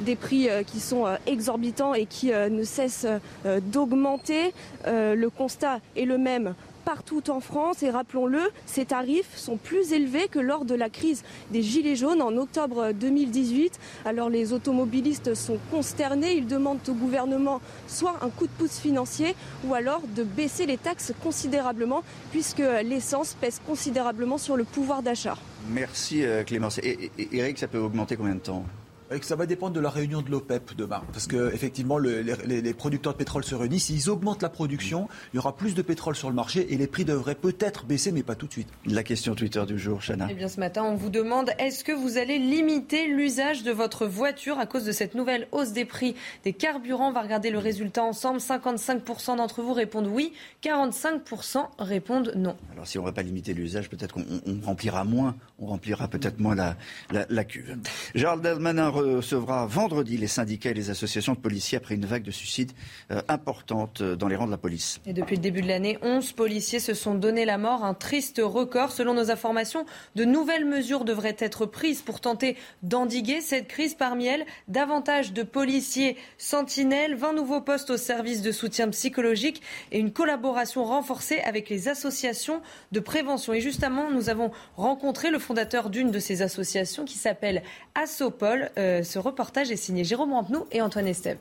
Des prix euh, qui sont exorbitants et qui ne cessent d'augmenter. Le constat est le même partout en France et rappelons-le, ces tarifs sont plus élevés que lors de la crise des Gilets jaunes en octobre 2018. Alors les automobilistes sont consternés, ils demandent au gouvernement soit un coup de pouce financier ou alors de baisser les taxes considérablement puisque l'essence pèse considérablement sur le pouvoir d'achat. Merci euh, Clémence. Et, Eric, ça peut augmenter combien de temps? Ça va dépendre de la réunion de l'OPEP demain. Parce que effectivement, les, producteurs de pétrole se réunissent. S'ils augmentent la production, il y aura plus de pétrole sur le marché et les prix devraient peut-être baisser, mais pas tout de suite. La question Twitter du jour, Chana. Eh bien, ce matin, on vous demande est-ce que vous allez limiter l'usage de votre voiture à cause de cette nouvelle hausse des prix des carburants? On va regarder le résultat ensemble. 55% d'entre vous répondent oui, 45% répondent non. Alors, si on ne va pas limiter l'usage, peut-être qu'on remplira moins, on remplira peut-être moins la, la, cuve. Gérald Darmanin recevra vendredi les syndicats et les associations de policiers après une vague de suicides euh, importante euh, dans les rangs de la police. Et depuis le début de l'année, 11 policiers se sont donné la mort, un triste record. Selon nos informations, de nouvelles mesures devraient être prises pour tenter d'endiguer cette crise. Parmi elles, davantage de policiers sentinelles, 20 nouveaux postes au service de soutien psychologique et une collaboration renforcée avec les associations de prévention. Et justement, nous avons rencontré le fondateur d'une de ces associations qui s'appelle Assopol. Euh, ce reportage est signé Jérôme Rampenou et Antoine Estève.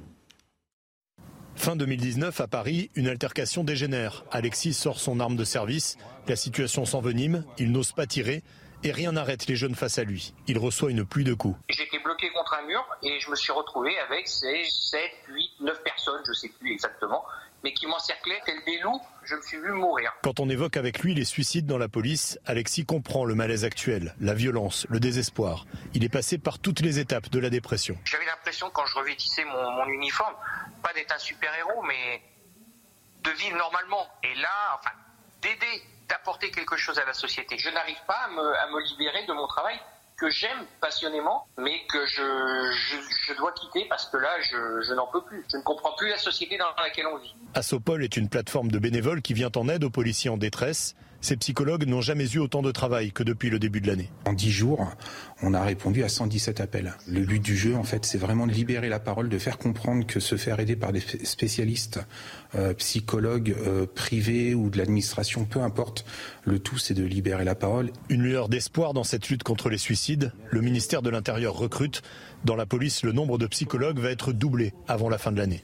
Fin 2019, à Paris, une altercation dégénère. Alexis sort son arme de service. La situation s'envenime. Il n'ose pas tirer et rien n'arrête les jeunes face à lui. Il reçoit une pluie de coups. J'étais bloqué contre un mur et je me suis retrouvé avec ces 7, 8, 9 personnes, je ne sais plus exactement, mais qui m'encerclaient tel des loups. Je me suis vu mourir. Quand on évoque avec lui les suicides dans la police, Alexis comprend le malaise actuel, la violence, le désespoir. Il est passé par toutes les étapes de la dépression. J'avais l'impression quand je revêtissais mon, mon uniforme, pas d'être un super-héros, mais de vivre normalement. Et là, enfin, d'aider d'apporter quelque chose à la société. Je n'arrive pas à me, libérer de mon travail que j'aime passionnément, mais que je, dois quitter parce que là, je, n'en peux plus. Je ne comprends plus la société dans laquelle on vit. Assopol est une plateforme de bénévoles qui vient en aide aux policiers en détresse. Ces psychologues n'ont jamais eu autant de travail que depuis le début de l'année. En dix jours, on a répondu à 117 appels. Le but du jeu, en fait, c'est vraiment de libérer la parole, de faire comprendre que se faire aider par des spécialistes, euh, psychologues euh, privés ou de l'administration, peu importe, le tout, c'est de libérer la parole. Une lueur d'espoir dans cette lutte contre les suicides. Le ministère de l'Intérieur recrute. Dans la police, le nombre de psychologues va être doublé avant la fin de l'année.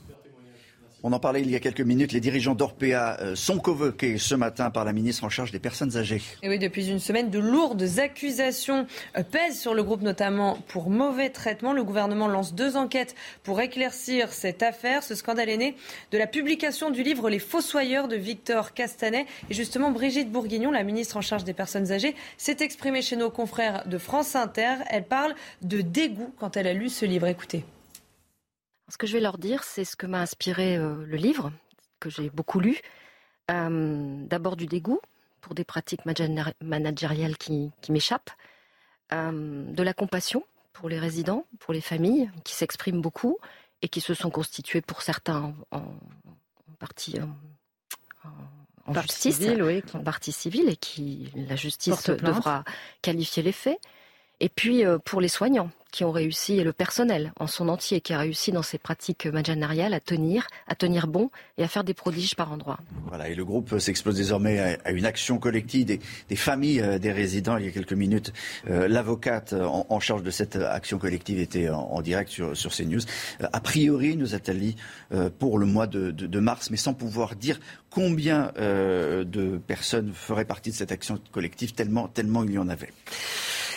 On en parlait il y a quelques minutes. Les dirigeants d'Orpea euh, sont convoqués ce matin par la ministre en charge des personnes âgées. Oui, depuis une semaine, de lourdes accusations euh, pèsent sur le groupe, notamment pour mauvais traitement. Le gouvernement lance deux enquêtes pour éclaircir cette affaire. Ce scandale est né de la publication du livre Les Fossoyeurs de Victor Castanet. Et justement, Brigitte Bourguignon, la ministre en charge des personnes âgées, s'est exprimée chez nos confrères de France Inter. Elle parle de dégoût quand elle a lu ce livre. Écoutez. Ce que je vais leur dire, c'est ce que m'a inspiré euh, le livre, que j'ai beaucoup lu. Euh, d'abord du dégoût pour des pratiques managériales qui, m'échappent, euh, de la compassion pour les résidents, pour les familles qui s'expriment beaucoup et qui se sont constituées pour certains en, partie en justice, civile, en partie civile, et qui la justice devra qualifier les faits. Et puis pour les soignants, qui ont réussi, et le personnel en son entier qui a réussi dans ses pratiques managériales à tenir, à tenir bon et à faire des prodiges par endroits. Voilà, et le groupe s'expose désormais à une action collective des, familles euh, des résidents. Il y a quelques minutes, euh, l'avocate en, charge de cette action collective était en, direct sur, CNews. Euh, a priori, nous a-t-elle dit, pour le mois de, de, mars, mais sans pouvoir dire combien de personnes feraient partie de cette action collective, tellement, tellement il y en avait.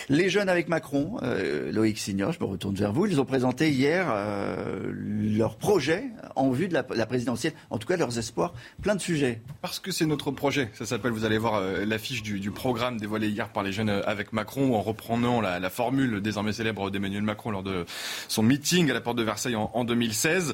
Les jeunes avec Macron, euh, Loïc Signor, je me retourne vers vous, ils ont présenté hier euh, leur projet en vue de la, présidentielle, en tout cas leurs espoirs, plein de sujets. Parce que c'est notre projet, ça s'appelle, vous allez voir euh, l'affiche du, programme dévoilé hier par les jeunes avec Macron, en reprenant la, formule désormais célèbre d'Emmanuel Macron lors de son meeting à la porte de Versailles en, 2016.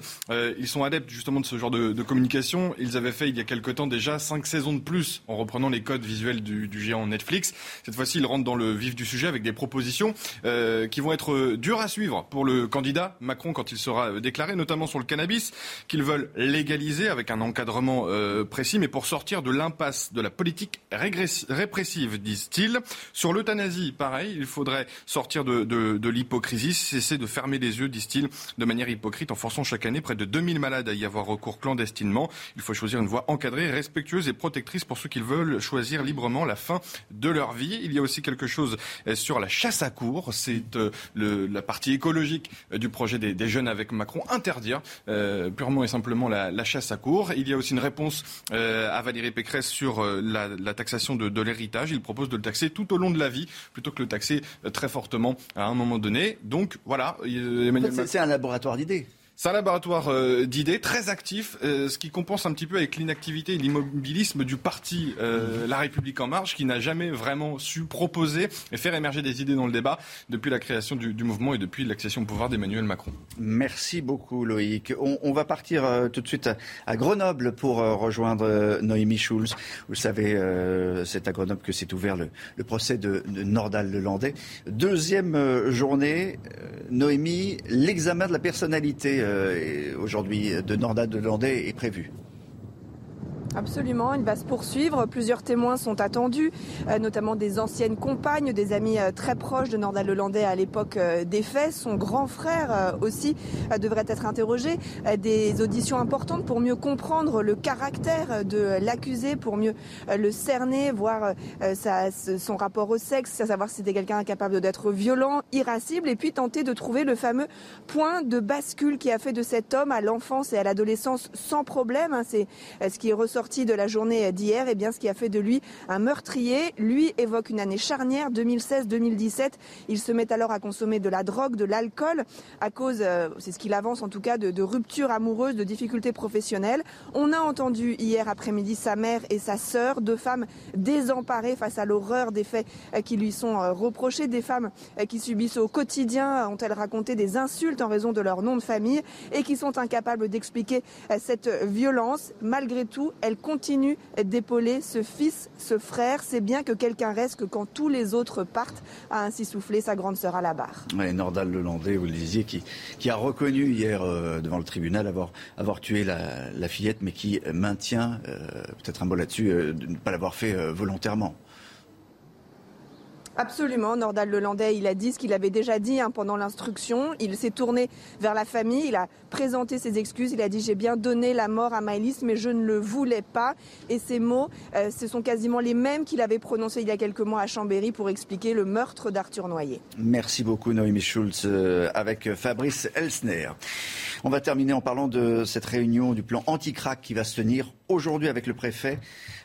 ils sont adeptes justement de ce genre de, communication. Ils avaient fait il y a quelque temps déjà cinq saisons de plus en reprenant les codes visuels du, du géant Netflix. Cette fois-ci, ils rentrent dans le vif du sujet avec des propositions euh, qui vont être dures à suivre pour le candidat Macron quand il sera déclaré, notamment sur le cannabis, qu'ils veulent légaliser avec un encadrement euh, précis, mais pour sortir de l'impasse de la politique répressive, disent-ils. Sur l'euthanasie, pareil, il faudrait sortir de, de, l'hypocrisie, cesser de fermer les yeux, disent-ils, de manière hypocrite, en forçant chaque année près de 2000 malades à y avoir recours clandestinement. Il faut choisir une voie encadrée, respectueuse et protectrice pour ceux qui veulent choisir librement la fin de leur vie. Il y a aussi quelque chose euh, sur sur la chasse à cours. C'est euh, la partie écologique euh, du projet des, jeunes avec Macron. Interdire euh, purement et simplement la, chasse à cours. Il y a aussi une réponse à Valérie Pécresse sur la, taxation de, de l'héritage. Il propose de le taxer tout au long de la vie plutôt que le taxer très fortement à un moment donné. Donc voilà, C'est un laboratoire d'idées. C'est un laboratoire euh, d'idées très actif, euh, ce qui compense un petit peu avec l'inactivité et l'immobilisme du parti euh, La République En Marche, qui n'a jamais vraiment su proposer et faire émerger des idées dans le débat depuis la création du, mouvement et depuis l'accession au pouvoir d'Emmanuel Macron. Merci beaucoup Loïc. On, va partir tout de suite à, Grenoble pour rejoindre Noémie Schulz. Vous savez, c'est à Grenoble que s'est ouvert le, procès de, de Nordal Lelandais. Deuxième journée, Noémie, l'examen de la personnalité aujourd'hui de Norda de Landais est prévu. Absolument, il va se poursuivre. Plusieurs témoins sont attendus, euh, notamment des anciennes compagnes, des amis euh, très proches de Nordal Lelandais à l'époque euh, des faits. Son grand frère aussi devrait être interrogé. Des auditions importantes pour mieux comprendre le caractère de l'accusé, pour mieux le cerner, voir son rapport au sexe, savoir si c'était quelqu'un capable d'être violent, irascible, et puis tenter de trouver le fameux point de bascule qui a fait de cet homme à l'enfance et à l'adolescence sans problème. Hein. C'est ce qui ressort sorti de la journée d'hier, eh bien ce qui a fait de lui un meurtrier. Lui évoque une année charnière, 2016-2017. Il se met alors à consommer de la drogue, de l'alcool, à cause, euh, c'est ce qu'il avance en tout cas, de, de ruptures amoureuses, de difficultés professionnelles. On a entendu hier après-midi sa mère et sa sœur, deux femmes désemparées face à l'horreur des faits euh, qui lui sont euh, reprochés, des femmes qui subissent au quotidien, ont-elles raconté des insultes en raison de leur nom de famille et qui sont incapables d'expliquer cette violence. Malgré tout, elle continue d'épauler ce fils, ce frère. C'est bien que quelqu'un reste que quand tous les autres partent, a ainsi soufflé sa grande sœur à la barre. Ouais, Nordal Lelandais, vous le disiez, qui, a reconnu hier euh, devant le tribunal avoir, avoir tué la, fillette, mais qui maintient, euh, peut-être un mot là-dessus, euh, de ne pas l'avoir fait volontairement. Absolument, Nordal Lelandais, il a dit ce qu'il avait déjà dit hein, pendant l'instruction. Il s'est tourné vers la famille, il a présenté ses excuses, il a dit j'ai bien donné la mort à Maëlys, mais je ne le voulais pas. Et ces mots, euh, ce sont quasiment les mêmes qu'il avait prononcés il y a quelques mois à Chambéry pour expliquer le meurtre d'Arthur Noyer. Merci beaucoup Noémie Schulz euh, avec Fabrice Elsner. On va terminer en parlant de cette réunion du plan anti-crack qui va se tenir aujourd'hui avec le préfet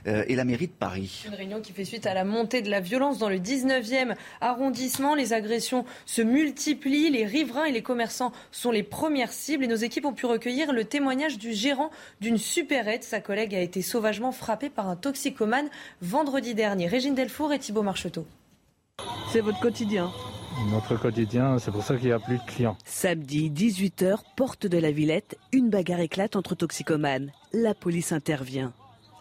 euh, et la mairie de Paris. Une réunion qui fait suite à la montée de la violence dans le 19e arrondissement. Les agressions se multiplient, les riverains et les commerçants sont les premières cibles et nos équipes ont pu recueillir le témoignage du gérant d'une supérette. Sa collègue a été sauvagement frappée par un toxicomane vendredi dernier. Régine Delfour et Thibault Marcheteau. C'est votre quotidien notre quotidien, c'est pour ça qu'il n'y a plus de clients. Samedi, 18h, porte de la Villette, une bagarre éclate entre toxicomanes. La police intervient.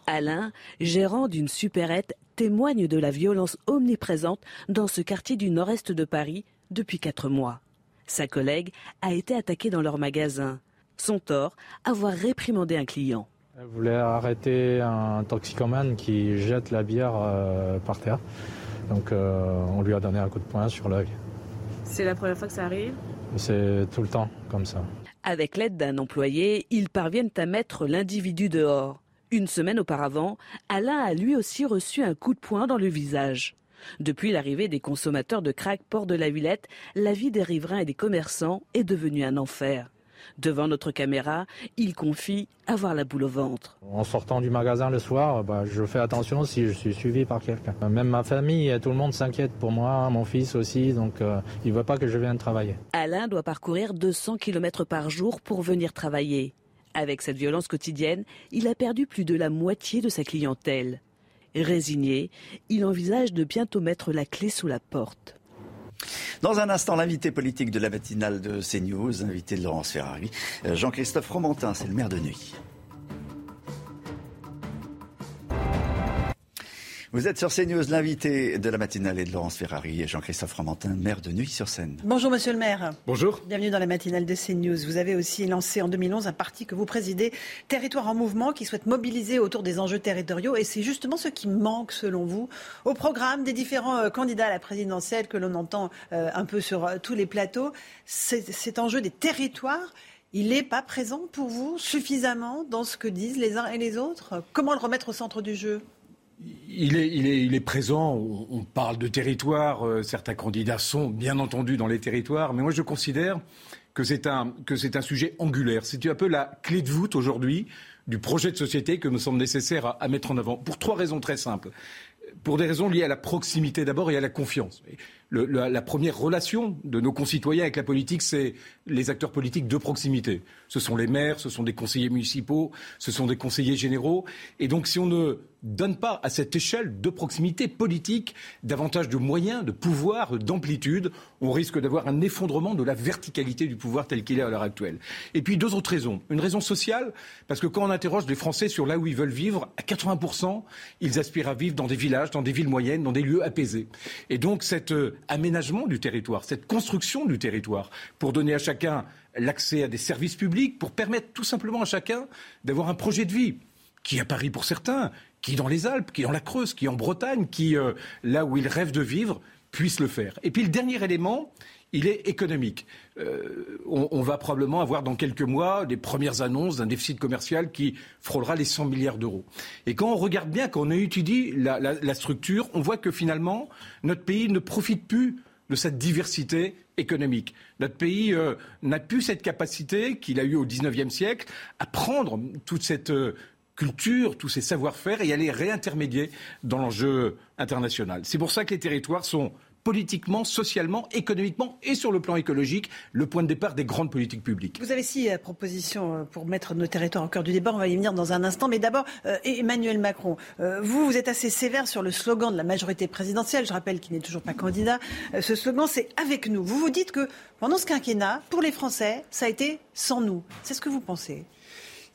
Alain, gérant d'une supérette, témoigne de la violence omniprésente dans ce quartier du nord-est de Paris depuis quatre mois. Sa collègue a été attaquée dans leur magasin. Son tort, avoir réprimandé un client. Elle voulait arrêter un toxicomane qui jette la bière euh, par terre. Donc euh, on lui a donné un coup de poing sur l'œil. C'est la première fois que ça arrive? C'est tout le temps comme ça. Avec l'aide d'un employé, ils parviennent à mettre l'individu dehors. Une semaine auparavant, Alain a lui aussi reçu un coup de poing dans le visage. Depuis l'arrivée des consommateurs de crack port de la Villette, la vie des riverains et des commerçants est devenue un enfer. Devant notre caméra, il confie avoir la boule au ventre. En sortant du magasin le soir, bah, je fais attention si je suis suivi par quelqu'un. Même ma famille, tout le monde s'inquiète pour moi, mon fils aussi, donc euh, il ne veut pas que je vienne travailler. Alain doit parcourir 200 km par jour pour venir travailler. Avec cette violence quotidienne, il a perdu plus de la moitié de sa clientèle. Résigné, il envisage de bientôt mettre la clé sous la porte. Dans un instant, l'invité politique de la matinale de CNews, invité de Laurence Ferrari, euh, Jean-Christophe Romantin, c'est le maire de Nuit. Vous êtes sur CNews, l'invité de la matinale est de Laurence Ferrari et Jean-Christophe Romantin, maire de Nuit-sur-Seine. Bonjour Monsieur le maire. Bonjour. Bienvenue dans la matinale de CNews. Vous avez aussi lancé en 2011 un parti que vous présidez, Territoire en Mouvement, qui souhaite mobiliser autour des enjeux territoriaux. Et c'est justement ce qui manque, selon vous, au programme des différents euh, candidats à la présidentielle que l'on entend euh, un peu sur euh, tous les plateaux. Cet enjeu des territoires, il n'est pas présent pour vous suffisamment dans ce que disent les uns et les autres? Comment le remettre au centre du jeu? Il est, présent, on parle de territoire, euh, certains candidats sont bien entendu dans les territoires, mais moi je considère que c'est un, sujet angulaire. C'est un peu la clé de voûte aujourd'hui du projet de société que nous sommes nécessaires à, mettre en avant, pour trois raisons très simples. Pour des raisons liées à la proximité d'abord et à la confiance. La, la, première relation de nos concitoyens avec la politique, c'est les acteurs politiques de proximité. Ce sont les maires, ce sont des conseillers municipaux, ce sont des conseillers généraux. Et donc si on ne donne pas à cette échelle de proximité politique davantage de moyens, de pouvoir, d'amplitude, on risque d'avoir un effondrement de la verticalité du pouvoir tel qu'il est à l'heure actuelle. Et puis deux autres raisons. Une raison sociale, parce que quand on interroge les Français sur là où ils veulent vivre, à 80%, ils aspirent à vivre dans des villages, dans des villes moyennes, dans des lieux apaisés. Et donc cet euh, aménagement du territoire, cette construction du territoire, pour donner à chacun l'accès à des services publics, pour permettre tout simplement à chacun d'avoir un projet de vie qui à Paris pour certains, qui dans les Alpes, qui dans la Creuse, qui en Bretagne, qui euh, là où ils rêvent de vivre, puissent le faire. Et puis le dernier élément, il est économique. Euh, on, on, va probablement avoir dans quelques mois des premières annonces d'un déficit commercial qui frôlera les 100 milliards d'euros. Et quand on regarde bien, quand on étudie la, la, la structure, on voit que finalement, notre pays ne profite plus de cette diversité économique. Notre pays euh, n'a plus cette capacité qu'il a eue au XIXe siècle à prendre toute cette euh, culture, tous ces savoir-faire et à les réintermédier dans l'enjeu international. C'est pour ça que les territoires sont politiquement, socialement, économiquement et sur le plan écologique, le point de départ des grandes politiques publiques. Vous avez six euh, propositions euh, pour mettre nos territoires au cœur du débat. On va y venir dans un instant. Mais d'abord, euh, Emmanuel Macron, vous, vous êtes assez sévère sur le slogan de la majorité présidentielle. Je rappelle qu'il n'est toujours pas candidat. Ce slogan, c'est avec nous. Vous vous dites que pendant ce quinquennat, pour les Français, ça a été sans nous. C'est ce que vous pensez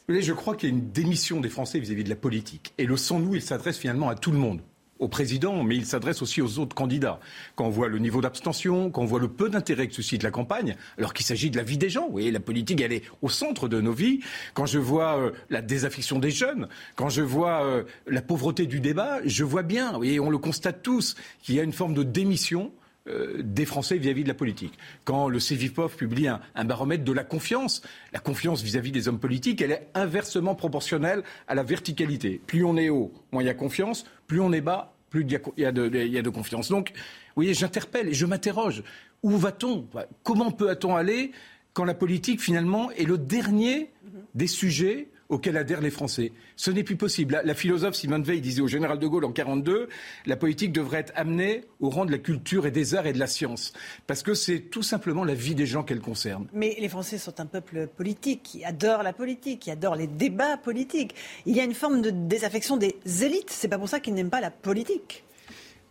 je crois qu'il y a une démission des Français vis-à-vis -vis de la politique. Et le sans nous, il s'adresse finalement à tout le monde au président, mais il s'adresse aussi aux autres candidats. Quand on voit le niveau d'abstention, quand on voit le peu d'intérêt que suscite la campagne, alors qu'il s'agit de la vie des gens, vous la politique, elle est au centre de nos vies. Quand je vois euh, la désaffection des jeunes, quand je vois euh, la pauvreté du débat, je vois bien, et on le constate tous, qu'il y a une forme de démission euh, des Français vis-à-vis -vis de la politique. Quand le CEVIPOF publie un, un baromètre de la confiance, la confiance vis-à-vis -vis des hommes politiques, elle est inversement proportionnelle à la verticalité. Plus on est haut, moins il y a confiance, plus on est bas, plus il y a, y de, il y a de, confiance. Donc, vous voyez, j'interpelle et je m'interroge. Où va-t-on? Comment peut-on aller quand la politique, finalement, est le dernier des sujets auquel adhèrent les Français. Ce n'est plus possible. La, la, philosophe Simone Veil disait au général de Gaulle en 42, la politique devrait être amenée au rang de la culture et des arts et de la science, parce que c'est tout simplement la vie des gens qu'elle concerne. Mais les Français sont un peuple politique qui adore la politique, qui adore les débats politiques. Il y a une forme de désaffection des élites. C'est pas pour ça qu'ils n'aiment pas la politique.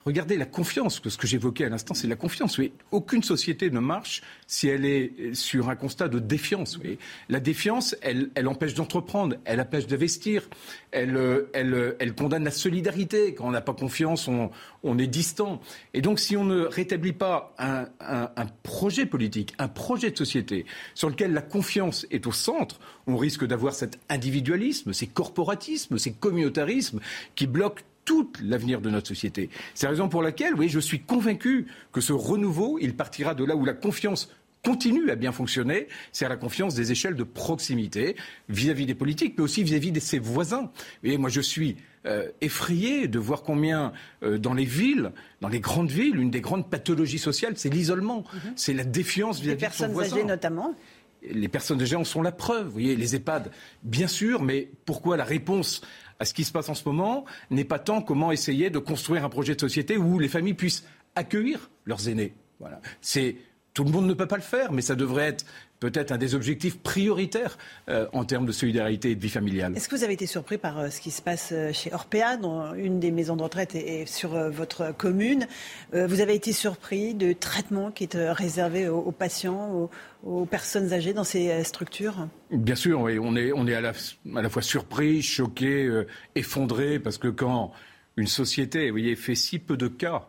Regardez la confiance, que ce que j'évoquais à l'instant, c'est la confiance. Oui. Aucune société ne marche si elle est sur un constat de défiance. Oui. La défiance, elle, elle empêche d'entreprendre, elle empêche d'investir, elle, elle, elle, condamne la solidarité. Quand on n'a pas confiance, on, on, est distant. Et donc, si on ne rétablit pas un, un, un, projet politique, un projet de société sur lequel la confiance est au centre, on risque d'avoir cet individualisme, ces corporatismes, ces communautarismes qui bloquent tout l'avenir de notre société. C'est la raison pour laquelle, oui, je suis convaincu que ce renouveau, il partira de là où la confiance continue à bien fonctionner, c'est à la confiance des échelles de proximité vis-à-vis des politiques, mais aussi vis-à-vis de ses voisins. Et moi, je suis euh, effrayé de voir combien euh, dans les villes, dans les grandes villes, une des grandes pathologies sociales, c'est l'isolement, mm-hmm. c'est la défiance vis-à-vis de son voisin. personnes âgées notamment les personnes âgées en sont la preuve. Vous voyez, les EHPAD, bien sûr, mais pourquoi la réponse à ce qui se passe en ce moment n'est pas tant comment essayer de construire un projet de société où les familles puissent accueillir leurs aînés. Voilà. C'est tout le monde ne peut pas le faire, mais ça devrait être peut-être un des objectifs prioritaires euh, en termes de solidarité et de vie familiale. Est-ce que vous avez été surpris par euh, ce qui se passe euh, chez Orpea, dont une des maisons de retraite est, sur votre commune? Vous avez été surpris de traitement qui est réservé aux, patients, aux, personnes âgées dans ces structures? Bien sûr, oui. on est, on est à, la, à la fois surpris, choqué, effondré, parce que quand une société vous voyez, fait si peu de cas,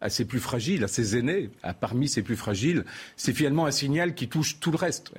à ses plus fragiles, à ses aînés, à parmi ses plus fragiles, c'est finalement un signal qui touche tout le reste.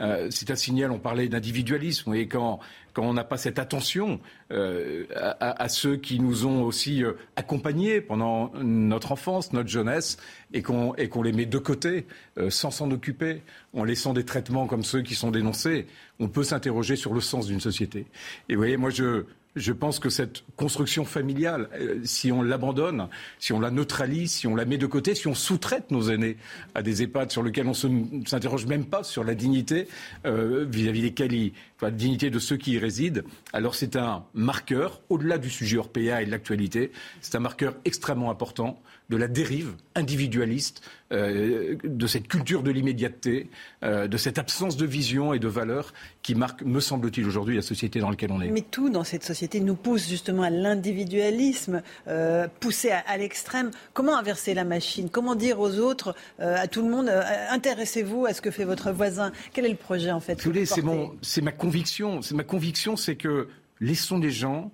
Euh, c'est un signal, on parlait d'individualisme, et quand, quand on n'a pas cette attention euh, à, ceux qui nous ont aussi euh, accompagnés pendant notre enfance, notre jeunesse, et qu'on qu'on les met de côté sans s'en occuper, en laissant des traitements comme ceux qui sont dénoncés, on peut s'interroger sur le sens d'une société. Et vous voyez, moi je je pense que cette construction familiale, euh, si on l'abandonne, si on la neutralise, si on la met de côté, si on sous-traite nos aînés à des EHPAD sur lesquels on ne s'interroge même pas sur la dignité euh, vis-à-vis desquels ils, la dignité de ceux qui y résident, alors c'est un marqueur, au-delà du sujet européen et de l'actualité, c'est un marqueur extrêmement important de la dérive individualiste, euh, de cette culture de l'immédiateté, euh, de cette absence de vision et de valeur qui marque, me semble-t-il, aujourd'hui la société dans laquelle on est. Mais tout dans cette société nous pousse justement à l'individualisme, euh, poussé à, l'extrême. Comment inverser la machine? Comment dire aux autres, à tout le monde, intéressez-vous à ce que fait votre voisin? Quel est le projet en fait C'est ma conviction. Ma conviction, c'est que laissons les gens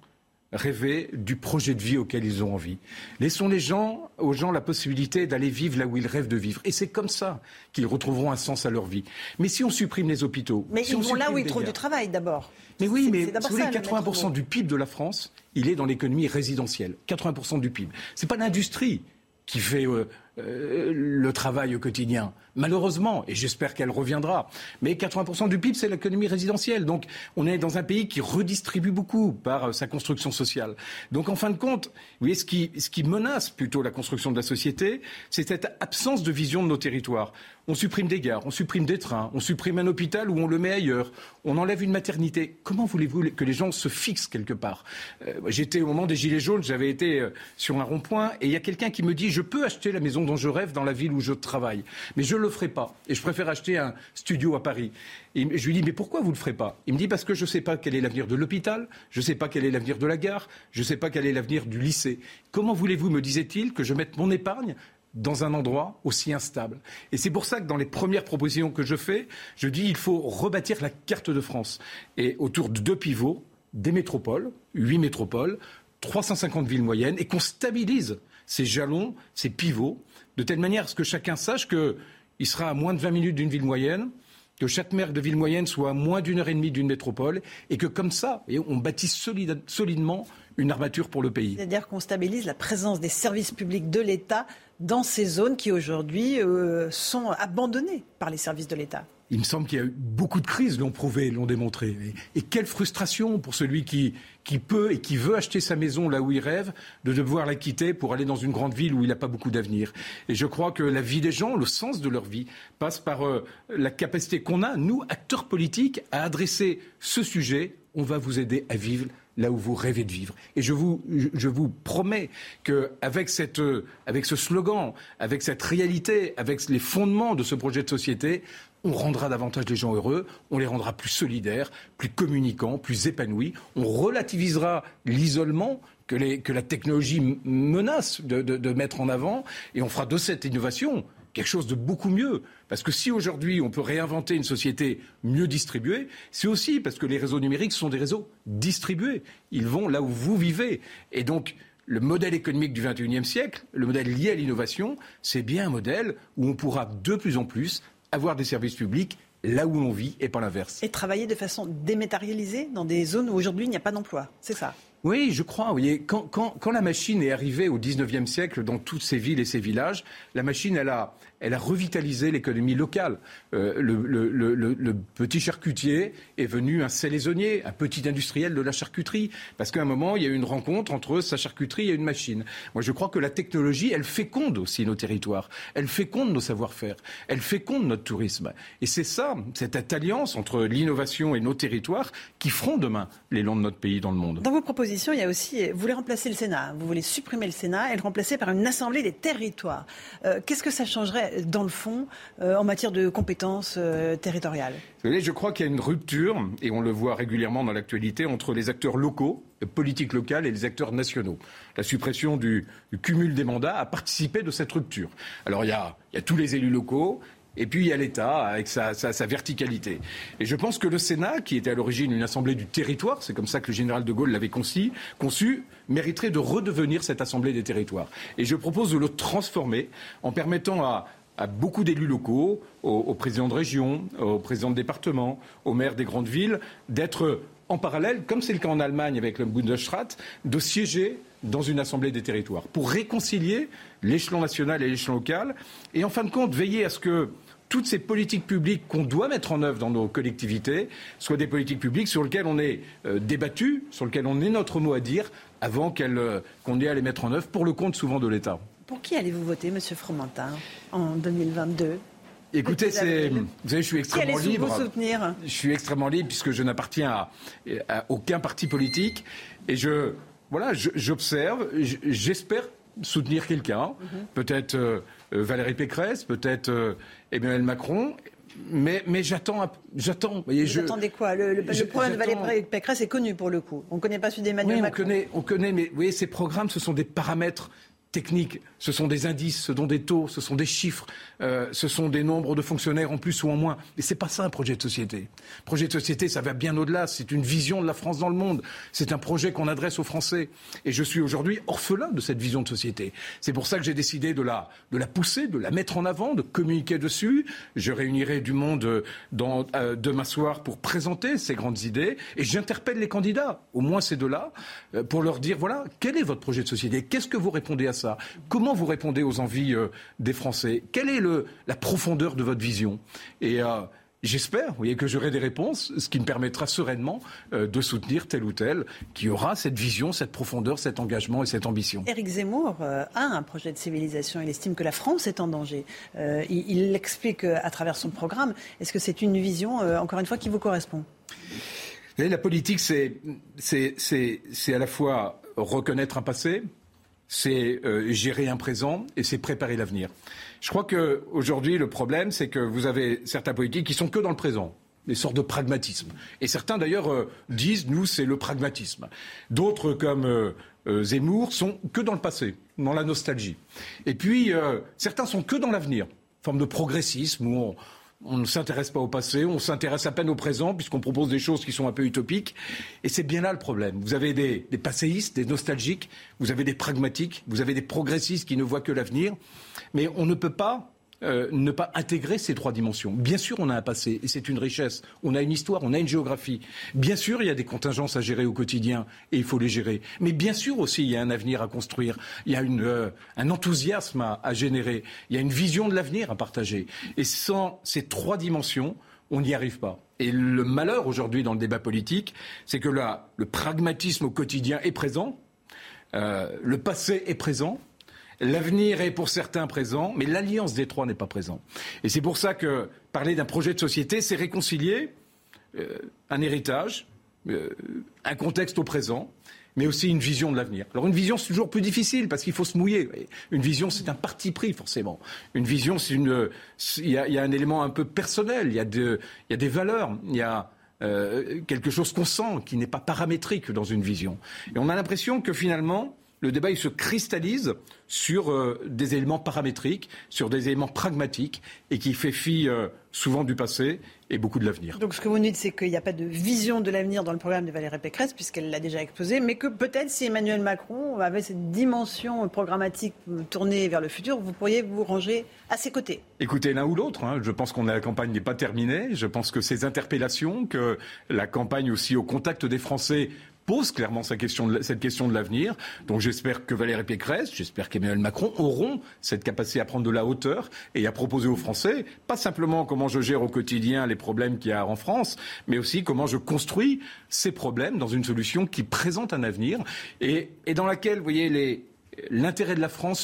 rêver du projet de vie auquel ils ont envie. Laissons les gens, aux gens la possibilité d'aller vivre là où ils rêvent de vivre. Et c'est comme ça qu'ils retrouveront un sens à leur vie. Mais si on supprime les hôpitaux... Mais ils vont là où ils trouvent du travail d'abord. Mais oui, mais vous voulez, 80% du PIB de la France, il est dans l'économie résidentielle. 80% du PIB. Ce n'est pas l'industrie qui fait euh, euh, le travail au quotidien. Malheureusement, et j'espère qu'elle reviendra. Mais 80% du PIB, c'est l'économie résidentielle. Donc on est dans un pays qui redistribue beaucoup par euh, sa construction sociale. Donc en fin de compte, vous voyez, ce qui, ce qui menace plutôt la construction de la société, c'est cette absence de vision de nos territoires. On supprime des gares, on supprime des trains, on supprime un hôpital où on le met ailleurs, on enlève une maternité. Comment voulez-vous que les gens se fixent quelque part? Euh, J'étais au moment des Gilets jaunes, j'avais été sur un rond-point, et il y a quelqu'un qui me dit, je peux acheter la dont je rêve dans la ville où je travaille. Mais je ne le ferai pas. Et je préfère acheter un studio à Paris. Et je lui dis, mais pourquoi vous ne le ferez pas? Il me dit, parce que je ne sais pas quel est l'avenir de l'hôpital, je ne sais pas quel est l'avenir de la gare, je ne sais pas quel est l'avenir du lycée. Comment voulez-vous, me disait-il, que je mette mon épargne dans un endroit aussi instable? Et c'est pour ça que dans les premières propositions que je fais, je dis il faut rebâtir la carte de France. Et autour de deux pivots, des métropoles, huit métropoles, 350 villes moyennes, et qu'on stabilise ces jalons, ces pivots, de telle manière à ce que chacun sache qu'il sera à moins de 20 minutes d'une ville moyenne, que chaque maire de ville moyenne soit à moins d'une heure et demie d'une métropole, et que comme ça, on bâtisse solidement une armature pour le pays. C'est-à-dire qu'on stabilise la présence des services publics de l'État dans ces zones qui aujourd'hui euh, sont abandonnées par les services de l'État il me semble qu'il y a eu beaucoup de crises l'ont prouvé, l'ont démontré. Et, quelle frustration pour celui qui, qui peut et qui veut acheter sa maison là où il rêve, de devoir la quitter pour aller dans une grande ville où il n'a pas beaucoup d'avenir. Et je crois que la vie des gens, le sens de leur vie, passe par euh, la capacité qu'on a, nous, acteurs politiques, à adresser ce sujet. On va vous aider à vivre là où vous rêvez de vivre. Et je vous, je vous promets qu'avec cette, avec ce slogan, avec cette réalité, avec les fondements de ce projet de société, on rendra davantage les gens heureux, on les rendra plus solidaires, plus communicants, plus épanouis, on relativisera l'isolement que, la technologie menace de, de mettre en avant, et on fera de cette innovation quelque chose de beaucoup mieux. Parce que si aujourd'hui on peut réinventer une société mieux distribuée, c'est aussi parce que les réseaux numériques sont des réseaux distribués. Ils vont là où vous vivez. Et donc, le modèle économique du XXIe siècle, le modèle lié à l'innovation, c'est bien un modèle où on pourra de plus en plus avoir des services publics là où l'on vit et pas l'inverse. Et travailler de façon dématérialisée dans des zones où aujourd'hui il n'y a pas d'emploi, c'est ça oui, je crois. Vous voyez, quand, quand, quand, la machine est arrivée au XIXe siècle dans toutes ces villes et ces villages, la machine, elle a, elle a revitalisé l'économie locale. Euh, le, petit charcutier est venu un salaisonnier, un petit industriel de la charcuterie, parce qu'à un moment, il y a eu une rencontre entre sa charcuterie et une machine. Moi, je crois que la technologie, elle féconde aussi nos territoires, elle féconde nos savoir-faire, elle féconde notre tourisme. Et c'est ça, cette alliance entre l'innovation et nos territoires, qui feront demain l'élan de notre pays dans le monde. Dans vos propositions, il y a aussi, vous voulez remplacer le Sénat, vous voulez supprimer le Sénat et le remplacer par une assemblée des territoires. Euh, Qu'est-ce que ça changerait dans le fond euh, en matière de compétences euh, territoriales Je crois qu'il y a une rupture, et on le voit régulièrement dans l'actualité, entre les acteurs locaux, politique locale, et les acteurs nationaux. La suppression du, cumul des mandats a participé de cette rupture. Alors il y a, tous les élus locaux, et puis il y a l'État avec sa, verticalité. Et je pense que le Sénat, qui était à l'origine une assemblée du territoire, c'est comme ça que le général de Gaulle l'avait conçu, conçu, mériterait de redevenir cette assemblée des territoires. Et je propose de le transformer en permettant à, à beaucoup d'élus locaux, aux, présidents de région, aux présidents de département, aux maires des grandes villes, d'être en parallèle, comme c'est le cas en Allemagne avec le Bundesrat, de siéger dans une assemblée des territoires pour réconcilier l'échelon national et l'échelon local et en fin de compte veiller à ce que toutes ces politiques publiques qu'on doit mettre en œuvre dans nos collectivités soient des politiques publiques sur lesquelles on est euh, débattu, sur lesquelles on ait notre mot à dire avant euh, qu'on ait à les mettre en œuvre pour le compte souvent de l'État. Pour qui allez-vous voter, Monsieur Fromentin, en 2022 Écoutez, c'est, vous savez, je suis extrêmement libre. Vous soutenir? Je suis extrêmement libre puisque je n'appartiens à, aucun parti politique et je, voilà, j'observe, j'espère soutenir quelqu'un, mhm. peut-être euh, euh, Valérie Pécresse, peut-être euh, Emmanuel Macron. Mais, mais j'attends. j'attends vous je, attendez quoi? Le, le, problème de Valérie Pécresse est connu pour le coup. On ne connaît pas celui d'Emmanuel oui, Macron. On connaît, on connaît, mais vous voyez, ces programmes, ce sont des paramètres techniques, ce sont des indices, ce sont des taux, ce sont des chiffres, euh, ce sont des nombres de fonctionnaires en plus ou en moins. Mais c'est pas ça un projet de société. Projet de société, ça va bien au-delà. C'est une vision de la France dans le monde. C'est un projet qu'on adresse aux Français. Et je suis aujourd'hui orphelin de cette vision de société. C'est pour ça que j'ai décidé de la, de la pousser, de la mettre en avant, de communiquer dessus. Je réunirai du monde euh, dans, euh, demain soir pour présenter ces grandes idées. Et j'interpelle les candidats, au moins ces deux-là, euh, pour leur dire voilà, quel est votre projet de société? Qu'est-ce que vous répondez à ça Comment vous répondez aux envies euh, des Français? Quelle est la profondeur de votre vision? Et euh, J'espère, voyez, que j'aurai des réponses, ce qui me permettra sereinement euh, de soutenir tel ou tel qui aura cette vision, cette profondeur, cet engagement et cette ambition. Éric Zemmour a un projet de civilisation. Il estime que la France est en danger. il l'explique à travers son programme. Est-ce que c'est une vision, encore une fois, qui vous correspond? Vous voyez, La politique, c'est à la fois reconnaître un passé, c'est euh, gérer un présent et c'est préparer l'avenir. Je crois qu'aujourd'hui, le problème, c'est que vous avez certains politiques qui sont que dans le présent des sortes de pragmatisme. Et certains, d'ailleurs, euh, disent, nous, c'est le pragmatisme. D'autres, comme euh, Zemmour, sont que dans le passé, dans la nostalgie. Et puis, certains sont que dans l'avenir, forme de progressisme, où on, on ne s'intéresse pas au passé, on s'intéresse à peine au présent, puisqu'on propose des choses qui sont un peu utopiques. Et c'est bien là le problème. Vous avez des, des passéistes, des nostalgiques, vous avez des pragmatiques, vous avez des progressistes qui ne voient que l'avenir. Mais on ne peut pas euh, ne pas intégrer ces trois dimensions. Bien sûr, on a un passé et c'est une richesse. On a une histoire, on a une géographie. Bien sûr, il y a des contingences à gérer au quotidien et il faut les gérer. Mais bien sûr aussi, il y a un avenir à construire. Il y a euh, un enthousiasme à, à générer. Il y a une vision de l'avenir à partager. Et sans ces trois dimensions, on n'y arrive pas. Et le malheur aujourd'hui dans le débat politique, c'est que là, le pragmatisme au quotidien est présent, euh, le passé est présent, L'avenir est pour certains présent, mais l'alliance des trois n'est pas présente. Et c'est pour ça que parler d'un projet de société, c'est réconcilier euh, un héritage, euh, un contexte au présent, mais aussi une vision de l'avenir. Alors une vision, c'est toujours plus difficile parce qu'il faut se mouiller. Une vision, c'est un parti pris forcément. Une vision, c'est une, il y, a, un élément un peu personnel. Il y a, des valeurs. Il y a euh, quelque chose qu'on sent, qui n'est pas paramétrique dans une vision. Et on a l'impression que finalement, le débat il se cristallise sur euh, des éléments paramétriques, sur des éléments pragmatiques, et qui fait fi euh, souvent du passé et beaucoup de l'avenir. Donc ce que vous nous dites, c'est qu'il n'y a pas de vision de l'avenir dans le programme de Valérie Pécresse, puisqu'elle l'a déjà exposé, mais que peut-être si Emmanuel Macron avait cette dimension programmatique tournée vers le futur, vous pourriez vous ranger à ses côtés. Écoutez, l'un ou l'autre, hein. je pense que la campagne n'est pas terminée, je pense que ces interpellations, que la campagne aussi au contact des Français pose clairement cette question de l'avenir. Donc j'espère que Valérie Pécresse, j'espère qu'Emmanuel Macron auront cette capacité à prendre de la hauteur et à proposer aux Français, pas simplement comment je gère au quotidien les problèmes qu'il y a en France, mais aussi comment je construis ces problèmes dans une solution qui présente un avenir et, dans laquelle, vous voyez, l'intérêt de la France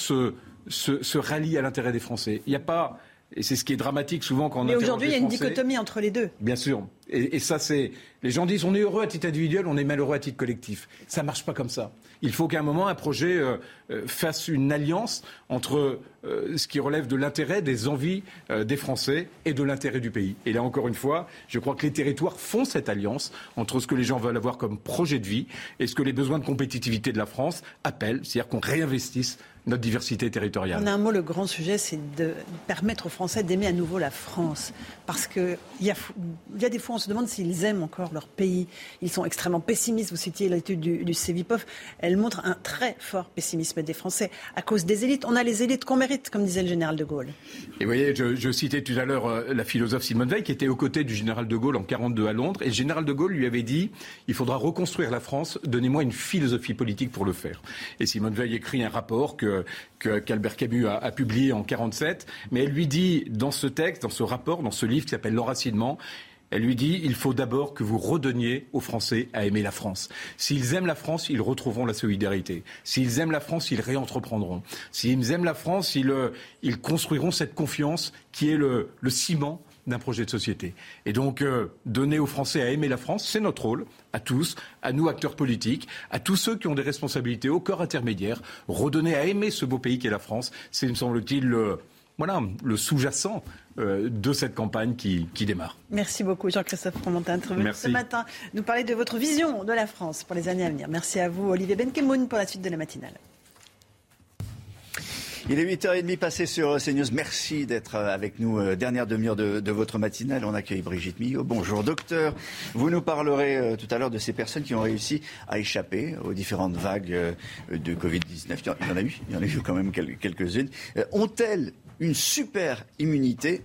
se, se rallie à l'intérêt des Français. Il n'y a pas et c'est ce qui est dramatique souvent quand on Mais aujourd'hui, il y a une dichotomie entre les deux. Bien sûr. Et, ça, c'est. Les gens disent on est heureux à titre individuel, on est malheureux à titre collectif. Ça ne marche pas comme ça. Il faut qu'à un moment, un projet euh, euh, fasse une alliance entre euh, ce qui relève de l'intérêt, des envies des Français et de l'intérêt du pays. Et là, encore une fois, je crois que les territoires font cette alliance entre ce que les gens veulent avoir comme projet de vie et ce que les besoins de compétitivité de la France appellent, c'est-à-dire qu'on réinvestisse notre diversité territoriale. En un mot, le grand sujet, c'est de permettre aux Français d'aimer à nouveau la France. Parce qu'il y a, y a des fois, on se demande s'ils aiment encore leur pays. Ils sont extrêmement pessimistes. Vous citiez l'étude du, du CEVIPOF. Elle montre un très fort pessimisme des Français à cause des élites. On a les élites qu'on mérite, comme disait le général de Gaulle. Et vous voyez, je, citais tout à l'heure euh, la philosophe Simone Veil, qui était aux côtés du général de Gaulle en 42 à Londres. Et le général de Gaulle lui avait dit il faudra reconstruire la France. Donnez-moi une philosophie politique pour le faire. Et Simone Veil écrit un rapport que qu'Albert Camus a, publié en 47, mais elle lui dit dans ce texte, dans ce rapport, dans ce livre qui s'appelle L'enracinement, elle lui dit il faut d'abord que vous redonniez aux Français à aimer la France. S'ils aiment la France, ils retrouveront la solidarité. S'ils aiment la France, ils réentreprendront. S'ils aiment la France, ils, euh, ils construiront cette confiance qui est le, le ciment d'un projet de société. Et donc, euh, donner aux Français à aimer la France, c'est notre rôle, à tous, à nous, acteurs politiques, à tous ceux qui ont des responsabilités au corps intermédiaire. Redonner à aimer ce beau pays qu'est la France, c'est, me semble-t-il, le, voilà, le sous-jacent euh, de cette campagne qui, démarre. Merci beaucoup, Jean-Christophe Fromentin, intervenu ce matin, nous parler de votre vision de la France pour les années à venir. Merci à vous, Olivier Benkemoun, pour la suite de la matinale. Il est 8h30 passé sur CNews. Merci d'être euh, avec nous. Euh, dernière demi-heure de, votre matinale. On accueille Brigitte Millot. Bonjour docteur. Vous nous parlerez euh, tout à l'heure de ces personnes qui ont réussi à échapper aux différentes vagues de Covid-19. Il y en a eu, il y en a eu quand même quelques-unes. Ont-elles une super immunité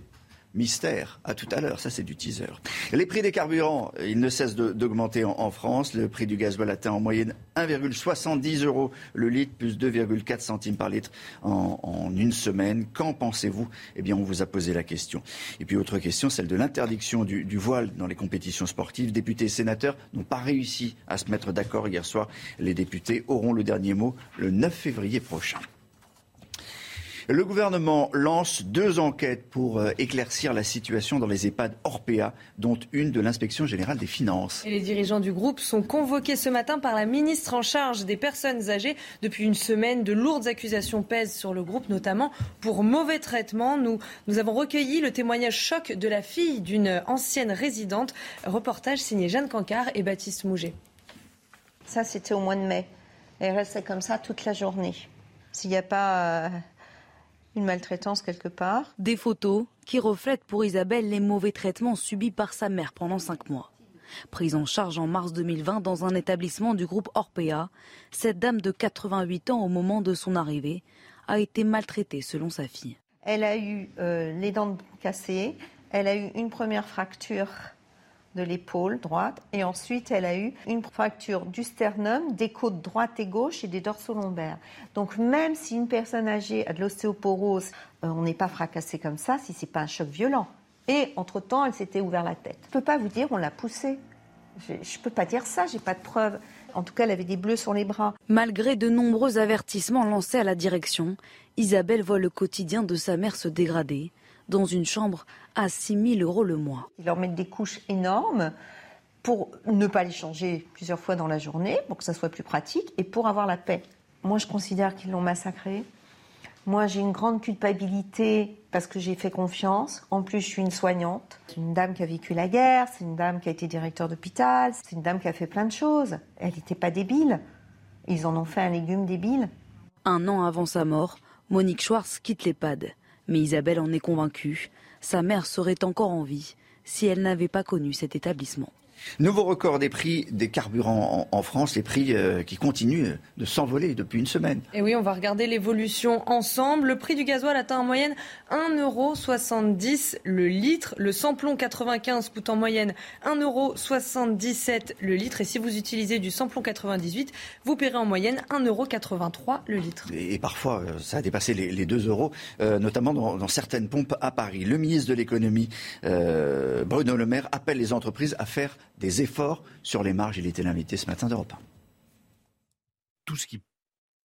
Mystère. À tout à l'heure. Ça, c'est du teaser. Les prix des carburants, ils ne cessent d'augmenter en, France. Le prix du gasoil atteint en moyenne 1,70 euros le litre, plus 2,4 centimes par litre en, une semaine. Qu'en pensez-vous? Eh bien, on vous a posé la question. Et puis, autre question, celle de l'interdiction du, du voile dans les compétitions sportives. Députés et sénateurs n'ont pas réussi à se mettre d'accord hier soir. Les députés auront le dernier mot le 9 février prochain. Le gouvernement lance deux enquêtes pour euh, éclaircir la situation dans les EHPAD Orpea, dont une de l'inspection générale des finances. Et les dirigeants du groupe sont convoqués ce matin par la ministre en charge des personnes âgées. Depuis une semaine, de lourdes accusations pèsent sur le groupe, notamment pour mauvais traitement. Nous, nous avons recueilli le témoignage choc de la fille d'une ancienne résidente. Reportage signé Jeanne Cancard et Baptiste Mouget. Ça, c'était au mois de mai. Elle restait comme ça toute la journée. S'il n'y a pas euh, une maltraitance quelque part. Des photos qui reflètent pour Isabelle les mauvais traitements subis par sa mère pendant cinq mois. Prise en charge en mars 2020 dans un établissement du groupe Orpea, cette dame de 88 ans au moment de son arrivée a été maltraitée selon sa fille. Elle a eu euh, les dents cassées, elle a eu une première fracture de l'épaule droite et ensuite elle a eu une fracture du sternum, des côtes droite et gauche et des dorsaux lombaires. Donc même si une personne âgée a de l'ostéoporose, euh, on n'est pas fracassé comme ça si c'est pas un choc violent. Et entre-temps, elle s'était ouvert la tête. Je peux pas vous dire on l'a poussée. Je ne peux pas dire ça, j'ai pas de preuves. En tout cas, elle avait des bleus sur les bras. Malgré de nombreux avertissements lancés à la direction, Isabelle voit le quotidien de sa mère se dégrader dans une chambre à 6 000 euros le mois. Ils leur mettent des couches énormes pour ne pas les changer plusieurs fois dans la journée, pour que ça soit plus pratique et pour avoir la paix. Moi, je considère qu'ils l'ont massacrée. Moi, j'ai une grande culpabilité parce que j'ai fait confiance. En plus, je suis une soignante. C'est une dame qui a vécu la guerre, c'est une dame qui a été directeur d'hôpital, c'est une dame qui a fait plein de choses. Elle n'était pas débile. Ils en ont fait un légume débile. Un an avant sa mort, Monique Schwartz quitte l'EHPAD. Mais Isabelle en est convaincue. Sa mère serait encore en vie si elle n'avait pas connu cet établissement. Nouveau record des prix des carburants en, France, les prix euh, qui continuent de s'envoler depuis une semaine. Et oui, on va regarder l'évolution ensemble. Le prix du gasoil atteint en moyenne 1,70€ le litre. Le samplon 95 coûte en moyenne 1,77€ le litre. Et si vous utilisez du samplon 98, vous paierez en moyenne 1,83€ le litre. Et, parfois, euh, ça a dépassé les, 2 euros, euh, notamment dans, certaines pompes à Paris. Le ministre de l'économie, Bruno Le Maire, appelle les entreprises à faire des efforts sur les marges. Il était l'invité ce matin d'Europe 1.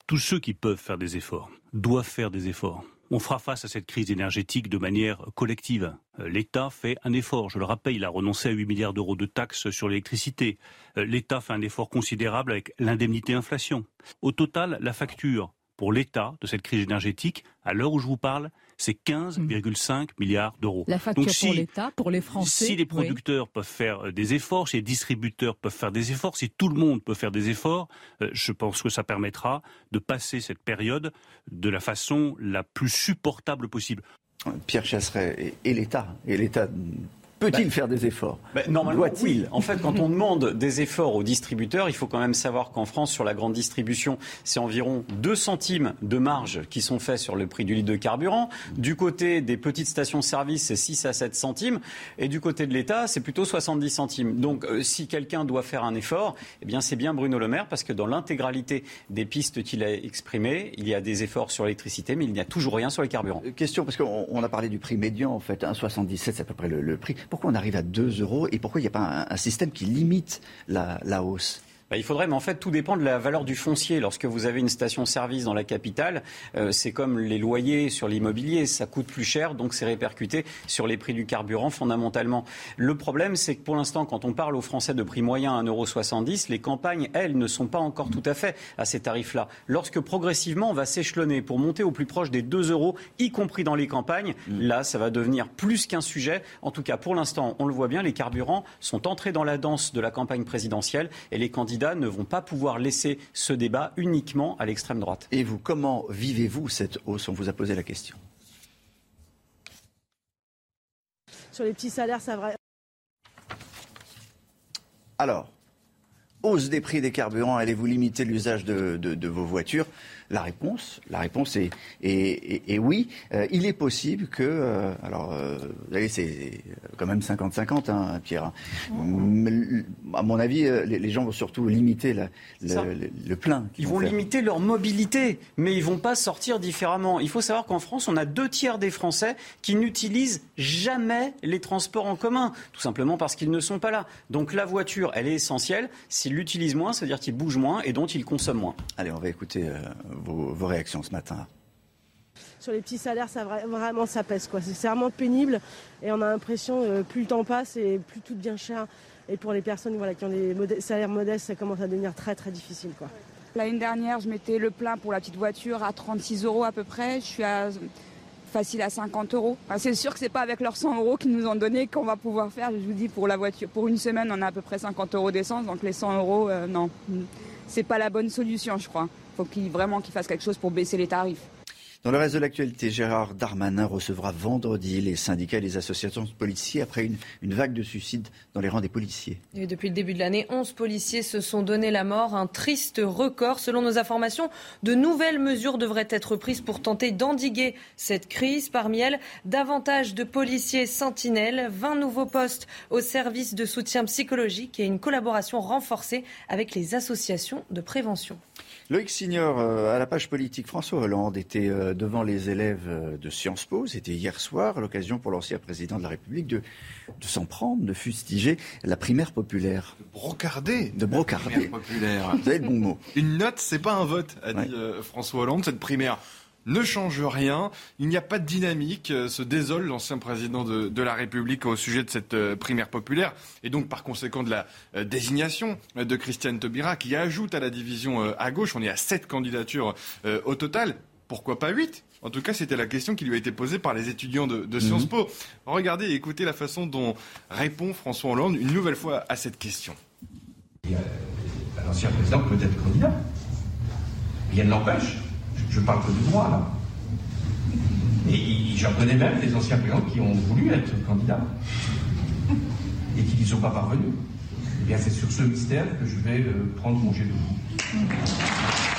tous ceux qui peuvent faire des efforts doivent faire des efforts. On fera face à cette crise énergétique de manière collective. Euh, L'État fait un effort. Je le rappelle, il a renoncé à 8 milliards d'euros de taxes sur l'électricité. Euh, L'État fait un effort considérable avec l'indemnité inflation. Au total, la facture pour l'État de cette crise énergétique, à l'heure où je vous parle, c'est 15,5 milliards d'euros. La facture pour l'État, pour les Français. Si les producteurs peuvent faire euh, des efforts, si les distributeurs peuvent faire des efforts, si tout le monde peut faire des efforts, euh, je pense que ça permettra de passer cette période de la façon la plus supportable possible. Pierre Chasseret et l'État, et l'État Peut-il bah, faire des efforts bah, Normalement, oui. En fait, quand on demande des efforts aux distributeurs, il faut quand même savoir qu'en France, sur la grande distribution, c'est environ 2 centimes de marge qui sont faits sur le prix du litre de carburant. Du côté des petites stations-service, c'est 6 à 7 centimes. Et du côté de l'État, c'est plutôt 70 centimes. Donc, euh, si quelqu'un doit faire un effort, eh bien, c'est bien Bruno Le Maire, parce que dans l'intégralité des pistes qu'il a exprimées, il y a des efforts sur l'électricité, mais il n'y a toujours rien sur les carburants. Euh, question, parce qu'on a parlé du prix médian, en fait. 1,77, c'est à peu près le prix. Pourquoi on arrive à 2 euros et pourquoi il n'y a pas un, système qui limite la hausse? Bah, il faudrait, mais en fait, tout dépend de la valeur du foncier. Lorsque vous avez une station-service dans la capitale, euh, c'est comme les loyers sur l'immobilier, ça coûte plus cher, donc c'est répercuté sur les prix du carburant fondamentalement. Le problème, c'est que pour l'instant, quand on parle aux Français de prix moyen à 1,70€, les campagnes, elles, ne sont pas encore tout à fait à ces tarifs-là. Lorsque progressivement, on va s'échelonner pour monter au plus proche des 2 euros, y compris dans les campagnes, mm. là, ça va devenir plus qu'un sujet. En tout cas, pour l'instant, on le voit bien, les carburants sont entrés dans la danse de la campagne présidentielle et les candidats ne vont pas pouvoir laisser ce débat uniquement à l'extrême droite. Et vous, comment vivez-vous cette hausse? On vous a posé la question. Sur les petits salaires, ça va. Alors, hausse des prix des carburants, allez-vous limiter l'usage de, vos voitures? La réponse, la réponse est, est, oui. Euh, il est possible que, euh, alors, euh, vous savez, c'est quand même 50-50, hein, Pierre. Hein. À mon avis, les, gens vont surtout limiter le, plein. Ils vont, limiter leur mobilité, mais ils vont pas sortir différemment. Il faut savoir qu'en France, on a deux tiers des Français qui n'utilisent jamais les transports en commun, tout simplement parce qu'ils ne sont pas là. Donc la voiture, elle est essentielle. S'ils l'utilisent moins, ça veut dire qu'ils bougent moins et dont ils consomment moins. Allez, on va écouter vos, réactions ce matin sur les petits salaires, ça vraiment ça pèse quoi. C'est vraiment pénible et on a l'impression que euh, plus le temps passe et plus tout devient cher. Et pour les personnes voilà, qui ont des salaires modestes, ça commence à devenir très très difficile quoi. L'année dernière, je mettais le plein pour la petite voiture à 36 euros à peu près. Je suis à facile à 50 euros. c'est sûr que c'est pas avec leurs 100 euros qu'ils nous ont donné qu'on va pouvoir faire. Je vous dis pour la voiture, pour une semaine, on a à peu près 50 euros d'essence, donc les 100 euros, euh, non, c'est pas la bonne solution, je crois faut qu'il vraiment qu'il fasse quelque chose pour baisser les tarifs. Dans le reste de l'actualité, Gérard Darmanin recevra vendredi les syndicats et les associations de policiers après une, une vague de suicides dans les rangs des policiers. Et depuis le début de l'année, 11 policiers se sont donné la mort, un triste record. Selon nos informations, de nouvelles mesures devraient être prises pour tenter d'endiguer cette crise. Parmi elles, davantage de policiers sentinelles, 20 nouveaux postes au service de soutien psychologique et une collaboration renforcée avec les associations de prévention. Loïc Signor, euh, à la page politique, François Hollande était euh, devant les élèves euh, de Sciences Po. C'était hier soir, l'occasion pour l'ancien président de la République de, de s'en prendre, de fustiger la primaire populaire. De brocarder. De brocarder. populaire. Vous avez le bon mot. Une note, c'est pas un vote, a dit François Hollande. Cette primaire ne change rien. Il n'y a pas de dynamique. Euh, se désole l'ancien président de, la République au sujet de cette euh, primaire populaire et donc par conséquent de la euh, désignation de Christiane Taubira qui ajoute à la division à gauche. On est à sept candidatures au total pourquoi pas 8 En tout cas, c'était la question qui lui a été posée par les étudiants de, Sciences Mhm. Po. Regardez et écoutez la façon dont répond François Hollande une nouvelle fois à cette question. L'ancien président peut être candidat. Rien ne l'empêche. Je, parle que du droit, là. Et j'en connais même des anciens présidents qui ont voulu être candidats et qui n'y sont pas parvenus. Eh bien, c'est sur ce mystère que je vais euh, prendre congé de vous.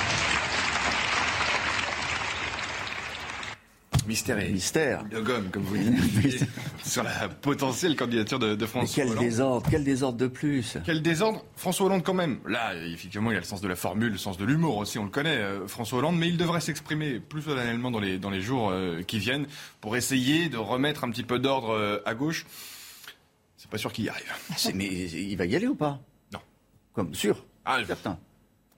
Mystère et Mystère. de gomme, comme vous dites, sur la potentielle candidature de, de Mais François quel Hollande. désordre, quel désordre de plus. Quel désordre François Hollande quand même. Là, effectivement, il a le sens de la formule, le sens de l'humour aussi, on le connaît, euh, François Hollande, mais il devrait s'exprimer plus solennellement dans les, dans les jours euh, qui viennent pour essayer de remettre un petit peu d'ordre euh, à gauche. C'est pas sûr qu'il y arrive. C'est- Mais il va y aller ou pas? Non. Comme sûr. Ah, Certain.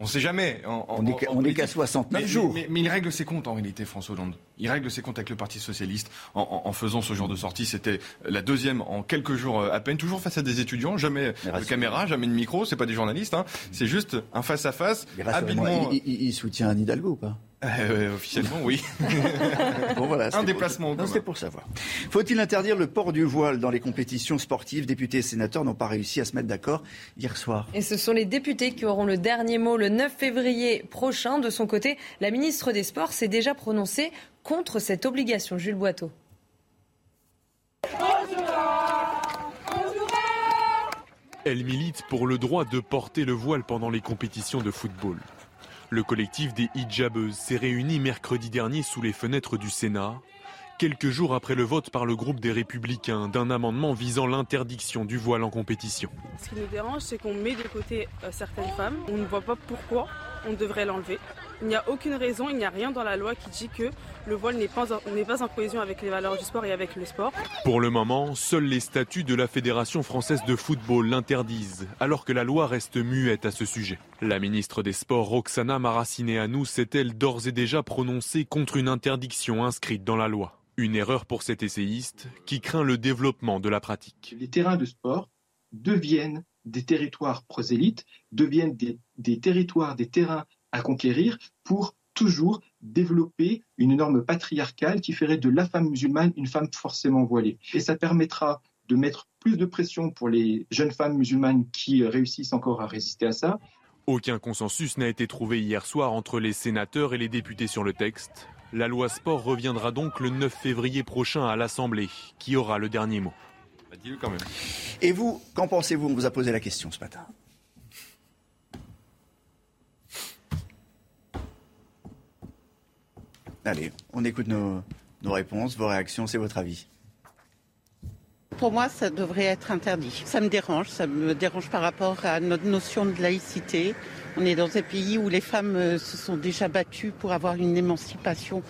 On sait jamais. En- On est qu'à- en on est politique. qu'à 69 mais, jours. Mais, mais il règle ses comptes en réalité, François Hollande. Il règle ses comptes avec le Parti Socialiste en, en- en faisant ce genre de sortie. C'était la deuxième en quelques jours euh, à peine, toujours face à des étudiants, jamais de caméra, jamais de micro, c'est pas des journalistes, hein. c'est juste un face-à-face, habilement... il, il- il soutient Anne Hidalgo ou pas? Euh, officiellement, oui. Bon, voilà, un déplacement c'était pour savoir. Faut-il interdire le port du voile dans les compétitions sportives? Députés et sénateurs n'ont pas réussi à se mettre d'accord hier soir. Et ce sont les députés qui auront le dernier mot le 9 février prochain. De son côté, la ministre des Sports s'est déjà prononcée contre cette obligation. Jules Boiteau. Elle milite pour le droit de porter le voile pendant les compétitions de football. Le collectif des hijabeuses s'est réuni mercredi dernier sous les fenêtres du Sénat, quelques jours après le vote par le groupe des Républicains d'un amendement visant l'interdiction du voile en compétition. Ce qui nous dérange, c'est qu'on met de côté euh, certaines femmes. On ne voit pas pourquoi on devrait l'enlever. Il n'y a aucune raison, il n'y a rien dans la loi qui dit que le voile n'est pas, en- n'est pas en cohésion avec les valeurs du sport et avec le sport. Pour le moment, seuls les statuts de la Fédération française de football l'interdisent, alors que la loi reste muette à ce sujet. La ministre des Sports, Roxana Maracineanu, s'est-elle d'ores et déjà prononcée contre une interdiction inscrite dans la loi. Une erreur pour cet essayiste qui craint le développement de la pratique. les terrains de sport deviennent des territoires prosélytes, deviennent des, des territoires, des terrains à conquérir pour toujours développer une norme patriarcale qui ferait de la femme musulmane une femme forcément voilée. Et ça permettra de mettre plus de pression pour les jeunes femmes musulmanes qui euh, réussissent encore à résister à ça. Aucun consensus n'a été trouvé hier soir entre les sénateurs et les députés sur le texte. La loi sport reviendra donc le 9 février prochain à l'Assemblée, qui aura le dernier mot? Bah, dis-le quand même. Et vous, qu'en pensez-vous? On vous a posé la question ce matin. Allez, on écoute nos, nos réponses, vos réactions, c'est votre avis. Pour moi, ça devrait être interdit. Ça me dérange, ça me dérange par rapport à notre notion de laïcité. On est dans un pays où les femmes euh, se sont déjà battues pour avoir une émancipation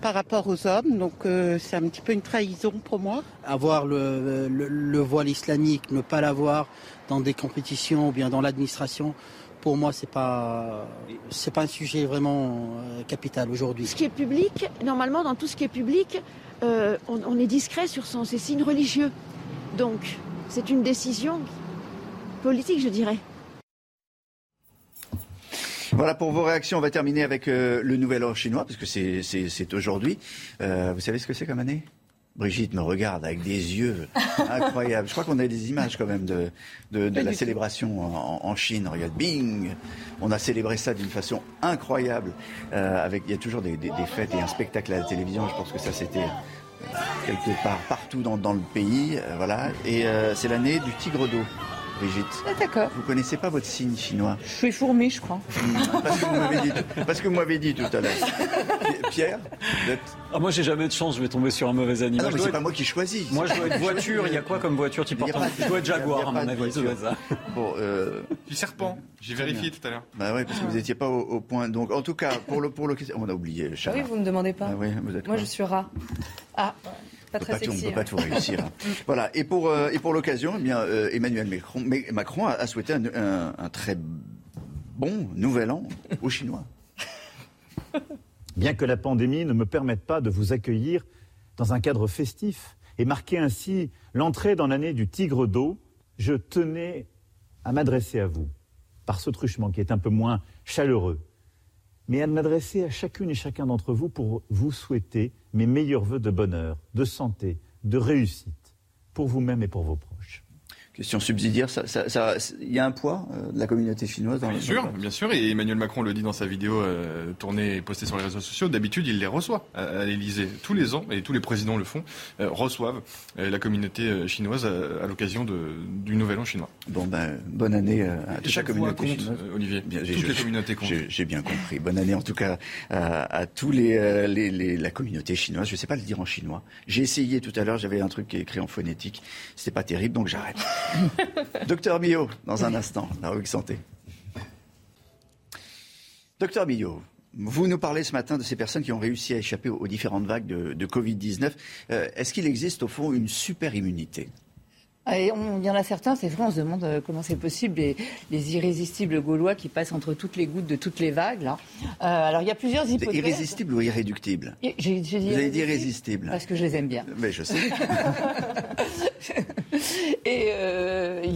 par rapport aux hommes, donc euh, c'est un petit peu une trahison pour moi. avoir le, le- le voile islamique, ne pas l'avoir dans des compétitions ou bien dans l'administration, pour moi, c'est pas c'est pas un sujet vraiment euh, capital aujourd'hui. Ce qui est public, normalement, dans tout ce qui est public, euh, on, on est discret sur son, ses signes religieux. Donc, c'est une décision politique, je dirais. Voilà pour vos réactions. On va terminer avec euh, le nouvel an chinois, parce que c'est- aujourd'hui. Euh, vous savez ce que c'est comme année? Brigitte me regarde avec des yeux incroyables. Je crois qu'on a des images quand même de, de, de Pas la célébration en, en Chine. Regarde, bing On a célébré ça d'une façon incroyable. Euh, avec, il y a toujours des, des- des fêtes et un spectacle à la télévision. Je pense que ça, c'était euh, quelque part partout dans, dans le pays. euh, voilà. Et euh, c'est l'année du tigre d'eau, Brigitte. Ah, d'accord. Vous connaissez pas votre signe chinois Je suis fourmi, je crois. parce que vous m'avez dit, parce que vous m'avez dit tout à l'heure. Pierre, Ah, moi, j'ai jamais de chance, je vais tomber sur un mauvais Ah animal. non, mais c'est pas moi qui choisis. Moi, je dois être qui voiture. Il y a quoi comme voiture pas- en- Je dois être Jaguar, à mon avis. Bon, euh, Du serpent. J'ai vérifié tout à l'heure. bah ouais, parce que vous n'étiez pas au, au point. Donc, en tout cas, pour le pour l'occasion, on a oublié le Ah chat. oui, vous me demandez pas. Ah oui, vous êtes Moi, quoi je suis rat. Ah, pas on peut sexy. peut pas hein. tout réussir. hein. voilà. Et pour euh, et pour l'occasion, eh bien euh, Emmanuel Macron, mais- Macron a, a souhaité un, un- un très bon nouvel an aux Chinois. Bien que la pandémie ne me permette pas de vous accueillir dans un cadre festif et marquer ainsi l'entrée dans l'année du tigre d'eau, je tenais à m'adresser à vous par ce truchement qui est un peu moins chaleureux mais à m'adresser à chacune et chacun d'entre vous pour vous souhaiter mes meilleurs voeux de bonheur, de santé, de réussite, pour vous-même et pour vos proches. Question subsidiaire, il ça, ça, y a un poids euh, de la communauté chinoise dans Bien sûr, bien sûr, et Emmanuel Macron le dit dans sa vidéo euh, tournée et postée sur les réseaux sociaux. D'habitude, il les reçoit à, à l'Élysée tous les ans, et tous les présidents le font, euh, reçoivent euh, la communauté euh, chinoise à, à l'occasion du Nouvel An chinois. Bon ben, bonne année à toute chaque la communauté compte, chinoise. Olivier. Bien, toutes les communautés comptent. J'ai bien compris. Bonne année en tout cas à, à tous les, euh, les, les- la communauté chinoise. Je sais pas le dire en chinois. J'ai essayé tout à l'heure. J'avais un truc qui est écrit en phonétique. C'était pas terrible, donc j'arrête. Docteur Millot, dans un instant, la rubrique santé. Docteur Millot, vous nous parlez ce matin de ces personnes qui ont réussi à échapper aux, différentes vagues de, de Covid-19. Euh, Est-ce qu'il existe au fond une super immunité Ah, et on- Il y en a certains, c'est vrai, on se demande euh, comment c'est possible, les, les irrésistibles gaulois qui passent entre toutes les gouttes de toutes les vagues. Là. Euh, alors il y a plusieurs hypothèses. irrésistible ou irréductible Et j'ai- dit Vous avez dit irrésistible irrésistible. Parce que je les aime bien. Mais je sais.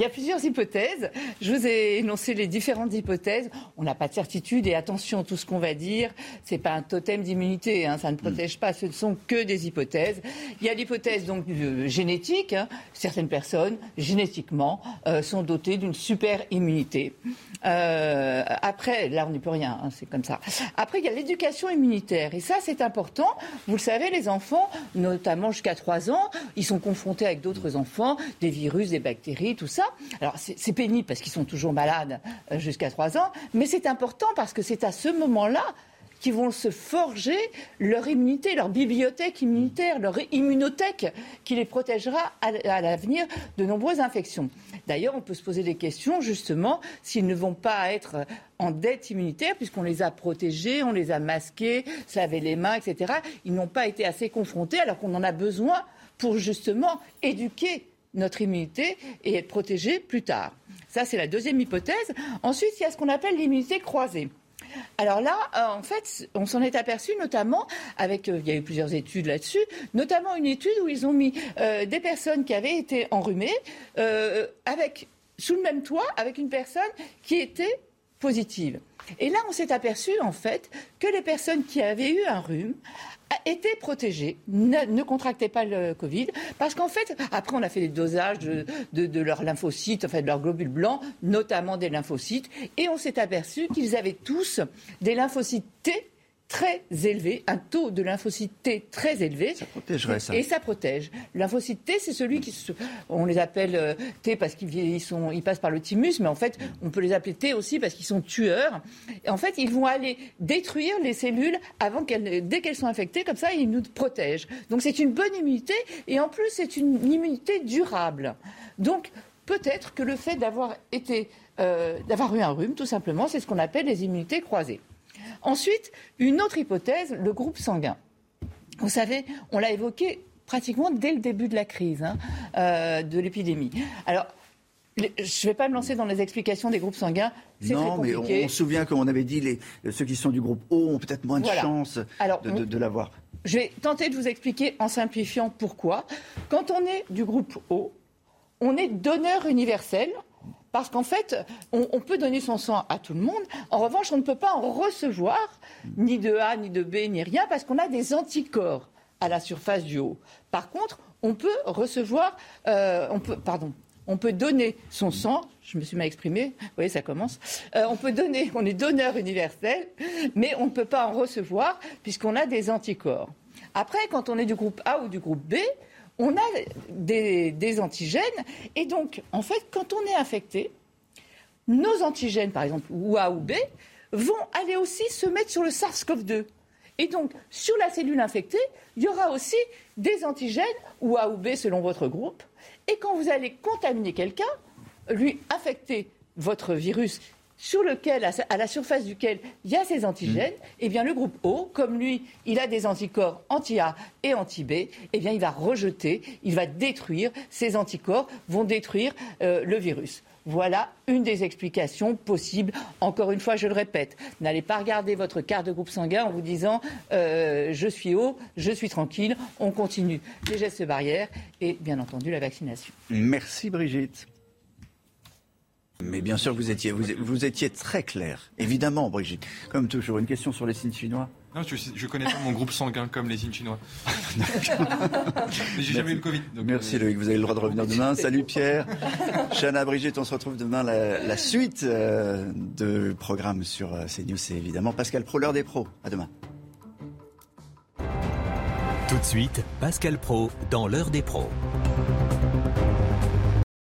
A plusieurs hypothèses. Je vous ai énoncé les différentes hypothèses. On n'a pas de certitude et attention, tout ce qu'on va dire, c'est pas un totem d'immunité. hein, ça ne protège pas. Ce ne sont que des hypothèses. Il y a l'hypothèse donc euh, génétique. hein. Certaines personnes génétiquement euh, sont dotées d'une super immunité. Euh, après, là, on n'y peut rien. hein, c'est comme ça. Après, il y a l'éducation immunitaire et ça, c'est important. Vous le savez, les enfants, notamment jusqu'à 3 ans, ils sont confrontés avec d'autres enfants, des virus, des bactéries, tout ça. Alors, c'est pénible parce qu'ils sont toujours malades euh, jusqu'à 3 ans, mais c'est important parce que c'est à ce moment-là qu'ils vont se forger leur immunité, leur bibliothèque immunitaire, leur immunothèque qui les protégera à l'avenir de nombreuses infections. D'ailleurs, on peut se poser des questions justement s'ils ne vont pas être en dette immunitaire puisqu'on les a protégés, on les a masqués, se les mains, etc. Ils n'ont pas été assez confrontés alors qu'on en a besoin pour justement éduquer notre immunité et être protégés plus tard. Ça, c'est la deuxième hypothèse. Ensuite, il y a ce qu'on appelle l'immunité croisée. Alors là, euh, en fait, on s'en est aperçu notamment avec, euh, il y a eu plusieurs études là-dessus, notamment une étude où ils ont mis euh, des personnes qui avaient été enrhumées avec sous le même toit avec une personne qui était positive. Et là, on s'est aperçu en fait que les personnes qui avaient eu un rhume étaient protégées, ne, contractaient pas le Covid, parce qu'en fait, après on a fait des dosages de leurs lymphocytes, enfin de leurs globules blancs, notamment des lymphocytes, et on s'est aperçu qu'ils avaient tous des lymphocytes T très élevés, un taux de lymphocytes T très élevé. Ça protégerait, ça. Et ça protège. Lymphocyte T, c'est celui qui, se- on les appelle euh, T parce qu'ils ils sont, ils passent par le thymus, mais en fait, on peut les appeler T aussi parce qu'ils sont tueurs. Et en fait, ils vont aller détruire les cellules avant qu'elles, dès qu'elles sont infectées, comme ça, ils nous protègent. Donc c'est une bonne immunité et en plus, c'est une immunité durable. Donc peut-être que le fait d'avoir été, euh, d'avoir eu un rhume, tout simplement, c'est ce qu'on appelle les immunités croisées. Ensuite, une autre hypothèse, le groupe sanguin. Vous savez, on l'a évoqué pratiquement dès le début de la crise hein, euh, de l'épidémie. Alors, je ne vais pas me lancer dans les explications des groupes sanguins. Très Non, mais on, on se souvient qu'on avait dit les, ceux qui sont du groupe O ont peut-être moins de Voilà. chances Alors, de, on- de- de l'avoir. Je vais tenter de vous expliquer en simplifiant pourquoi. Quand on est du groupe O, on est donneur universel. Parce qu'en fait, on, peut donner son sang à tout le monde. En revanche, on ne peut pas en recevoir ni de A, ni de B, ni rien, parce qu'on a des anticorps à la surface du O. Par contre, on peut recevoir, euh, on peut, pardon, on peut donner son sang. Je me suis mal exprimée. Vous voyez, ça commence. Euh, on peut donner, on est donneur universel, mais on ne peut pas en recevoir puisqu'on a des anticorps. Après, quand on est du groupe A ou du groupe B, on a des, antigènes. Et donc, en fait, quand on est infecté, nos antigènes, par exemple, ou A ou B, vont aller aussi se mettre sur le SARS-CoV-2. Et donc, sur la cellule infectée, il y aura aussi des antigènes, ou A ou B selon votre groupe. Et quand vous allez contaminer quelqu'un, lui infecter votre virus sur lequel, à la surface duquel il y a ces antigènes, eh bien le groupe O, comme lui, il a des anticorps anti-A et anti-B, eh bien il va rejeter, il va détruire, ces anticorps vont détruire euh, le virus. Voilà une des explications possibles. Encore une fois, je le répète, n'allez pas regarder votre carte de groupe sanguin en vous disant euh, je suis haut, je suis tranquille, on continue les gestes barrières et bien entendu la vaccination. Merci Brigitte. Mais bien sûr, vous étiez, vous, vous étiez très clair. Évidemment, Brigitte. Comme toujours, une question sur les signes chinois Non, je, je connais pas mon groupe sanguin comme les signes chinois. Mais j'ai jamais eu le Covid. donc, Merci euh, Loïc, vous avez le droit de revenir demain. Salut Pierre. Chana, Brigitte, on se retrouve demain. La, la suite euh, de programme sur euh, CNews, c'est évidemment Pascal Pro, l'heure des pros. À demain. Tout de suite, Pascal Pro dans l'heure des pros.